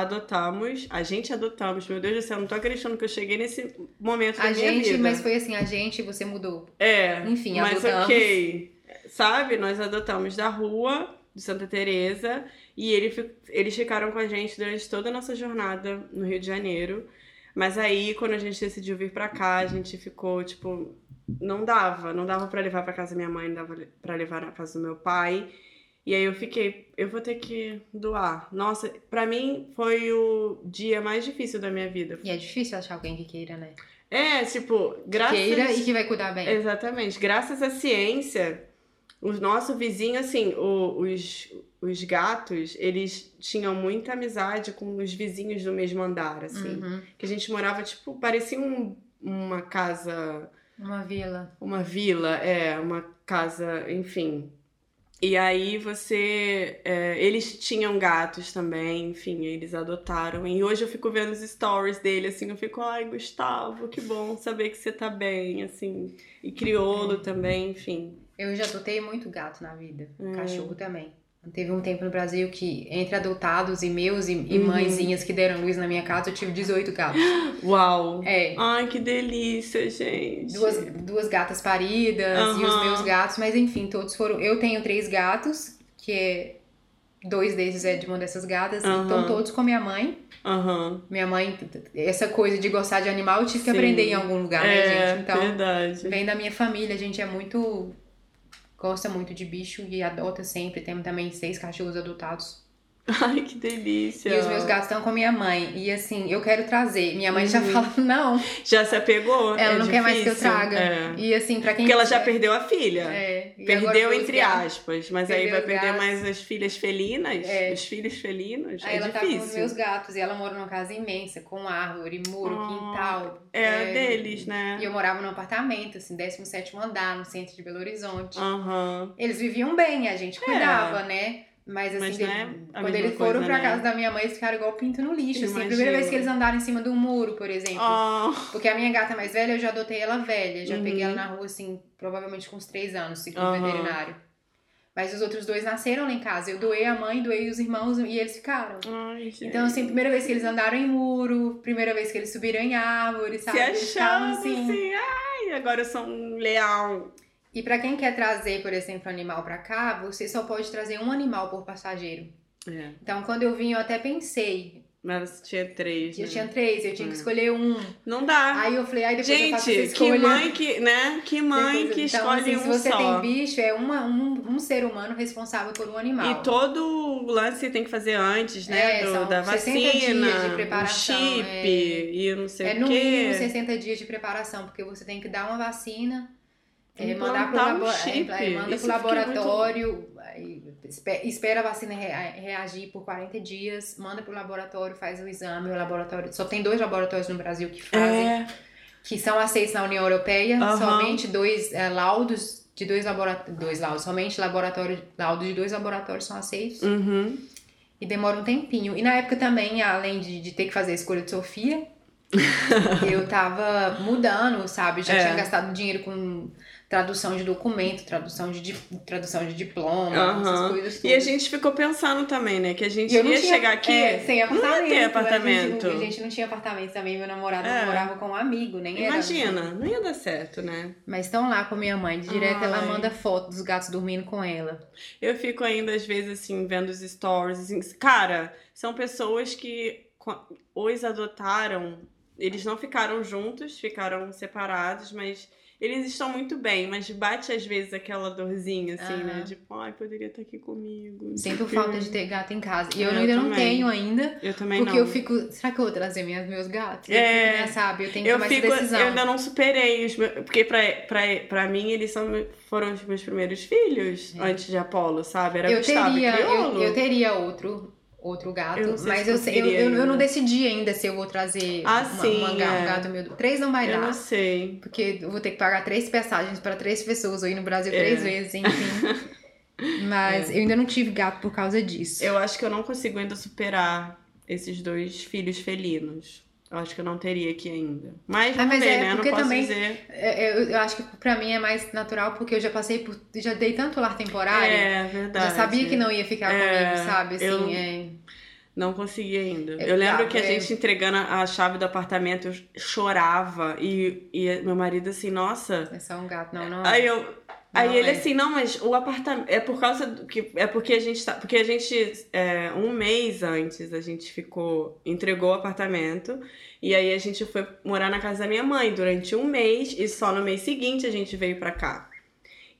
adotamos. A gente adotamos. Meu Deus do céu, não tô acreditando que eu cheguei nesse momento da
A
minha
gente,
vida.
mas foi assim, a gente você mudou.
É,
Enfim,
mas
adotamos.
ok. Sabe, nós adotamos da rua de Santa Teresa e ele, eles ficaram com a gente durante toda a nossa jornada no Rio de Janeiro. Mas aí, quando a gente decidiu vir pra cá, a gente ficou, tipo, não dava, não dava pra levar pra casa da minha mãe, não dava pra levar na casa do meu pai. E aí eu fiquei, eu vou ter que doar. Nossa, pra mim foi o dia mais difícil da minha vida.
E é difícil achar alguém que queira, né? É,
tipo, graças
Queira e que vai cuidar bem.
Exatamente. Graças à ciência, o nosso vizinho, assim, o- os, os gatos, eles tinham muita amizade com os vizinhos do mesmo andar, assim.
Uhum.
Que a gente morava, tipo, parecia um- uma casa,
Uma vila.
uma vila, é, uma casa, enfim. E aí você. é, eles tinham gatos também, enfim, eles adotaram. E hoje eu fico vendo os stories dele, assim, eu fico, ai, Gustavo, que bom saber que você tá bem, assim. E crioulo também, enfim.
Eu já adotei muito gato na vida.
Hum.
Cachorro também. Teve um tempo no Brasil que, entre adotados e meus e, e
Uhum.
mãezinhas que deram luz na minha casa, eu tive 18 gatos.
Uau!
É.
Ai, que delícia, gente.
Duas, duas gatas paridas e os meus gatos, mas enfim, todos foram. Eu tenho três gatos, que é. Dois deles é de uma dessas gatas, e
Aham.
estão todos com minha mãe.
Aham.
Minha mãe, essa coisa de gostar de animal, eu tive que
Sim.
aprender em algum lugar, né,
é,
gente? Então,
verdade.
vem da minha família, a gente é muito. Gosta muito de bicho e adota sempre. Temos também seis cachorros adotados.
Ai, que delícia.
E os meus gatos estão com a minha mãe. E assim, eu quero trazer. Minha mãe já
Uhum.
fala, não,
Já se apegou?
ela
É
não quer mais que eu
difícil?
traga.
É.
E assim, pra quem.
Porque ela já perdeu a filha.
É,
Perdeu entre
gatos.
aspas, mas aí
Perdeu
vai
os
perder
gatos.
mais as filhas felinas,
É.
os filhos felinos.
Aí
é
ela tá
difícil.
com os meus gatos e ela mora numa casa imensa, com árvore, muro,
Ah,
quintal.
É, deles, né?
E eu morava num apartamento, assim, 17 andar, no centro de Belo Horizonte.
Aham.
Eles viviam bem, a gente cuidava, né? Mas assim,
Mas é a
quando eles foram
coisa,
pra
né?
casa da minha mãe, eles ficaram igual pinto no lixo. Assim, a primeira vez que eles andaram em cima de um muro, por exemplo.
Ah,
Porque a minha gata mais velha, eu já adotei ela velha. Já
Uhum.
peguei ela na rua, assim, provavelmente com uns três anos, segundo o
Aham.
veterinário. Mas os outros dois nasceram lá em casa. Eu doei a mãe, doei os irmãos e eles ficaram.
Ai.
Então, assim, primeira vez que eles andaram em muro, primeira vez que eles subiram em árvore, sabe?
se
Eles ficavam,
achando assim, ai, agora eu sou um leão.
E pra quem quer trazer, por exemplo, animal pra cá, você só pode trazer um animal por passageiro.
É,
Então, quando eu vim, eu até pensei.
mas tinha três,
Eu
né?
tinha três, eu tinha que
Hum.
escolher um.
Não dá.
Aí eu falei, aí depois eu faço
Gente, que
escolha.
mãe que, né? Que mãe
Depois-
que
então,
escolhe
assim, se
um
você
só.
tem bicho, é uma, um, um ser humano responsável por um animal.
E todo o lance você tem que fazer antes, né?
É,
do-
são
da
60
vacina,
dias de preparação,
o chip
é.
e não sei
É
o
no
quê.
mínimo 60 dias de preparação, porque você tem que dar uma vacina, é, mandar pro,
um
labo
chip.
é, manda pro laboratório, espe- espera a vacina rea- reagir por 40 dias, manda pro laboratório, faz o exame, o laboratório. Só tem dois laboratórios no Brasil que fazem,
É,
que são aceitos na União Europeia,
Aham.
somente dois é, laudos de dois laboratórios, dois laudos, somente laboratório, laudos de dois laboratórios são aceitos.
uhum.
E demora um tempinho. E na época também, além de, de ter que fazer a escolha de Sofia, eu tava mudando, sabe? Já
É.
tinha gastado dinheiro com tradução de documento, tradução de, di- tradução de diploma, essas
Aham.
coisas
E a gente ficou pensando também, né? Que a gente
não
ia
tinha-
chegar aqui.
é, sem
não
apartamento.
ia ter
A
apartamento.
gente, a gente não tinha apartamento também. Meu namorado
É.
morava com um amigo, nem era.
Imagina, não ia dar certo, né?
Mas estão lá com a minha mãe. Direto ela
Ai.
manda foto dos gatos dormindo com ela.
Eu fico ainda, às vezes, assim, vendo os stories. Assim, cara, são pessoas que os adotaram. Eles não ficaram juntos, ficaram separados, mas eles estão muito bem. Mas bate, às vezes, aquela dorzinha, assim, né? Tipo, ai, poderia estar aqui comigo. não
Sinto falta de ter gato em casa. E eu,
Eu
ainda não
também.
tenho ainda.
Eu também
Porque
não.
eu fico. Será que eu vou trazer minhas, meus gatos?
É.
Eu né, sabe? Eu tenho que
Eu
tomar
fico,
essa decisão.
eu ainda não superei os meus, porque pra, pra, pra mim eles são, foram os meus primeiros filhos antes de Apolo, sabe? Era
É. eu
Gustavo
teria, eu, eu teria outro, outro gato,
Eu
mas eu, sei- eu, eu, eu não decidi ainda se eu vou trazer
Ah,
uma,
sim,
uma um
é.
gato meu. Três não vai
Eu
dar.
não sei.
Porque eu vou ter que pagar três passagens para três pessoas, ou ir no Brasil
É.
três vezes, enfim. Mas eu ainda não tive gato por causa disso.
Eu acho que eu não consigo ainda superar esses dois filhos felinos. Eu acho que eu não teria aqui ainda. Mas
Ah, mas
ver,
é
né? Eu não posso
também-
dizer.
É, Eu, eu acho que pra mim é mais natural porque eu já passei por. Já dei tanto lar temporário.
É, verdade.
já sabia que não ia ficar
É,
comigo, sabe? Assim,
eu-
é.
Não consegui ainda.
É,
Eu lembro
tá,
que a
é.
gente entregando a a chave do apartamento, eu chorava. E, e meu marido assim, nossa,
É só um gato, não, não.
Aí eu. Aí
Não
ele
é.
assim, não, mas o apartamento. É por causa do que. É porque a gente tá. Porque a gente. é, um mês antes a gente ficou. Entregou o apartamento. E aí a gente foi morar na casa da minha mãe durante um mês. E só no mês seguinte a gente veio pra cá.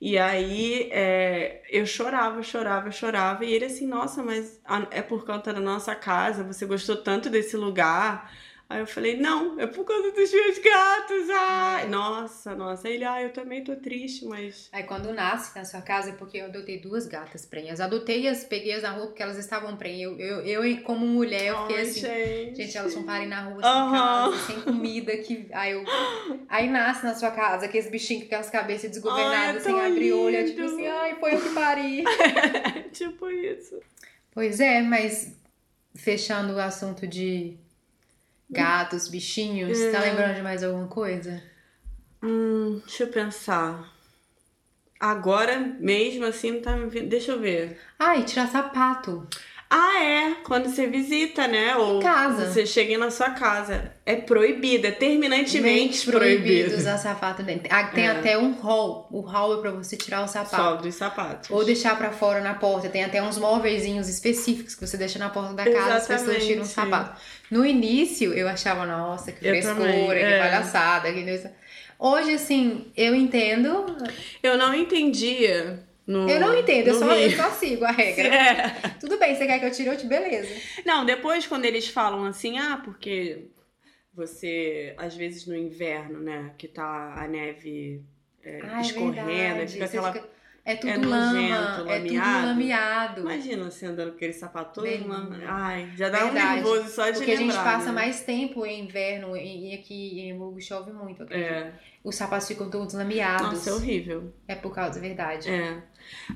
E aí é, eu chorava, chorava, chorava. E ele assim, nossa, mas é por conta da nossa casa, você gostou tanto desse lugar. Aí eu falei, não, é por causa dos meus gatos. Ai, nossa, nossa. Aí ele, ah, eu também tô triste, mas.
Aí quando nasce na sua casa é porque eu adotei duas gatas prenhas. Adotei-as, peguei-as na rua porque elas estavam prenhas. Eu, eu, eu, como mulher, eu fiquei
Ai,
assim.
gente.
Gente, elas vão parir na rua sem
Aham.
casa, sem comida. Que... Aí, eu... aí nasce na sua casa aqueles bichinhos com aquelas cabeças desgovernadas,
Ai, é
sem
tão
abrir olho. É tipo assim, ai, foi eu que pari.
tipo isso.
pois é, mas fechando o assunto de gatos, bichinhos, tá
É.
lembrando de mais alguma coisa?
Hum, deixa eu pensar. Agora mesmo assim não tá me vindo. Deixa eu ver.
Ai, tirar sapato.
Ah, é. Quando você visita, né? Ou
casa.
você chega na sua casa. É proibido, é terminantemente
Mente
proibido.
usar sapato dentro. Ah, Tem
É.
até um hall. O hall é pra você tirar o sapato.
Só dos sapatos.
Ou deixar pra fora na porta. Tem até uns móveizinhos específicos que você deixa na porta da casa, as pessoas tiram o
Exatamente.
sapato. No início, eu achava, nossa, que frescura,
também,
que
é.
palhaçada. Que... Hoje, assim, eu entendo.
Eu não entendia. No,
Eu não entendo, eu só, eu só sigo a regra.
É.
Tudo bem, você quer que eu tire, eu te beleza.
Não, depois quando eles falam assim, ah, porque você, às vezes no inverno, né, que tá a neve é,
Ah, é
escorrendo,
verdade.
fica aquela.
fica- É tudo
é
lama,
nojento,
é tudo
lameado.
lameado.
Imagina você andando com aquele sapato todo. Lama- Ai, já dá um
Verdade.
nervoso só de
Porque a gente
lembrar,
passa
né?
mais tempo em inverno e aqui em Hamburgo chove muito. acredito.
É.
Os sapatos ficam todos lameados.
Nossa, é horrível.
É por causa, verdade.
É.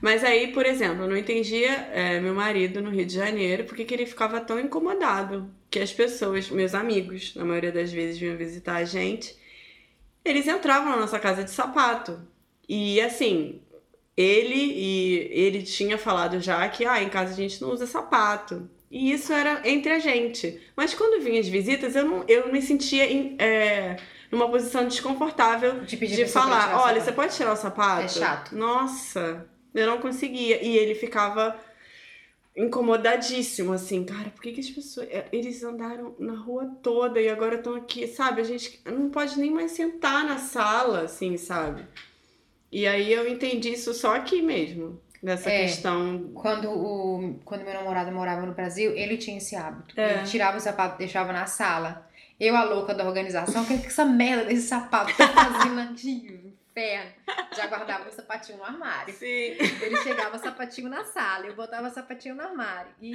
Mas aí, por exemplo, eu não entendia é, meu marido no Rio de Janeiro porque que ele ficava tão incomodado que as pessoas, meus amigos, na maioria das vezes vinham visitar a gente, eles entravam na nossa casa de sapato. E assim, ele e ele tinha falado já que ah, em casa a gente não usa sapato. E isso era entre a gente. Mas quando vinha as visitas, eu não, eu me sentia em- é, numa posição desconfortável
De pedir
de falar, olha,
sapato."
você pode tirar o sapato?
É chato.
Nossa, eu não conseguia. E ele ficava incomodadíssimo, assim, cara, por que, que as pessoas. é, Eles andaram na rua toda e agora estão aqui, sabe? A gente não pode nem mais sentar na sala, assim, sabe? E aí eu entendi isso só aqui mesmo. Dessa
É.
questão.
Quando, o, quando meu namorado morava no Brasil, ele tinha esse hábito.
É.
Ele tirava o sapato e deixava na sala. Eu, a louca da organização, o que que essa merda desse sapato tá fazendo aqui? Inferno. Já guardava o sapatinho no armário.
Sim.
Ele chegava sapatinho na sala, eu botava sapatinho no armário. E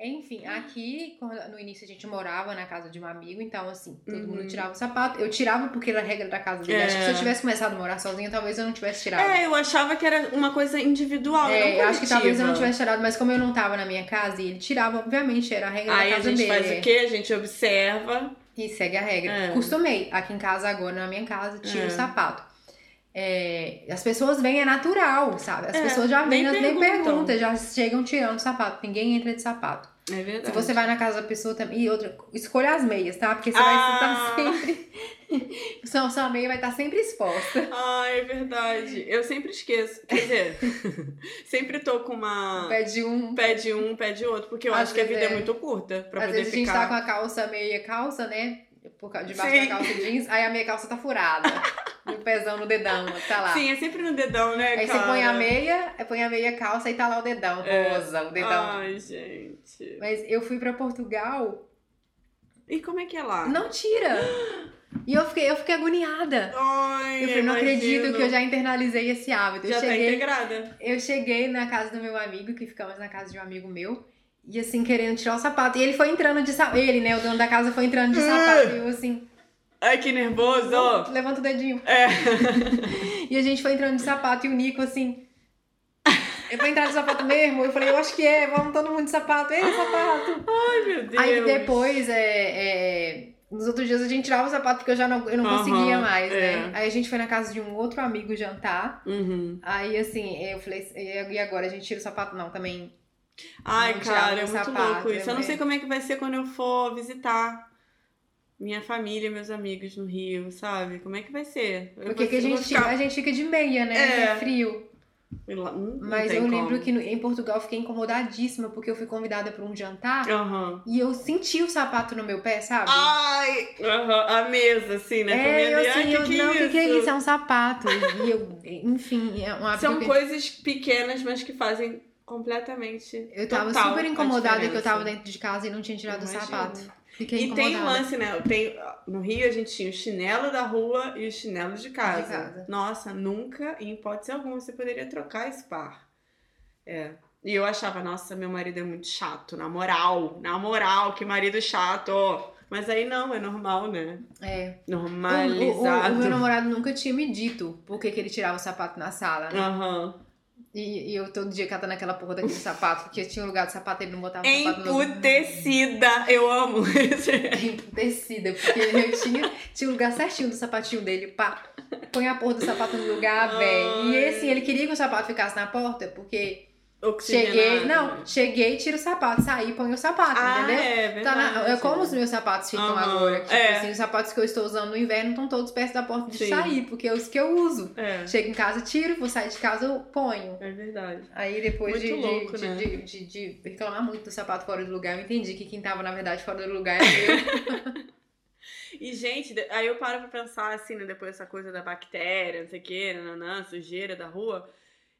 Enfim, aqui, no início a gente morava na casa de um amigo, então assim, todo
Uhum.
mundo tirava o sapato. Eu tirava porque era a regra da casa dele.
É.
Acho que se eu tivesse começado a morar sozinha, talvez eu não tivesse tirado.
É, eu achava que era uma coisa individual,
É,
não
acho que talvez eu não tivesse tirado, mas como eu não tava na minha casa e ele tirava, obviamente, era a regra
Aí
da
a
casa
gente
dele.
faz
é.
o quê? A gente observa.
E segue a regra.
É.
Costumei. Aqui em casa agora, na minha casa, tiro
É.
o sapato. É, as pessoas vêm, é natural, sabe? As
É,
pessoas já vêm,
nem
nem,
perguntam.
já chegam tirando sapato. Ninguém entra de sapato.
É
Se
verdade.
você vai na casa da pessoa também. E outra, escolha as meias, tá? Porque você
Ah.
vai estar sempre. sua, sua meia vai estar sempre exposta.
Ah, é verdade. Eu sempre esqueço. Quer dizer, sempre tô com uma.
Pé de um.
Pé de um, pé de outro, porque eu
Às
acho que a vida é.
é.
muito curta pra
Às
poder
vezes a gente
ficar.
tá com a calça meia calça, né? Por causa debaixo
Sim.
da calça jeans, aí a meia calça tá furada. e o pezão no dedão, tá lá.
Sim, é sempre no dedão, né,
Aí
cara?
você põe a meia, põe a meia calça e tá lá o dedão,
É.
rosa, o dedão.
Ai, gente.
Mas eu fui pra Portugal,
E como é que é lá?
não tira. E eu fiquei, eu fiquei agoniada.
Ai,
Eu falei, não
imagino.
acredito que eu já internalizei esse hábito. Eu
Já tá
cheguei,
integrada.
eu cheguei na casa do meu amigo, que ficamos na casa de um amigo meu, e assim, querendo tirar o sapato. E ele foi entrando de sapato. Ele, né, o dono da casa foi entrando de sapato. E eu assim,
Ai, que nervoso.
levanta o dedinho.
É.
E a gente foi entrando de sapato e o Nico assim. Eu vou entrar de sapato mesmo? Eu falei, eu acho que é, vamos todo mundo de sapato. Ei, sapato!
Ai, meu Deus.
Aí depois, é, é, nos outros dias a gente tirava o sapato porque eu já não, eu não
Aham,
conseguia mais,
é.
né? Aí a gente foi na casa de um outro amigo jantar.
Uhum.
Aí assim, eu falei, e agora a gente tira o sapato? Não, também.
Ai,
Não
cara, é muito
sapato,
louco isso. Eu não
é.
sei como é que vai ser quando eu for visitar minha família, meus amigos no Rio, sabe? Como é que vai ser? Eu
Porque
vou-
que a gente,
ficar-
a gente fica de meia, né?
É.
É frio.
Hum,
Mas eu lembro
como.
que no- em Portugal eu fiquei incomodadíssima porque eu fui convidada para um jantar
Aham.
e eu senti o sapato no meu pé, sabe?
Ai! Aham, A mesa, assim, né?
É, eu
Ai,
assim,
que
eu,
que
não, o
é
que, que é
isso?
É um sapato. E eu, enfim, é um
São
que-
coisas pequenas, mas que fazem completamente.
Eu tava super incomodada que eu tava dentro de casa e não tinha tirado o
Imagino.
sapato. Fiquei
E tem um
incomodada.
lance, né? Tem, no Rio a gente tinha o chinelo da rua e o chinelo de casa.
De casa.
Nossa, nunca, em hipótese alguma, você poderia trocar esse par. É. E eu achava, nossa, meu marido é muito chato, na moral, na moral, que marido chato. Mas aí não, é normal, né?
É. O, o- o-
Normalizado.
o meu namorado nunca tinha me dito por que que ele tirava o sapato na sala, né?
Aham.
E, e eu todo dia catando aquela porra daquele sapato, porque tinha um lugar do sapato ele não botava sapato no.
Emputecida, eu amo esse.
Emputecida, porque eu tinha, tinha o lugar certinho do sapatinho dele, pá. Põe a porra do sapato no lugar, velho. E esse, ele queria que o sapato ficasse na porta, porque
Oxigenado.
cheguei. Não, cheguei, tiro o sapato, saí, põe o sapato,
Ah,
entendeu?
é
Tá
verdade.
na- é como os meus sapatos ficam
Aham,
agora. Tipo
é.
assim, os sapatos que eu estou usando no inverno estão todos perto da porta de
Sim.
sair, porque é os que eu uso.
É,
Chego em casa, tiro, vou sair de casa, eu ponho.
é verdade.
Aí depois de,
louco,
de,
né?
de, de- de reclamar muito do sapato fora do lugar, eu entendi que quem tava, na verdade, fora do lugar era eu.
E, gente, aí eu paro pra pensar, assim, né, depois dessa coisa da bactéria, não sei o que, nananã, sujeira da rua.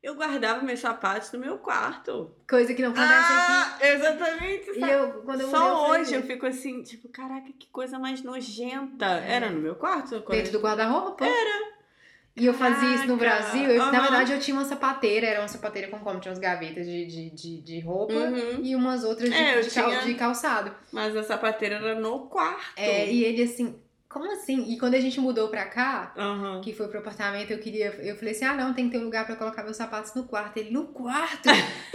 Eu guardava meus sapatos no meu quarto.
Coisa que não acontece aqui.
Ah, exatamente.
E eu, quando eu
Só
eu
hoje eu fico assim, tipo, caraca, que coisa mais nojenta. Era no meu quarto?
Dentro do guarda-roupa? Era. E eu fazia isso no Brasil. eu- Na
aham.
verdade, eu tinha uma sapateira, era uma sapateira com como? Tinha umas gavetas de, de, de, de roupa
Uhum.
e umas outras de,
É, eu
de cal-
tinha-
de calçado.
Mas a sapateira era no quarto.
É, e ele assim, como assim? E quando a gente mudou pra cá,
Aham.
que foi pro apartamento, eu queria. Eu falei assim: ah, não, tem que ter um lugar pra colocar meus sapatos no quarto. Ele, no quarto?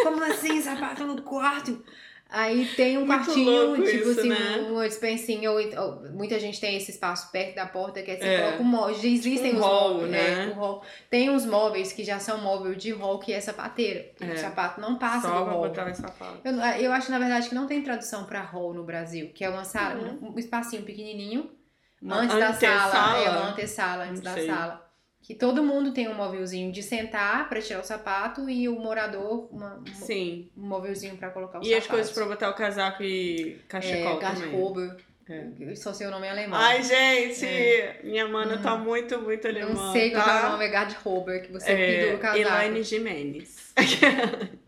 Como assim, sapato no quarto? Aí tem um
Muito
quartinho, tipo
isso,
assim,
né?
uma dispensinha, ou, ou- muita gente tem esse espaço perto da porta que é você
É.
coloca um móvel. Já existem
Tipo um
os
hall,
móveis,
né?
né? Hall. Tem uns móveis que já são móvel de hall, que é sapateira. E
É.
O sapato não passa
Só
do hall.
botar os sapatos.
Eu, eu acho, na verdade, que não tem tradução pra hall no Brasil, que é uma sala,
Uhum.
um espacinho pequenininho, antes da sala. É, uma antessala antes da sala. Que todo mundo tem um móvelzinho de sentar pra tirar o sapato e o morador uma- um,
Sim.
um móvelzinho pra colocar os
E as
sapatos.
coisas pra botar o casaco e cachecol
é,
também. É.
Eu Só sei o nome em alemão.
Ai, gente! Minha mana tá
Hum.
muito, muito
Eu
alemã.
não sei qual é o
tá?
nome, é Garderobe, que você
É,
pendura o casaco.
Elaine Jimenez.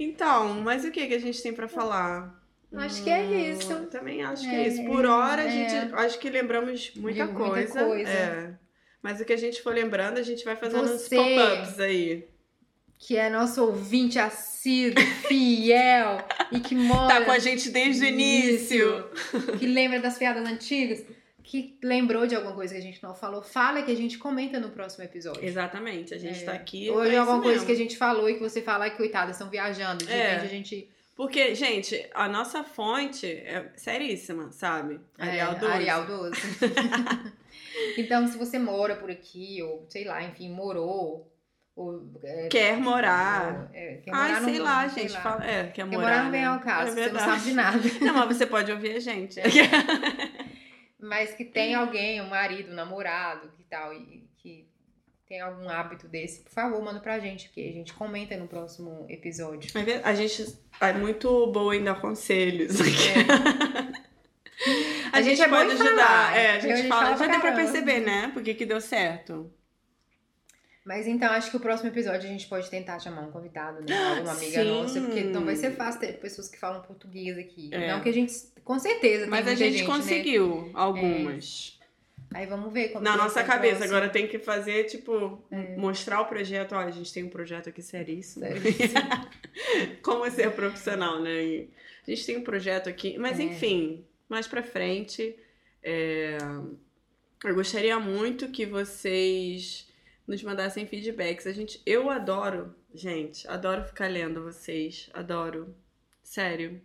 então, mas o que, que a gente tem pra falar?
Acho que é
Hum,
isso.
Também acho que
É,
é isso. Por hora, a
é.
gente acho que lembramos muita,
De muita
coisa.
coisa.
É. Mas o que a gente for lembrando, a gente vai fazendo uns
Você-
pop-ups aí.
que é nosso ouvinte assíduo, fiel e que mora.
Tá com a gente desde o início.
que lembra das piadas antigas, que lembrou de alguma coisa que a gente não falou, fala que a gente comenta no próximo episódio.
Exatamente, a gente
É.
tá aqui.
Ou de alguma coisa
mesmo.
que a gente falou e que você fala, ai, coitadas, estão viajando. De
É.
repente a gente.
Porque, gente, a nossa fonte é seríssima, sabe? Arial
é,
12.
Arial 12. então, se você mora por aqui, ou sei lá, enfim, morou, ou. é,
Quer morar.
é, quer
Ai,
morar
sei
no-
lá,
sei
gente.
lá.
Fala, é, quer
Quer
morar.
morar não vem
né?
ao caso,
É
você não sabe de nada.
Não, mas você pode ouvir a gente.
Mas que tem alguém, um marido, um namorado, que tal, e que tem algum hábito desse, por favor, manda pra gente, porque a gente comenta no próximo episódio.
É A gente é muito boa em dar conselhos. A,
A
gente,
gente é
pode ajudar.
falar,
É, a
a
gente,
gente
fala.
fala
Já deu pra perceber, né? Por que que deu certo.
Mas então, acho que o próximo episódio a gente pode tentar chamar um convidado, né? Alguma amiga
Sim.
nossa, porque não vai ser fácil ter pessoas que falam português aqui.
É.
Não que a gente, com certeza, tem
Mas a
muita
gente,
né?
conseguiu algumas.
Aí vamos ver como
Na
que vai
nossa cabeça.
próximo.
Agora tem que fazer, tipo,
É.
mostrar o projeto. Olha, a gente tem um projeto aqui seríssimo.
Seríssimo.
Como ser profissional, né? E a gente tem um projeto aqui. Mas
É.
enfim, mais pra frente, é, eu gostaria muito que vocês nos mandassem feedbacks. A gente, eu adoro, gente, adoro ficar lendo vocês. Adoro. Sério.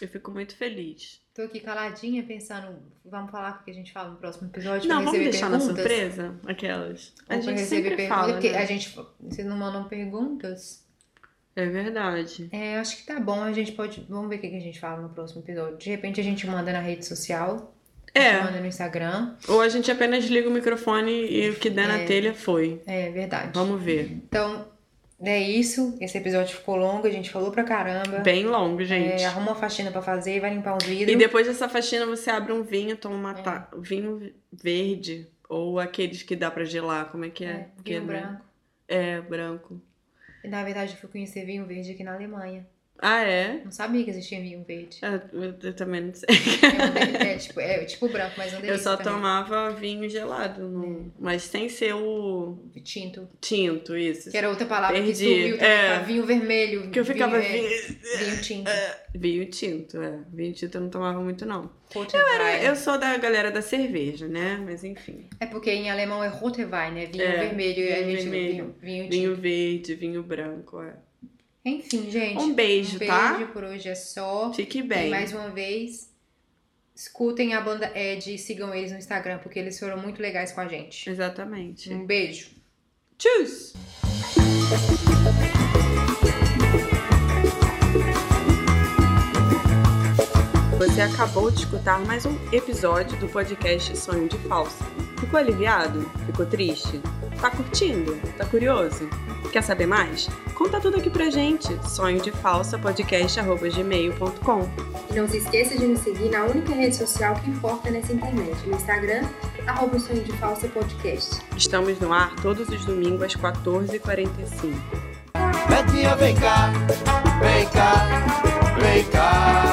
Eu fico muito feliz.
Tô aqui caladinha pensando, vamos falar o que a gente fala no próximo episódio
Não, vamos deixar na
perguntas?
surpresa aquelas. A
Ou
gente sempre
perguntas,
fala,
porque
né?
a gente, vocês não mandam perguntas?
É verdade.
É, acho que tá bom, a gente pode, vamos ver o que a gente fala no próximo episódio. De repente a gente manda na rede social, a gente
É,
manda no Instagram,
ou a gente apenas liga o microfone e o que der na
É.
telha foi.
é verdade.
Vamos ver.
Então, é isso. Esse episódio ficou longo, a gente falou pra caramba.
Bem longo, gente.
É, arruma uma faxina pra fazer, vai limpar os vidros.
E depois dessa faxina você abre um vinho, toma uma ta... vinho verde. Ou aqueles que dá pra gelar, como é que é?
É,
Porque,
vinho branco.
É, branco.
E, na verdade, eu fui conhecer vinho verde aqui na Alemanha.
Ah, é?
Não sabia que existia vinho verde.
É, Eu, eu também não sei.
É, é, tipo, é tipo branco, mas não
Eu só
também.
tomava vinho gelado, no... mas sem ser o
Tinto.
tinto, isso.
Que era outra palavra que
Perdi.
sumiu também,
É.
pra vinho vermelho.
Que eu ficava
vinho,
vinho,
é, vinho tinto.
vinho tinto, é. Vinho tinto eu não tomava muito, não.
Rotwein.
Eu sou da galera da cerveja, né? Mas enfim.
É porque em alemão é Rotwein, né? Vinho
É,
vermelho. e a gente
vermelho.
vinho, vinho tinto.
Vinho verde, vinho branco, é.
Enfim, gente.
Um beijo,
um
tá?
beijo por hoje é só.
Fique
E
bem.
mais uma vez, escutem a banda Ed e sigam eles no Instagram, porque eles foram muito legais com a gente.
Exatamente.
Um beijo.
Tchus! Você acabou de escutar mais um episódio do podcast Sonho de Falsa. Ficou aliviado? Ficou triste? Tá curtindo? Tá curioso? Quer saber mais? Conta tudo aqui pra gente. Sonho de Falsa podcast@gmail.com.
E não se esqueça de nos seguir na única rede social que importa nessa internet, no Instagram, arroba o Sonho de Falsa Podcast.
Estamos no ar todos os domingos às 14h45.
Betinha, vem cá, vem cá, vem cá.